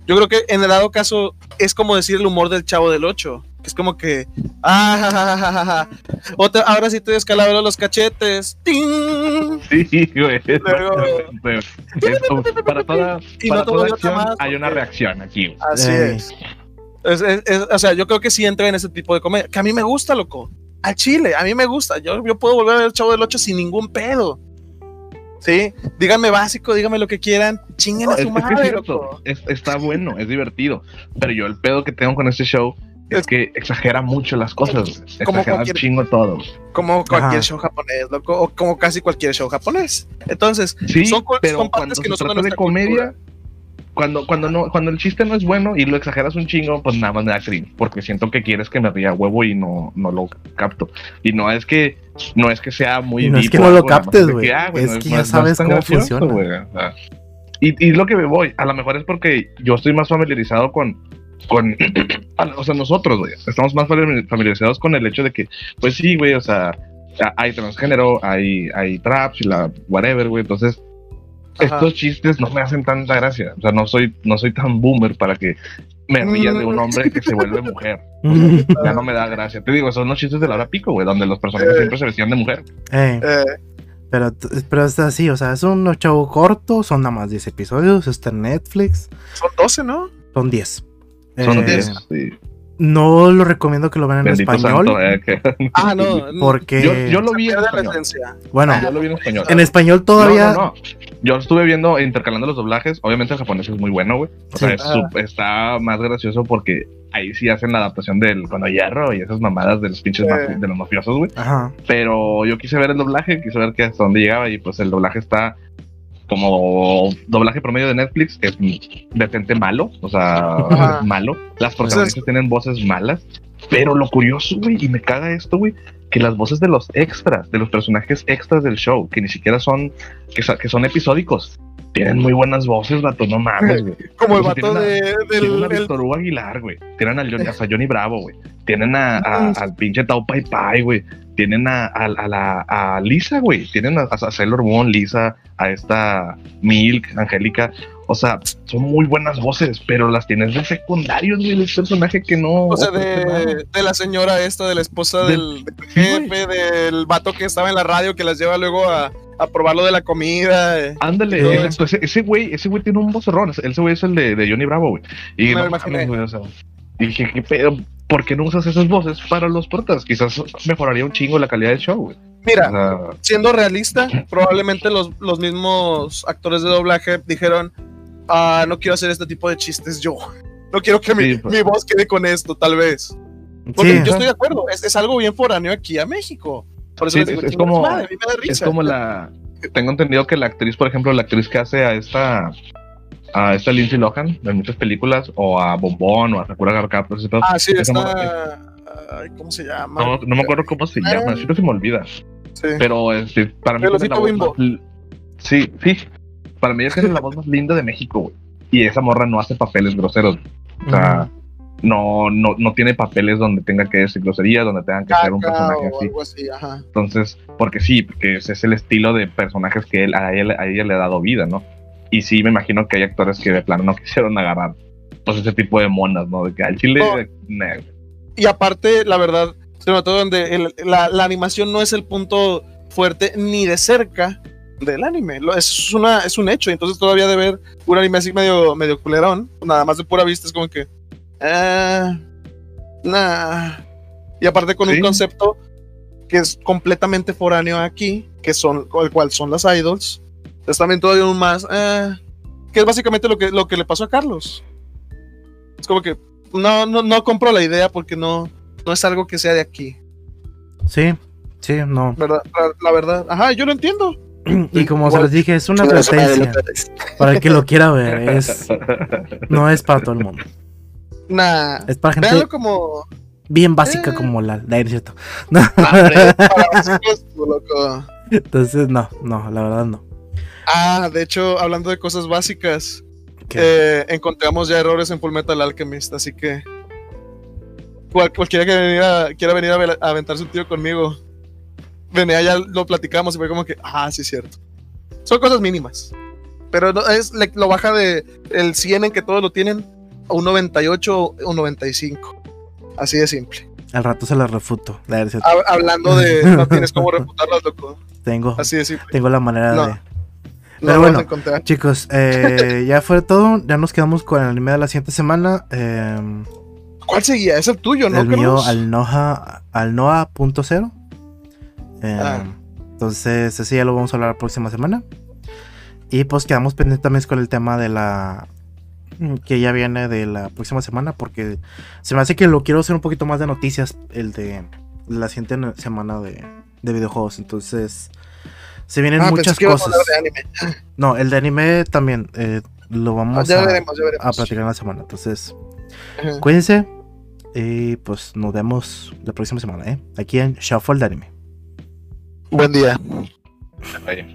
[SPEAKER 3] Yo creo que en el dado caso es como decir el humor del chavo del 8. Que es como que. Ah, ja, ja, ja, ja, ja. Otra, ahora sí te descalabro los cachetes. ¡Ting!
[SPEAKER 2] Sí, güey.
[SPEAKER 3] Luego-
[SPEAKER 2] para toda, para
[SPEAKER 3] no
[SPEAKER 2] toda acción hay una reacción aquí.
[SPEAKER 3] Así es. Es- es- es- O sea, yo creo que sí entra en ese tipo de comedia. Que a mí me gusta, loco. Al chile, a mí me gusta. Yo, yo puedo volver a ver el chavo del 8 sin ningún pedo. Sí, díganme básico, díganme lo que quieran. Chinguen a
[SPEAKER 2] Es,
[SPEAKER 3] su
[SPEAKER 2] es es
[SPEAKER 3] madre,
[SPEAKER 2] cierto,
[SPEAKER 3] loco.
[SPEAKER 2] es- está bueno, es divertido. Pero yo el pedo que tengo con este show es
[SPEAKER 3] Es-
[SPEAKER 2] que exagera mucho las cosas.
[SPEAKER 3] Como
[SPEAKER 2] Exagera chingo todo.
[SPEAKER 3] Como cualquier
[SPEAKER 1] Ajá.
[SPEAKER 3] show japonés, loco. O como casi cualquier show japonés. Entonces,
[SPEAKER 2] Sí,
[SPEAKER 3] Son
[SPEAKER 2] pero
[SPEAKER 3] son partes
[SPEAKER 2] cuando
[SPEAKER 3] que
[SPEAKER 2] se
[SPEAKER 3] no son de
[SPEAKER 2] trata de
[SPEAKER 3] nuestra
[SPEAKER 2] comedia, cuando, cuando, no, cuando el chiste no es bueno y lo exageras un chingo, pues nada más me da cringe, porque siento que quieres que me ría huevo y no, no lo capto. Y no es que no es que sea muy
[SPEAKER 1] Y no es que no lo captes, güey.
[SPEAKER 2] ah,
[SPEAKER 1] Es
[SPEAKER 2] no
[SPEAKER 1] que ya
[SPEAKER 2] no
[SPEAKER 1] sabes cómo
[SPEAKER 2] gracioso,
[SPEAKER 1] funciona.
[SPEAKER 2] y, y lo que me voy, a lo mejor es porque yo estoy más familiarizado con, con o sea, nosotros, güey, estamos más famili- familiarizados con el hecho de que, pues sí, güey, o sea, hay transgénero, hay, hay traps y la whatever, güey. Entonces,
[SPEAKER 3] Ajá.
[SPEAKER 2] estos chistes no me hacen tanta gracia. O sea, no soy, no soy tan boomer para que me ría de un hombre que se vuelve mujer. Ya no me da gracia. Te digo, son los chistes de la hora pico, güey, donde los personajes
[SPEAKER 3] Eh.
[SPEAKER 2] siempre se vestían de mujer.
[SPEAKER 1] Eh,
[SPEAKER 3] Eh,
[SPEAKER 1] pero, pero está así, o sea, es un show corto, son nada más 10 episodios, está en Netflix,
[SPEAKER 3] son 12, ¿no?
[SPEAKER 1] son 10.
[SPEAKER 2] Son
[SPEAKER 1] Eh,
[SPEAKER 2] 10. sí.
[SPEAKER 1] No lo recomiendo que lo vean en
[SPEAKER 2] Bendito
[SPEAKER 1] español,
[SPEAKER 2] santo, eh, que-
[SPEAKER 3] Ah, no.
[SPEAKER 1] porque,
[SPEAKER 2] yo, yo lo vi en español.
[SPEAKER 1] bueno,
[SPEAKER 2] Yo lo vi en español.
[SPEAKER 1] en español todavía...
[SPEAKER 2] No, no, no. Yo estuve viendo, intercalando los doblajes. Obviamente el japonés es muy bueno, güey. O sea,
[SPEAKER 1] Sí.
[SPEAKER 2] es sup- está más gracioso porque ahí sí hacen la adaptación del cuando hierro y esas mamadas de los pinches
[SPEAKER 3] Sí.
[SPEAKER 2] mafi- de los mafiosos, güey.
[SPEAKER 1] Ajá.
[SPEAKER 2] Pero yo quise ver el doblaje, quise ver que hasta dónde llegaba y pues el doblaje está como doblaje promedio de Netflix, es decente malo, o sea,
[SPEAKER 3] Ajá.
[SPEAKER 2] malo. Las protagonistas tienen voces malas, pero lo curioso, güey, y me caga esto, güey, que las voces de los extras, de los personajes extras del show, que ni siquiera son, que, son episódicos, tienen muy buenas voces, vato, no mames, güey.
[SPEAKER 3] Como el vato
[SPEAKER 2] tienen a-
[SPEAKER 3] de,
[SPEAKER 2] Tienen
[SPEAKER 3] del.
[SPEAKER 2] a Víctor Hugo Aguilar, güey. Tienen al Johnny, Johnny Bravo, güey. Tienen a, a- al pinche Tao Pai Pai, güey. Tienen a, a, a la, a Lisa, güey. Tienen a, a Sailor Moon, Lisa, a esta Milk, Angélica. O sea, son muy buenas voces, pero las tienes de secundarios, güey. Es personaje que no.
[SPEAKER 3] o sea, de, de la señora esta, de la esposa
[SPEAKER 2] Del-
[SPEAKER 3] jefe, del vato que estaba en la radio que las lleva luego a, a probar lo de la comida. eh.
[SPEAKER 2] Ándale,
[SPEAKER 1] Sí.
[SPEAKER 2] exacto, ese, güey, ese güey tiene un vocerrón, ese güey es el de, de Johnny Bravo, güey. Y
[SPEAKER 3] lo
[SPEAKER 2] no
[SPEAKER 3] imaginé.
[SPEAKER 2] o sea, dije, ¿qué pedo? ¿Por qué no usas esas voces para los protas? Quizás mejoraría un chingo la calidad del show, güey.
[SPEAKER 3] Mira,
[SPEAKER 2] O sea,
[SPEAKER 3] siendo realista, probablemente los, los mismos actores de doblaje dijeron, ah, no quiero hacer este tipo de chistes yo. No quiero que mi,
[SPEAKER 2] Sí, pues.
[SPEAKER 3] mi voz quede con esto, tal vez. Porque
[SPEAKER 1] Sí,
[SPEAKER 3] yo estoy de acuerdo, es, es algo bien foráneo aquí a México. Por eso
[SPEAKER 2] Sí,
[SPEAKER 3] les digo,
[SPEAKER 2] es- es
[SPEAKER 3] "Chinga
[SPEAKER 2] como-
[SPEAKER 3] madre, a mí me da
[SPEAKER 2] es
[SPEAKER 3] risa".
[SPEAKER 2] como la. Tengo entendido que la actriz, por ejemplo, la actriz que hace a esta. A esta Lindsay Lohan en muchas películas, o a Bombón, o a Sakura pedo.
[SPEAKER 3] Ah, sí, está... ¿Cómo se llama?
[SPEAKER 2] No, no me acuerdo cómo se llama, siempre se me olvida.
[SPEAKER 3] Sí.
[SPEAKER 2] Pero este, para mí tiene la voz
[SPEAKER 3] Bimbo.
[SPEAKER 2] más l- Sí, sí. Para mí ella tiene la voz más linda de México, güey. Y esa morra no hace papeles groseros. O sea, no, no, no tiene papeles donde tenga que decir grosería, donde tengan que ser un personaje
[SPEAKER 3] o
[SPEAKER 2] así.
[SPEAKER 3] algo así, ajá.
[SPEAKER 2] Entonces, porque sí, porque ese es el estilo de personajes que él, a, él, a ella le ha dado vida, ¿no? Y sí, me imagino que hay actores que de plano no quisieron agarrar pues ese tipo de monas, ¿no? De que al chile,
[SPEAKER 3] No. Y aparte, la verdad, sobre todo donde el- la, la animación no es el punto fuerte ni de cerca del anime. Es, una, es un hecho. Entonces todavía de ver un anime así medio, medio culerón, nada más de pura vista, es como que... ah, nah. Y aparte con
[SPEAKER 2] Sí.
[SPEAKER 3] un concepto que es completamente foráneo aquí, que son, el cual son las idols. Es también todavía un más... ah, que es básicamente lo que, lo que le pasó a Carlos. Es como que no, no, no compro la idea porque no, no es algo que sea de aquí,
[SPEAKER 1] Sí, sí, no.
[SPEAKER 3] ¿verdad? La, la verdad. Ajá, yo lo entiendo.
[SPEAKER 1] Y como se les dije, es una advertencia para el que lo quiera ver. Es, no es para todo el mundo.
[SPEAKER 3] Nah.
[SPEAKER 1] Es para gente
[SPEAKER 3] como.
[SPEAKER 1] bien básica
[SPEAKER 3] Eh.
[SPEAKER 1] como la. la es cierto. No, entonces, no, no, la verdad no.
[SPEAKER 3] Ah, de hecho, hablando de cosas básicas, eh, encontramos ya errores en Full Metal Alchemist, así que. Cual, cualquiera que veniera- quiera venir a, a aventarse un tiro conmigo, venía ya lo platicamos y fue como que, ah, sí, es cierto. Son cosas mínimas. Pero no, es, le- lo baja de el 100 en que todos lo tienen a un 98 o un 95. Así de simple.
[SPEAKER 1] Al rato se la refuto. La.
[SPEAKER 3] Hab- hablando de no tienes cómo refutarlas, loco.
[SPEAKER 1] Tengo,
[SPEAKER 3] Así de simple.
[SPEAKER 1] tengo la manera
[SPEAKER 3] No.
[SPEAKER 1] de. Pero bueno. Chicos, eh, ya fue todo. Ya nos quedamos con el anime de la siguiente semana. Eh,
[SPEAKER 3] ¿Cuál seguía? Es el tuyo, ¿no?
[SPEAKER 1] el mío,
[SPEAKER 3] Carlos?
[SPEAKER 1] al Noah, al Noah.0. Eh,
[SPEAKER 3] Ah.
[SPEAKER 1] Entonces, ese ya lo vamos a hablar la próxima semana. Y pues quedamos pendientes también con el tema de la. que ya viene de la próxima semana. Porque se me hace que lo quiero hacer un poquito más de noticias. El de la siguiente semana de, de videojuegos. Entonces, se vienen
[SPEAKER 3] Ah, pensé
[SPEAKER 1] muchas
[SPEAKER 3] que ibas a
[SPEAKER 1] cosas.
[SPEAKER 3] hablar de anime.
[SPEAKER 1] No, el de anime también. eh, lo vamos
[SPEAKER 3] Ah, ya
[SPEAKER 1] a,
[SPEAKER 3] veremos, ya veremos.
[SPEAKER 1] a platicar en la semana. Entonces,
[SPEAKER 3] Ajá.
[SPEAKER 1] cuídense. Y pues nos vemos la próxima semana, ¿eh? Aquí en Shuffle de Anime.
[SPEAKER 3] Buen día.
[SPEAKER 2] Vaya.